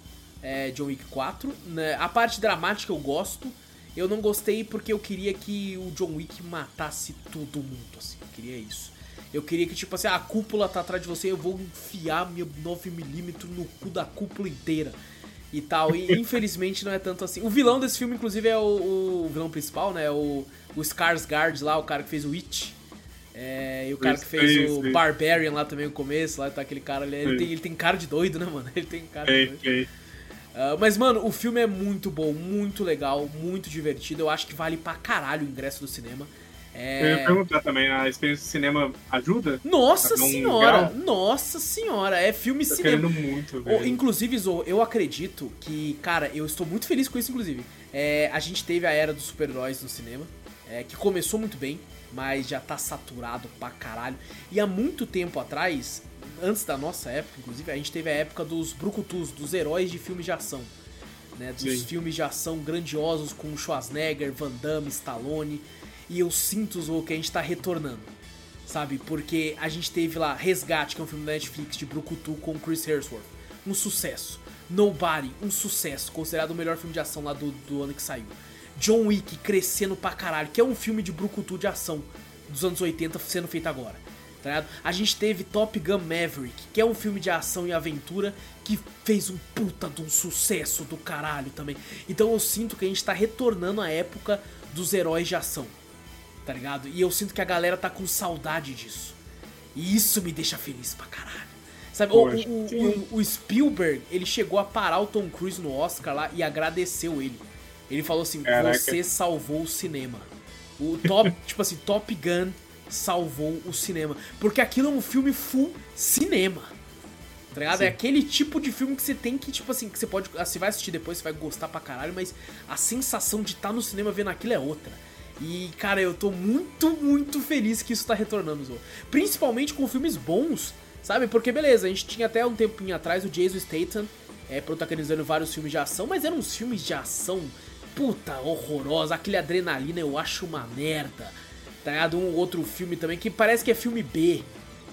Speaker 1: é, John Wick 4. né? A parte dramática eu gosto. Eu não gostei porque eu queria que o John Wick matasse todo mundo, assim. Eu queria isso. Eu queria que, tipo assim, a cúpula tá atrás de você, eu vou enfiar meu 9mm no cu da cúpula inteira. E tal. E infelizmente não é tanto assim. O vilão desse filme, inclusive, é o, o vilão principal, né? O, o Skarsgård lá, o cara que fez o Witch. É, e o cara que fez o. Barbarian lá também no começo, lá tá aquele cara ali. Ele tem, ele tem cara de doido, né, mano? Ele tem cara de doido. Ah, mas, mano, o filme é muito bom, muito legal, muito divertido. Eu acho que vale pra caralho o ingresso do cinema.
Speaker 2: Eu
Speaker 1: É...
Speaker 2: ia perguntar também, a experiência de cinema ajuda?
Speaker 1: Nossa senhora! Nossa senhora! É filme
Speaker 2: Tô
Speaker 1: cinema.
Speaker 2: querendo muito, velho.
Speaker 1: inclusive, Zo, eu acredito que, cara, eu estou muito feliz com isso, inclusive. É, a gente teve a era dos super-heróis no cinema, é, que começou muito bem, mas já tá saturado pra caralho. E há muito tempo atrás, antes da nossa época, inclusive, a gente teve a época dos brucutus, dos heróis de filmes de ação. Né, dos
Speaker 2: Sim.
Speaker 1: filmes de ação grandiosos com Schwarzenegger, Van Damme, Stallone. E eu sinto, Zou, que a gente tá retornando. Sabe? Porque a gente teve lá Resgate, que é um filme da Netflix de Brucutu com Chris Hemsworth. Um sucesso. Nobody, um sucesso. Considerado o melhor filme de ação lá do, do ano que saiu. John Wick crescendo pra caralho, que é um filme de Brucutu de ação dos anos 80 sendo feito agora. Tá ligado? A gente teve Top Gun Maverick, que é um filme de ação e aventura que fez um puta de um sucesso do caralho também. Então eu sinto que a gente tá retornando à época dos heróis de ação. Tá ligado? E eu sinto que a galera tá com saudade disso. E isso me deixa feliz pra caralho. Sabe, o, o- o- o Spielberg, ele chegou a parar o Tom Cruise no Oscar lá e agradeceu ele. Ele falou assim:
Speaker 2: Caraca.
Speaker 1: Você salvou o cinema. O top, tipo assim, Top Gun salvou o cinema. Porque aquilo é um filme full cinema. Tá ligado?
Speaker 2: Sim.
Speaker 1: É aquele tipo de filme que você tem que, tipo assim, que você pode. ah, Você vai assistir depois, você vai gostar pra caralho, mas a sensação de estar no cinema vendo aquilo é outra. E, cara, eu tô muito, muito feliz que isso tá retornando. Principalmente com filmes bons, sabe? Porque, beleza, a gente tinha até um tempinho atrás o Jason Statham é, protagonizando vários filmes de ação, mas eram uns filmes de ação, puta, horrorosa. Aquele adrenalina eu acho uma merda. Tá ligado? Um outro filme também que parece que é filme B,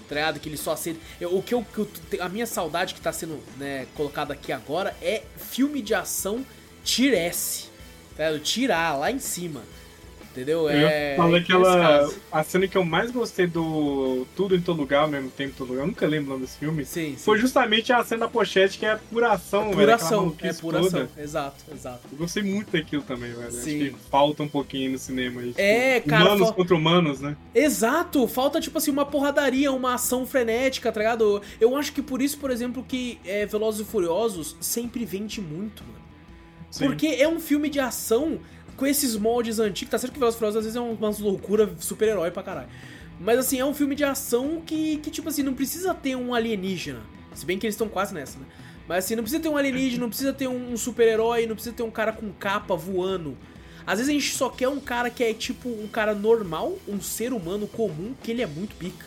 Speaker 1: tá ligado? Que ele só aceita. Eu- o que eu, que eu a minha saudade que tá sendo né, colocada aqui agora é filme de ação Tier S. Tá ligado? Tirar lá em cima. Entendeu?
Speaker 2: Eu
Speaker 1: É. nesse
Speaker 2: aquela.
Speaker 1: caso.
Speaker 2: A cena que eu mais gostei do Tudo em Todo Lugar, ao mesmo tempo em todo lugar, eu nunca lembro o nome desse filme.
Speaker 1: Sim, sim.
Speaker 2: Foi justamente a cena da pochete, que é pura ação,
Speaker 1: É
Speaker 2: velho.
Speaker 1: pura
Speaker 2: aquela
Speaker 1: ação, é
Speaker 2: maluquice
Speaker 1: pura
Speaker 2: toda.
Speaker 1: Exato, exato.
Speaker 2: Eu gostei muito daquilo também, velho. Acho
Speaker 1: Sim.
Speaker 2: que falta um pouquinho no cinema aí.
Speaker 1: É,
Speaker 2: tipo,
Speaker 1: cara,
Speaker 2: Humanos
Speaker 1: fal-
Speaker 2: contra humanos, né?
Speaker 1: Exato, falta tipo assim uma porradaria, uma ação frenética, tá ligado? Eu acho que por isso, por exemplo, que é, Velozes e Furiosos sempre vende muito, mano.
Speaker 2: Sim.
Speaker 1: Porque é um filme de ação com esses moldes antigos. Tá certo que Velozes Furiosos às vezes é umas loucura super-herói pra caralho. Mas assim, é um filme de ação que, que tipo assim, não precisa ter um alienígena. Se bem que eles estão quase nessa, né? Mas assim, não precisa ter um alienígena, não precisa ter um super-herói, não precisa ter um cara com capa voando. Às vezes a gente só quer um cara que é tipo um cara normal, um ser humano comum, que ele é muito pica.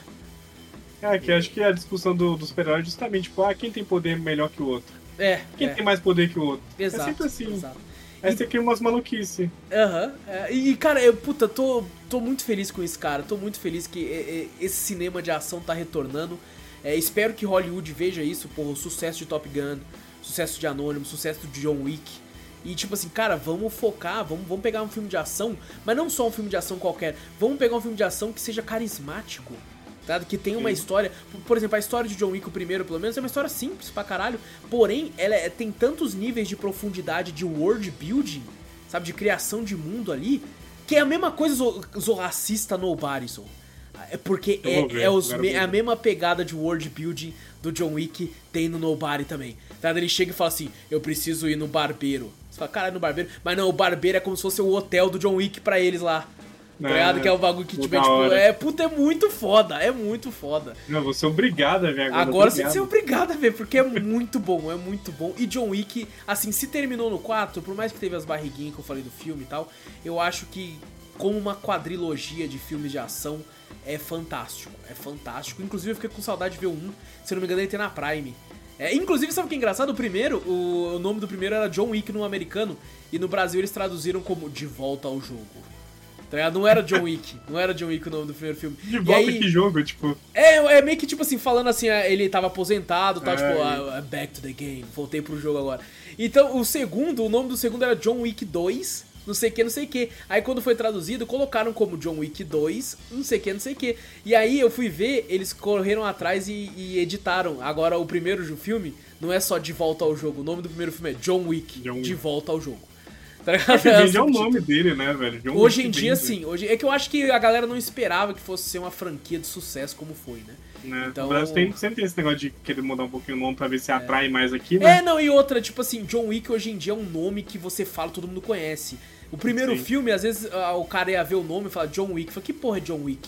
Speaker 2: É, que acho que a discussão do, do super-herói é justamente, tipo, ah, quem tem poder melhor que o outro?
Speaker 1: É,
Speaker 2: Quem
Speaker 1: é,
Speaker 2: tem mais poder que o outro?
Speaker 1: exato,
Speaker 2: é sempre assim.
Speaker 1: exato.
Speaker 2: Aí você cria umas maluquices.
Speaker 1: Aham. é, e, cara, eu, puta, tô, tô muito feliz com isso, cara. Tô muito feliz que é, é, esse cinema de ação tá retornando. É, espero que Hollywood veja isso, porra, o sucesso de Top Gun, sucesso de Anônimo, sucesso de John Wick. E tipo assim, cara, vamos focar, vamos, vamos pegar um filme de ação, mas não só um filme de ação qualquer. Vamos pegar um filme de ação que seja carismático. Tá? Que tem uma
Speaker 2: Sim.
Speaker 1: história. Por- exemplo, a história de John Wick, o primeiro, pelo menos, é uma história simples pra caralho. Porém, ela é- tem tantos níveis de profundidade de world building, sabe? De criação de mundo ali, que é a mesma coisa zo- zorracista no Barison. É porque é,
Speaker 2: ver,
Speaker 1: é os é a mesma pegada de world building do John Wick tem no Nobody também. Tá? Ele chega e fala assim: Eu preciso ir no barbeiro. Você fala, caralho, no barbeiro. Mas não, o barbeiro é como se fosse o hotel do John Wick pra eles lá. Tá
Speaker 2: É,
Speaker 1: ligado? Que é o bagulho que tiver, tipo,
Speaker 2: hora.
Speaker 1: é, puta, é muito foda, é muito foda.
Speaker 2: Não, você é obrigado a ver agora.
Speaker 1: Agora você
Speaker 2: obrigado.
Speaker 1: tem que ser obrigado a ver, porque é muito bom, é muito bom. E John Wick, assim, se terminou no 4, por mais que teve as barriguinhas que eu falei do filme e tal, eu acho que como uma quadrilogia de filmes de ação é fantástico, é fantástico. Inclusive eu fiquei com saudade de ver 1, se eu não me engano ele tem na Prime. É, inclusive, sabe o que é engraçado? O primeiro, o, o nome do primeiro era John Wick no americano, e no Brasil eles traduziram como De Volta ao Jogo. Tá ligado? Não era John Wick, não era John Wick o nome do primeiro filme.
Speaker 2: De volta
Speaker 1: aí-
Speaker 2: que jogo, tipo.
Speaker 1: é, é meio que tipo assim, falando assim, ah, ele tava aposentado, tal,
Speaker 2: É.
Speaker 1: tipo, ah, I'm back to the game, voltei pro jogo agora. Então, o segundo, o nome do segundo era John Wick 2, não sei o que, não sei o que. Aí quando foi traduzido, colocaram como John Wick 2, não sei o que, não sei o que. E aí eu fui ver, eles correram atrás e, e editaram. Agora o primeiro filme não é só De Volta ao Jogo, o nome do primeiro filme é John Wick,
Speaker 2: John
Speaker 1: De. Volta ao Jogo. Tá
Speaker 2: vende é o
Speaker 1: Subtítulo.
Speaker 2: nome dele, né, velho?
Speaker 1: Hoje em dia,
Speaker 2: vende,
Speaker 1: sim. Hoje, é que eu acho que a galera não esperava que fosse ser uma franquia de sucesso como foi, né?
Speaker 2: Né?
Speaker 1: Então-
Speaker 2: Brasil tem, sempre tem esse negócio de querer mudar um pouquinho o nome pra ver se atrai mais aqui, né?
Speaker 1: É, não, e outra, tipo assim, John Wick hoje em dia é um nome que você fala, todo mundo conhece. O primeiro
Speaker 2: Sim.
Speaker 1: filme, às vezes o cara ia ver o nome e falar John Wick. Fala, que porra é John Wick?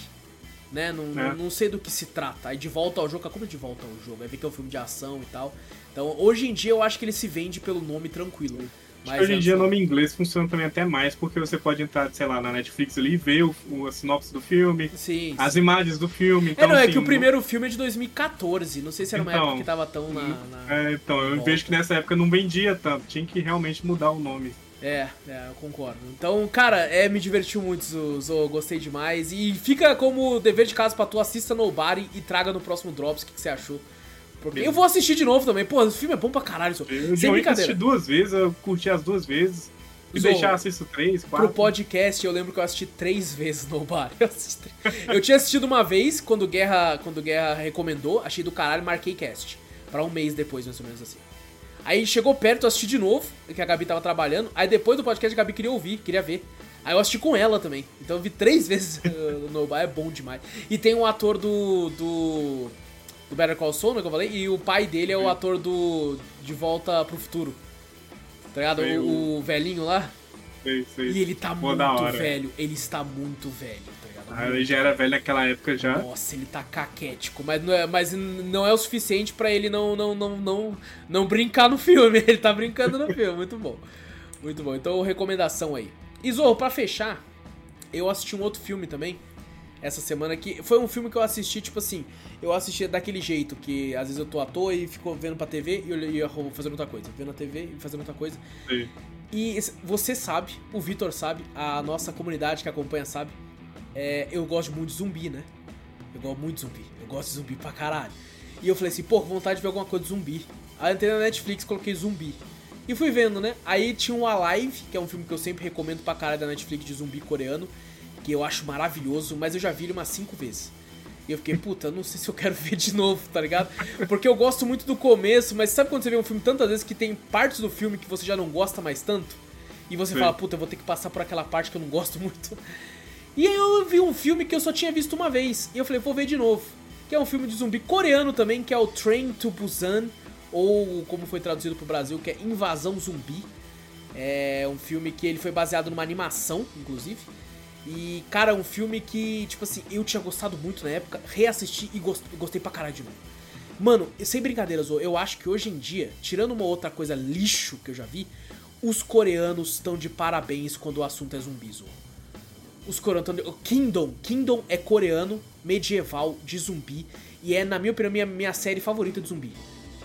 Speaker 1: Né? Não,
Speaker 2: É.
Speaker 1: não sei do que se trata. Aí de volta ao jogo, como é de volta ao jogo? Aí vê que é um filme de ação e tal. Então, hoje em dia eu acho que ele se vende pelo nome tranquilo. Mas
Speaker 2: Hoje em dia,
Speaker 1: não.
Speaker 2: nome inglês funciona também até mais, porque você pode entrar, sei lá, na Netflix ali e ver o, o- a sinopse do filme,
Speaker 1: Sim.
Speaker 2: as
Speaker 1: sim.
Speaker 2: imagens do filme.
Speaker 1: É,
Speaker 2: Então,
Speaker 1: não, é
Speaker 2: assim,
Speaker 1: que o primeiro filme é de 2014. Não sei se era uma
Speaker 2: Então,
Speaker 1: época que tava tão na. na-
Speaker 2: É, então, eu vejo que nessa época não vendia tanto, tinha que realmente mudar o nome.
Speaker 1: É, é, eu concordo. Então, cara, é, me divertiu muito, Zo, gostei demais. E fica como dever de casa pra tu, assista Nobody e traga no próximo Drops o que, que você achou. Porque eu vou assistir de novo também. Pô, esse filme é bom pra caralho, Zo.
Speaker 2: Eu
Speaker 1: Sem brincadeira.
Speaker 2: assisti duas vezes, eu curti as duas vezes. E
Speaker 1: Zou,
Speaker 2: deixar assisto três,
Speaker 1: Pro
Speaker 2: quatro.
Speaker 1: podcast, eu lembro que eu assisti três vezes Nobody. Eu, assisti- eu tinha assistido uma vez, quando o Guerra, quando o Guerra recomendou, achei do caralho, marquei cast. Pra um mês depois, mais ou menos assim. Aí chegou perto, eu assisti de novo, que a Gabi tava trabalhando. Aí depois do podcast, a Gabi queria ouvir, queria ver. Aí eu assisti com ela também. Então eu vi três vezes o Nobody, é bom demais. E tem um ator do. do. Do Better Call Saul, né, que eu falei, e o pai dele é o ator do. De Volta pro Futuro. Tá ligado? O, o velhinho lá.
Speaker 2: Sei, sei.
Speaker 1: E ele tá
Speaker 2: Pô,
Speaker 1: muito velho. Ele está muito velho, tá ligado?
Speaker 2: Ah, ele já era velho naquela época já.
Speaker 1: Nossa, ele tá caquético, mas não é, mas não é o suficiente pra ele não, não, não, não, não brincar no filme. Ele tá brincando no filme, muito bom. Muito bom. Então, recomendação aí. E Zorro, pra fechar, eu assisti um outro filme também essa semana que foi um filme que eu assisti, tipo assim, eu assisti daquele jeito que às vezes eu tô à toa e fico vendo pra TV e eu ia fazendo outra coisa, vendo a TV e fazendo outra coisa.
Speaker 2: Sei.
Speaker 1: E você sabe, o Vitor sabe, a nossa comunidade que acompanha sabe, é, eu gosto muito de zumbi, né? Eu gosto muito de zumbi. Eu gosto de zumbi pra caralho. E eu falei assim, pô, vontade de ver alguma coisa de zumbi. Aí eu entrei na Netflix coloquei zumbi. E fui vendo, né? Aí tinha um Alive, que é um filme que eu sempre recomendo pra caralho da Netflix de zumbi coreano, que eu acho maravilhoso, mas eu já vi ele umas cinco vezes. E eu fiquei, puta, não sei se eu quero ver de novo, tá ligado? Porque eu gosto muito do começo, mas sabe quando você vê um filme tantas vezes que tem partes do filme que você já não gosta mais tanto? E você
Speaker 2: Sim.
Speaker 1: fala, puta, eu vou ter que passar por aquela parte que eu não gosto muito. E aí eu vi um filme que eu só tinha visto uma vez. E eu falei, vou ver de novo. Que é um filme de zumbi coreano também, que é o Train to Busan. Ou como foi traduzido pro Brasil, que é Invasão Zumbi. É um filme que ele foi baseado numa animação, inclusive. E, cara, um filme que, tipo assim, eu tinha gostado muito na época, reassisti e gost- gostei pra caralho de novo. Mano, sem brincadeiras, eu acho que hoje em dia, tirando uma outra coisa lixo que eu já vi, os coreanos estão de parabéns quando o assunto é zumbis. Os coreanos estão... Kingdom, Kingdom é coreano, medieval, de zumbi, e é, na minha opinião, minha, minha série favorita de zumbi.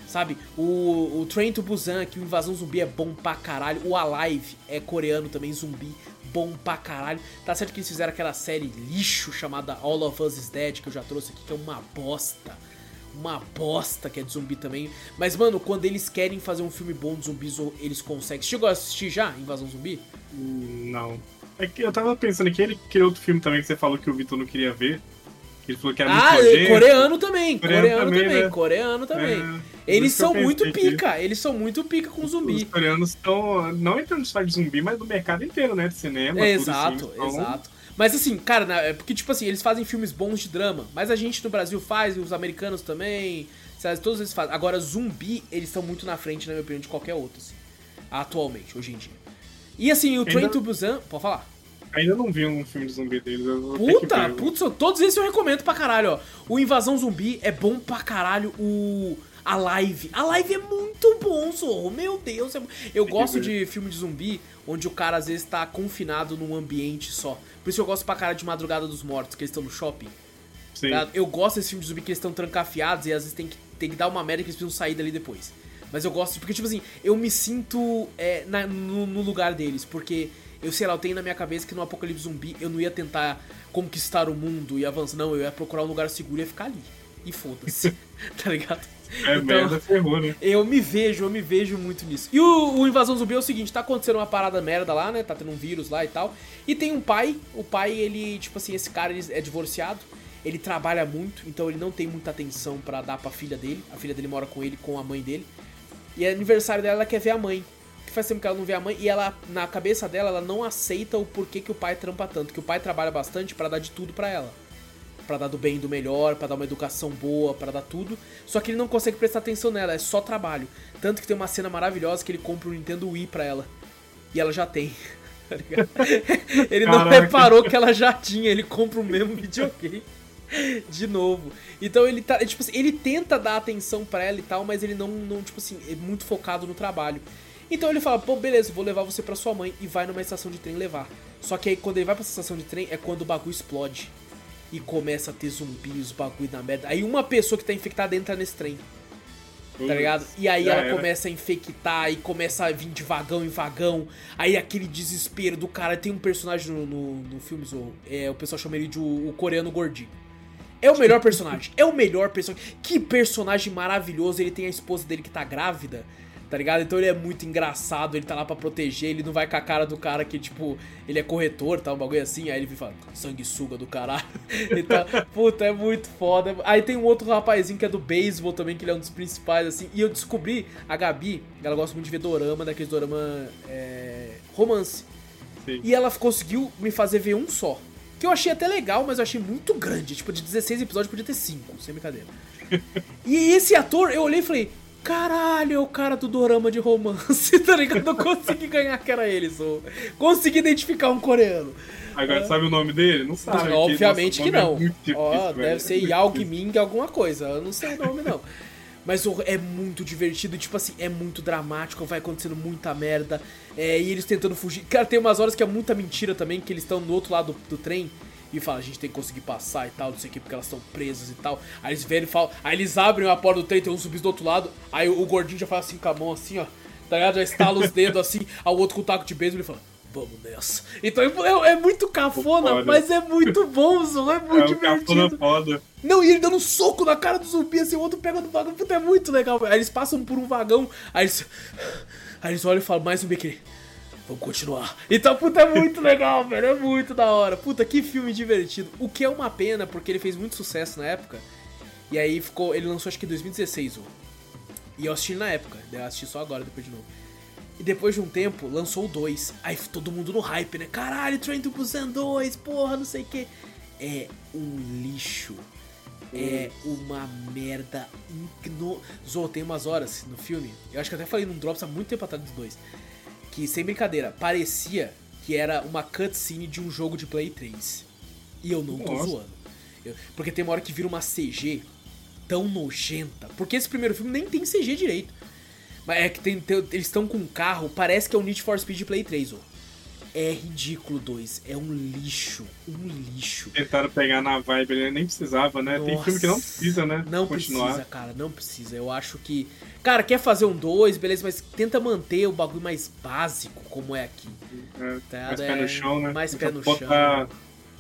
Speaker 1: Sabe? O, o Train to Busan, que o Invasão Zumbi é bom pra caralho. O Alive é coreano também, zumbi, bom pra caralho. Tá certo que eles fizeram aquela série lixo chamada All of Us is Dead, que eu já trouxe aqui, que é uma bosta. Uma bosta que é de zumbi também. Mas, mano, quando eles querem fazer um filme bom de zumbis, eles conseguem. Chegou a assistir já Invasão Zumbi?
Speaker 2: Hum, Não. É que eu tava pensando aqui, aquele, aquele outro filme também que você falou que o Vitor não queria ver. Ele falou que era
Speaker 1: Ah,
Speaker 2: muito nojento.
Speaker 1: coreano também, coreano,
Speaker 2: Coreano
Speaker 1: também,
Speaker 2: também, né?
Speaker 1: coreano também.
Speaker 2: É,
Speaker 1: eles são muito
Speaker 2: que
Speaker 1: pica, eles são muito pica com zumbi.
Speaker 2: Os coreanos estão, não entrando história de zumbi, mas no mercado inteiro, né? De cinema,
Speaker 1: É, exato,
Speaker 2: assim. Então,
Speaker 1: exato. Mas assim, cara, na- é porque, tipo assim, eles fazem filmes bons de drama, mas a gente no Brasil faz, e os americanos também, sabe, todos eles fazem. Agora, zumbi, eles estão muito na frente, na minha opinião, de qualquer outro, assim, atualmente, hoje em dia. E assim, o Train
Speaker 2: Ainda-
Speaker 1: to Busan, pode falar.
Speaker 2: Ainda não vi um filme de zumbi deles.
Speaker 1: Puta, putz, todos esses eu recomendo pra caralho, ó. O Invasão Zumbi é bom pra caralho, o... A Live. A Live é muito bom, Zorro. Meu Deus. é Eu gosto de filme de zumbi onde o cara às vezes tá confinado num ambiente só. Por isso eu gosto pra caralho de Madrugada dos Mortos, que eles estão no shopping.
Speaker 2: Sim.
Speaker 1: tá? Eu gosto desse filme de zumbi que eles estão trancafiados e às vezes tem que, tem que dar uma merda que eles precisam sair dali depois. Mas eu gosto, porque, tipo assim, eu me sinto é, na- no, no lugar deles, porque eu sei lá, eu tenho na minha cabeça que no Apocalipse Zumbi eu não ia tentar conquistar o mundo e avançar, não, eu ia procurar um lugar seguro e ia ficar ali. E foda-se, tá ligado?
Speaker 2: É
Speaker 1: Então-
Speaker 2: merda, ferrou, né?
Speaker 1: Eu me vejo, eu me vejo muito nisso. E o, o Invasão Zumbi é o seguinte, tá acontecendo uma parada merda lá, né? Tá tendo um vírus lá e tal. E tem um pai, o pai, ele, tipo assim, esse cara ele é divorciado, ele trabalha muito, então ele não tem muita atenção pra dar pra filha dele. A filha dele mora com ele, com a mãe dele. E é aniversário dela, ela quer ver a mãe. Que faz tempo que ela não vê a mãe e ela, na cabeça dela, ela não aceita o porquê que o pai trampa tanto. Que o pai trabalha bastante pra dar de tudo pra ela. Pra dar do bem e do melhor, pra dar uma educação boa, pra dar tudo. Só que ele não consegue prestar atenção nela, é só trabalho. Tanto que tem uma cena maravilhosa que ele compra um Nintendo Wii pra ela. E ela já tem. tá ligado? ele não
Speaker 2: Caraca.
Speaker 1: reparou que ela já tinha, ele compra o mesmo videogame. De novo. Então ele tá. Tipo assim, ele tenta dar atenção pra ela e tal, mas ele não, não, tipo assim, é muito focado no trabalho. Então ele fala, pô, beleza, vou levar você pra sua mãe e vai numa estação de trem levar. Só que aí quando ele vai pra estação de trem é quando o bagulho explode. E começa a ter zumbis, bagulho da merda. Aí uma pessoa que tá infectada entra nesse trem. Tá ligado? E aí ela
Speaker 2: era.
Speaker 1: começa a infectar e começa a vir de vagão em vagão. Aí aquele desespero do cara. Tem um personagem no, no, no filme, Zorro, é, o pessoal chama ele de o, o coreano gordinho. É o melhor personagem. É o melhor personagem. Que personagem maravilhoso. Ele tem a esposa dele que tá grávida. Tá ligado? Então ele é muito engraçado. Ele tá lá pra proteger. Ele não vai com a cara do cara que, tipo, ele é corretor, tá? Um bagulho assim. Aí ele vem fala, sanguessuga do caralho. Então, puta, é muito foda. Aí tem um outro rapazinho que é do beisebol também, que ele é um dos principais, assim. E eu descobri, a Gabi, ela gosta muito de ver dorama, daqueles dorama é, romance.
Speaker 2: Sim.
Speaker 1: E ela conseguiu me fazer ver um só. Que eu achei até legal, mas eu achei muito grande. Tipo, de 16 episódios podia ter 5, sem brincadeira. e esse ator, eu olhei e falei, caralho, é o cara do dorama de romance, tá ligado? Eu consegui ganhar que era ele, só. Consegui identificar um coreano.
Speaker 2: Agora, sabe o nome dele? Não sabe. porque,
Speaker 1: Obviamente
Speaker 2: nossa,
Speaker 1: que não.
Speaker 2: É difícil,
Speaker 1: Ó,
Speaker 2: velho.
Speaker 1: deve
Speaker 2: É
Speaker 1: ser
Speaker 2: muito
Speaker 1: Yao. Ming alguma coisa. Eu não sei o nome, não. Mas é muito divertido, tipo assim, é muito dramático, vai acontecendo muita merda. É, e eles tentando fugir. Cara, tem umas horas que é muita mentira também, que eles estão do outro lado do, do trem e falam, a gente tem que conseguir passar e tal, não sei o que, porque elas estão presas e tal. Aí eles vêm e falam, aí eles abrem a porta do trem, tem uns zumbis do outro lado, aí o, o gordinho já faz assim com a mão, assim, ó, tá ligado? Já estala os dedos assim, ao outro com o taco de beisebol e fala. Vamos nessa. Então é, é muito cafona,
Speaker 2: Foda.
Speaker 1: mas é muito bom, Zô, é
Speaker 2: É
Speaker 1: muito
Speaker 2: o cafona
Speaker 1: divertido.
Speaker 2: foda.
Speaker 1: Não, e ele dando um soco na cara do zumbi, assim, o outro pega no vagão. Puta, é muito legal. Aí eles passam por um vagão, aí eles. Aí eles olham e falam, mais zumbi aqui. Vamos continuar. Então, puta, é muito legal, velho. É muito da hora. Puta, que filme divertido. O que é uma pena, porque ele fez muito sucesso na época. E aí ficou. Ele lançou acho que em 2016, ô. E eu assisti na época. Eu assisti só agora, depois de novo. E depois de um tempo, lançou o 2. Aí todo mundo no hype, né? Caralho, Train to Busan 2, porra, não sei o que. É um lixo. É uma merda. No... Zô, tem umas horas no filme. Eu acho que até falei num Drops há muito tempo atrás dos dois. Que, sem brincadeira, parecia que era uma cutscene de um jogo de Play 3. E eu não tô
Speaker 2: Nossa.
Speaker 1: zoando. Eu- porque tem uma hora que vira uma CG tão nojenta. Porque esse primeiro filme nem tem CG direito. Mas é que tem, tem- eles estão com um carro, parece que é o Need for Speed Play 3, ó. É ridículo, 2. É um lixo. Um lixo.
Speaker 2: Tentaram pegar na vibe, ele nem precisava, né? Tem
Speaker 1: Nossa.
Speaker 2: filme que não precisa, né?
Speaker 1: Não
Speaker 2: Continuar.
Speaker 1: precisa, cara, não precisa. Eu acho que. Cara, quer fazer um 2, beleza, mas tenta manter o bagulho mais básico, como é aqui.
Speaker 2: É,
Speaker 1: Tá,
Speaker 2: mais
Speaker 1: é,
Speaker 2: pé no chão, né?
Speaker 1: mais
Speaker 2: Tenta
Speaker 1: pé no
Speaker 2: botar-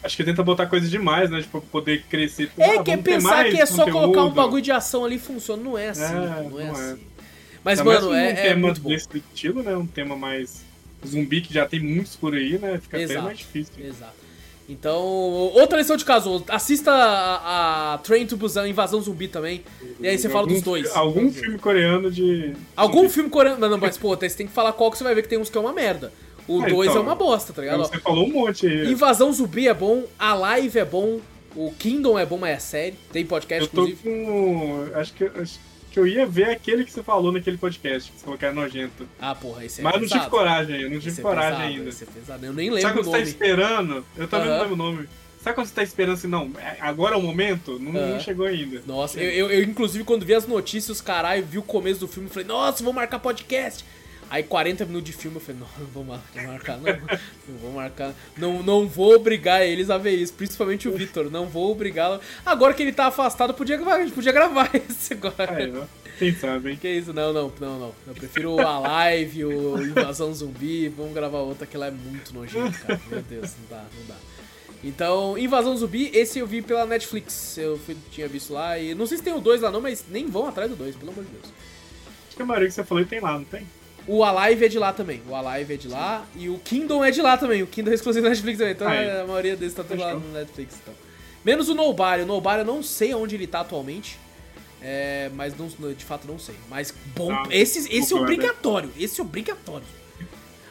Speaker 2: Acho que tenta botar coisa demais, né? Tipo, poder crescer.
Speaker 1: É,
Speaker 2: Ah,
Speaker 1: que é pensar
Speaker 2: mais
Speaker 1: que é só colocar um
Speaker 2: conteúdo.
Speaker 1: bagulho de ação ali e funciona. Não é assim,
Speaker 2: É,
Speaker 1: não é
Speaker 2: não é.
Speaker 1: assim. Mas,
Speaker 2: Ainda
Speaker 1: mano,
Speaker 2: um
Speaker 1: é, é
Speaker 2: tema
Speaker 1: muito bom.
Speaker 2: desse estilo, né? Um tema mais zumbi que já tem muitos por aí, né? Fica
Speaker 1: Exato.
Speaker 2: até mais difícil.
Speaker 1: Exato. Então, outra lição de caso, assista a, a Train to Busan, Invasão Zumbi também. E aí você fala
Speaker 2: Algum
Speaker 1: dos dois.
Speaker 2: Algum filme coreano de.
Speaker 1: Algum
Speaker 2: zumbi.
Speaker 1: filme coreano. Não, não, mas pô, você tem que falar qual que você vai ver que tem uns que é uma merda. O
Speaker 2: Ah,
Speaker 1: 2
Speaker 2: então.
Speaker 1: é uma bosta, tá ligado?
Speaker 2: Você falou um monte aí.
Speaker 1: Invasão Zumbi é bom, Alive é bom, o Kingdom é bom, mas é série. Tem podcast,
Speaker 2: Eu tô
Speaker 1: inclusive.
Speaker 2: com. Acho que, acho que eu ia ver aquele que você falou naquele podcast, que você falou que era nojento.
Speaker 1: Ah, porra, esse é
Speaker 2: Mas eu não tive coragem, eu não tive
Speaker 1: Esse é
Speaker 2: coragem
Speaker 1: pesado,
Speaker 2: ainda.
Speaker 1: Esse é pesado. Eu nem
Speaker 2: Sabe
Speaker 1: lembro
Speaker 2: quando
Speaker 1: o
Speaker 2: você tá esperando? Eu também
Speaker 1: Aham.
Speaker 2: não lembro o nome. Sabe quando você tá esperando assim, não, é- agora é o momento? Não,
Speaker 1: Aham.
Speaker 2: não chegou ainda.
Speaker 1: Nossa, eu, eu, eu, inclusive quando vi as notícias, caralho, vi o começo do filme, falei, nossa, vou marcar podcast. Aí 40 minutos de filme, eu falei, não, não vou mar- vou marcar, não, não vou marcar, não, não vou obrigar eles a ver isso, principalmente o Vitor, não vou obrigá-lo. Agora que ele tá afastado, podia, gravar- a gente podia gravar esse agora.
Speaker 2: Aí. Quem sabe, hein?
Speaker 1: Que isso, não, não, não, não. Eu prefiro a live, o Invasão Zumbi, vamos gravar outra que lá é muito nojento, cara. Meu Deus, não dá, não dá. Então, Invasão Zumbi, esse eu vi pela Netflix. Eu fui- tinha visto lá e. Não sei se tem o 2 lá não, mas nem vão atrás do 2, pelo amor de Deus.
Speaker 2: Acho que a maioria que você falou tem lá, não tem?
Speaker 1: O Alive é de lá também. O Alive é de lá. E o Kingdom é de lá também. O Kingdom é exclusivo da Netflix também. Então
Speaker 2: Aí.
Speaker 1: a maioria deles tá tudo lá no Netflix. Então. Menos o Nobody. O Nobody eu não sei onde ele tá atualmente. É, mas não- de fato não sei. Mas bom.
Speaker 2: Ah,
Speaker 1: esse esse é obrigatório. Esse é obrigatório.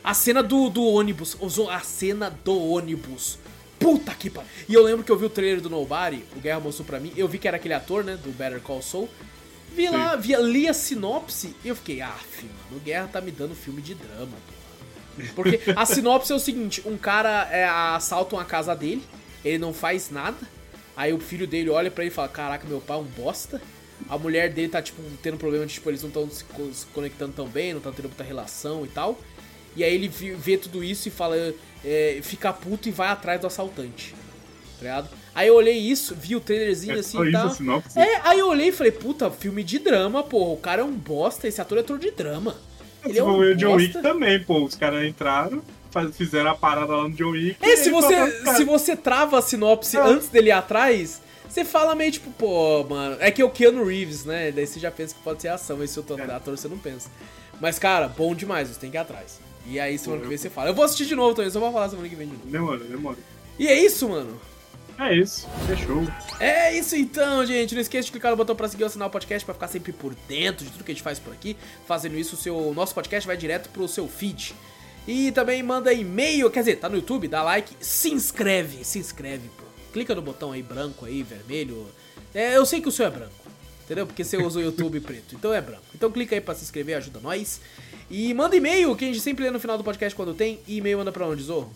Speaker 1: A cena do, do ônibus. Usou a cena do ônibus. Puta que pariu. E eu lembro que eu vi o trailer do Nobody. O Guerra mostrou pra mim. Eu vi que era aquele ator, né? Do Better Call Saul. Vi lá, vi, li a sinopse e eu fiquei, ah, filho, mano, Guerra tá me dando filme de drama, porra. Porque a sinopse é o seguinte: um cara é, assaltam a casa dele, ele não faz nada, aí o filho dele olha pra ele e fala: Caraca, meu pai é um bosta. a mulher dele tá, tipo, tendo problema de, tipo, eles não estão se, se, conectando tão bem, não estão tendo muita relação e tal. E aí ele vê tudo isso e fala, é, fica puto e vai atrás do assaltante. Tá ligado? Aí eu olhei isso, vi o trailerzinho
Speaker 2: É
Speaker 1: assim e tal. É, aí eu olhei e falei, puta, filme de drama, porra. O cara é um bosta, esse ator é ator de drama. Ele é um
Speaker 2: o John Wick também, pô. Os caras entraram, faz- fizeram a parada lá no John Wick.
Speaker 1: É, se você, se você trava a sinopse
Speaker 2: É.
Speaker 1: antes dele ir atrás, você fala meio tipo, pô, mano. É que é o Keanu Reeves, né? Daí você já pensa que pode ser ação, esse outro
Speaker 2: É.
Speaker 1: ator você não pensa. Mas, cara, bom demais, você tem que ir atrás. E aí, semana
Speaker 2: Pô,
Speaker 1: que vem
Speaker 2: eu-
Speaker 1: você fala. Eu vou assistir de novo também, só vou falar semana que vem de novo.
Speaker 2: Demora, demora.
Speaker 1: E é isso, mano.
Speaker 2: É isso, fechou.
Speaker 1: É isso então, gente. Não esqueça de clicar no botão pra seguir o sinal podcast pra ficar sempre por dentro de tudo que a gente faz por aqui. Fazendo isso, o seu nosso podcast vai direto pro seu feed. E também manda e-mail, quer dizer, tá no YouTube, dá like, se inscreve, se inscreve, pô. Clica no botão aí branco aí, vermelho. É, eu sei que o seu é branco, entendeu? Porque você usa o YouTube preto, então é branco. Então clica aí pra se inscrever, ajuda nós. E manda e-mail, que a gente sempre lê no final do podcast quando tem. E e-mail manda pra onde, Zorro?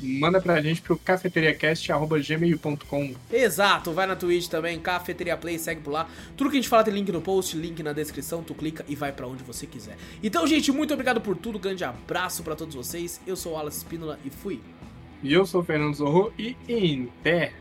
Speaker 2: Manda pra gente pro cafeteriacast.gmail.com.
Speaker 1: Exato, vai na Twitch também, Cafeteria Play, segue por lá. Tudo que a gente fala tem link no post, link na descrição, tu clica e vai pra onde você quiser. Então, gente, muito obrigado por tudo, grande abraço pra todos vocês. Eu sou o Alas Espínola e fui.
Speaker 2: E eu sou o Fernando Zorro e em pé.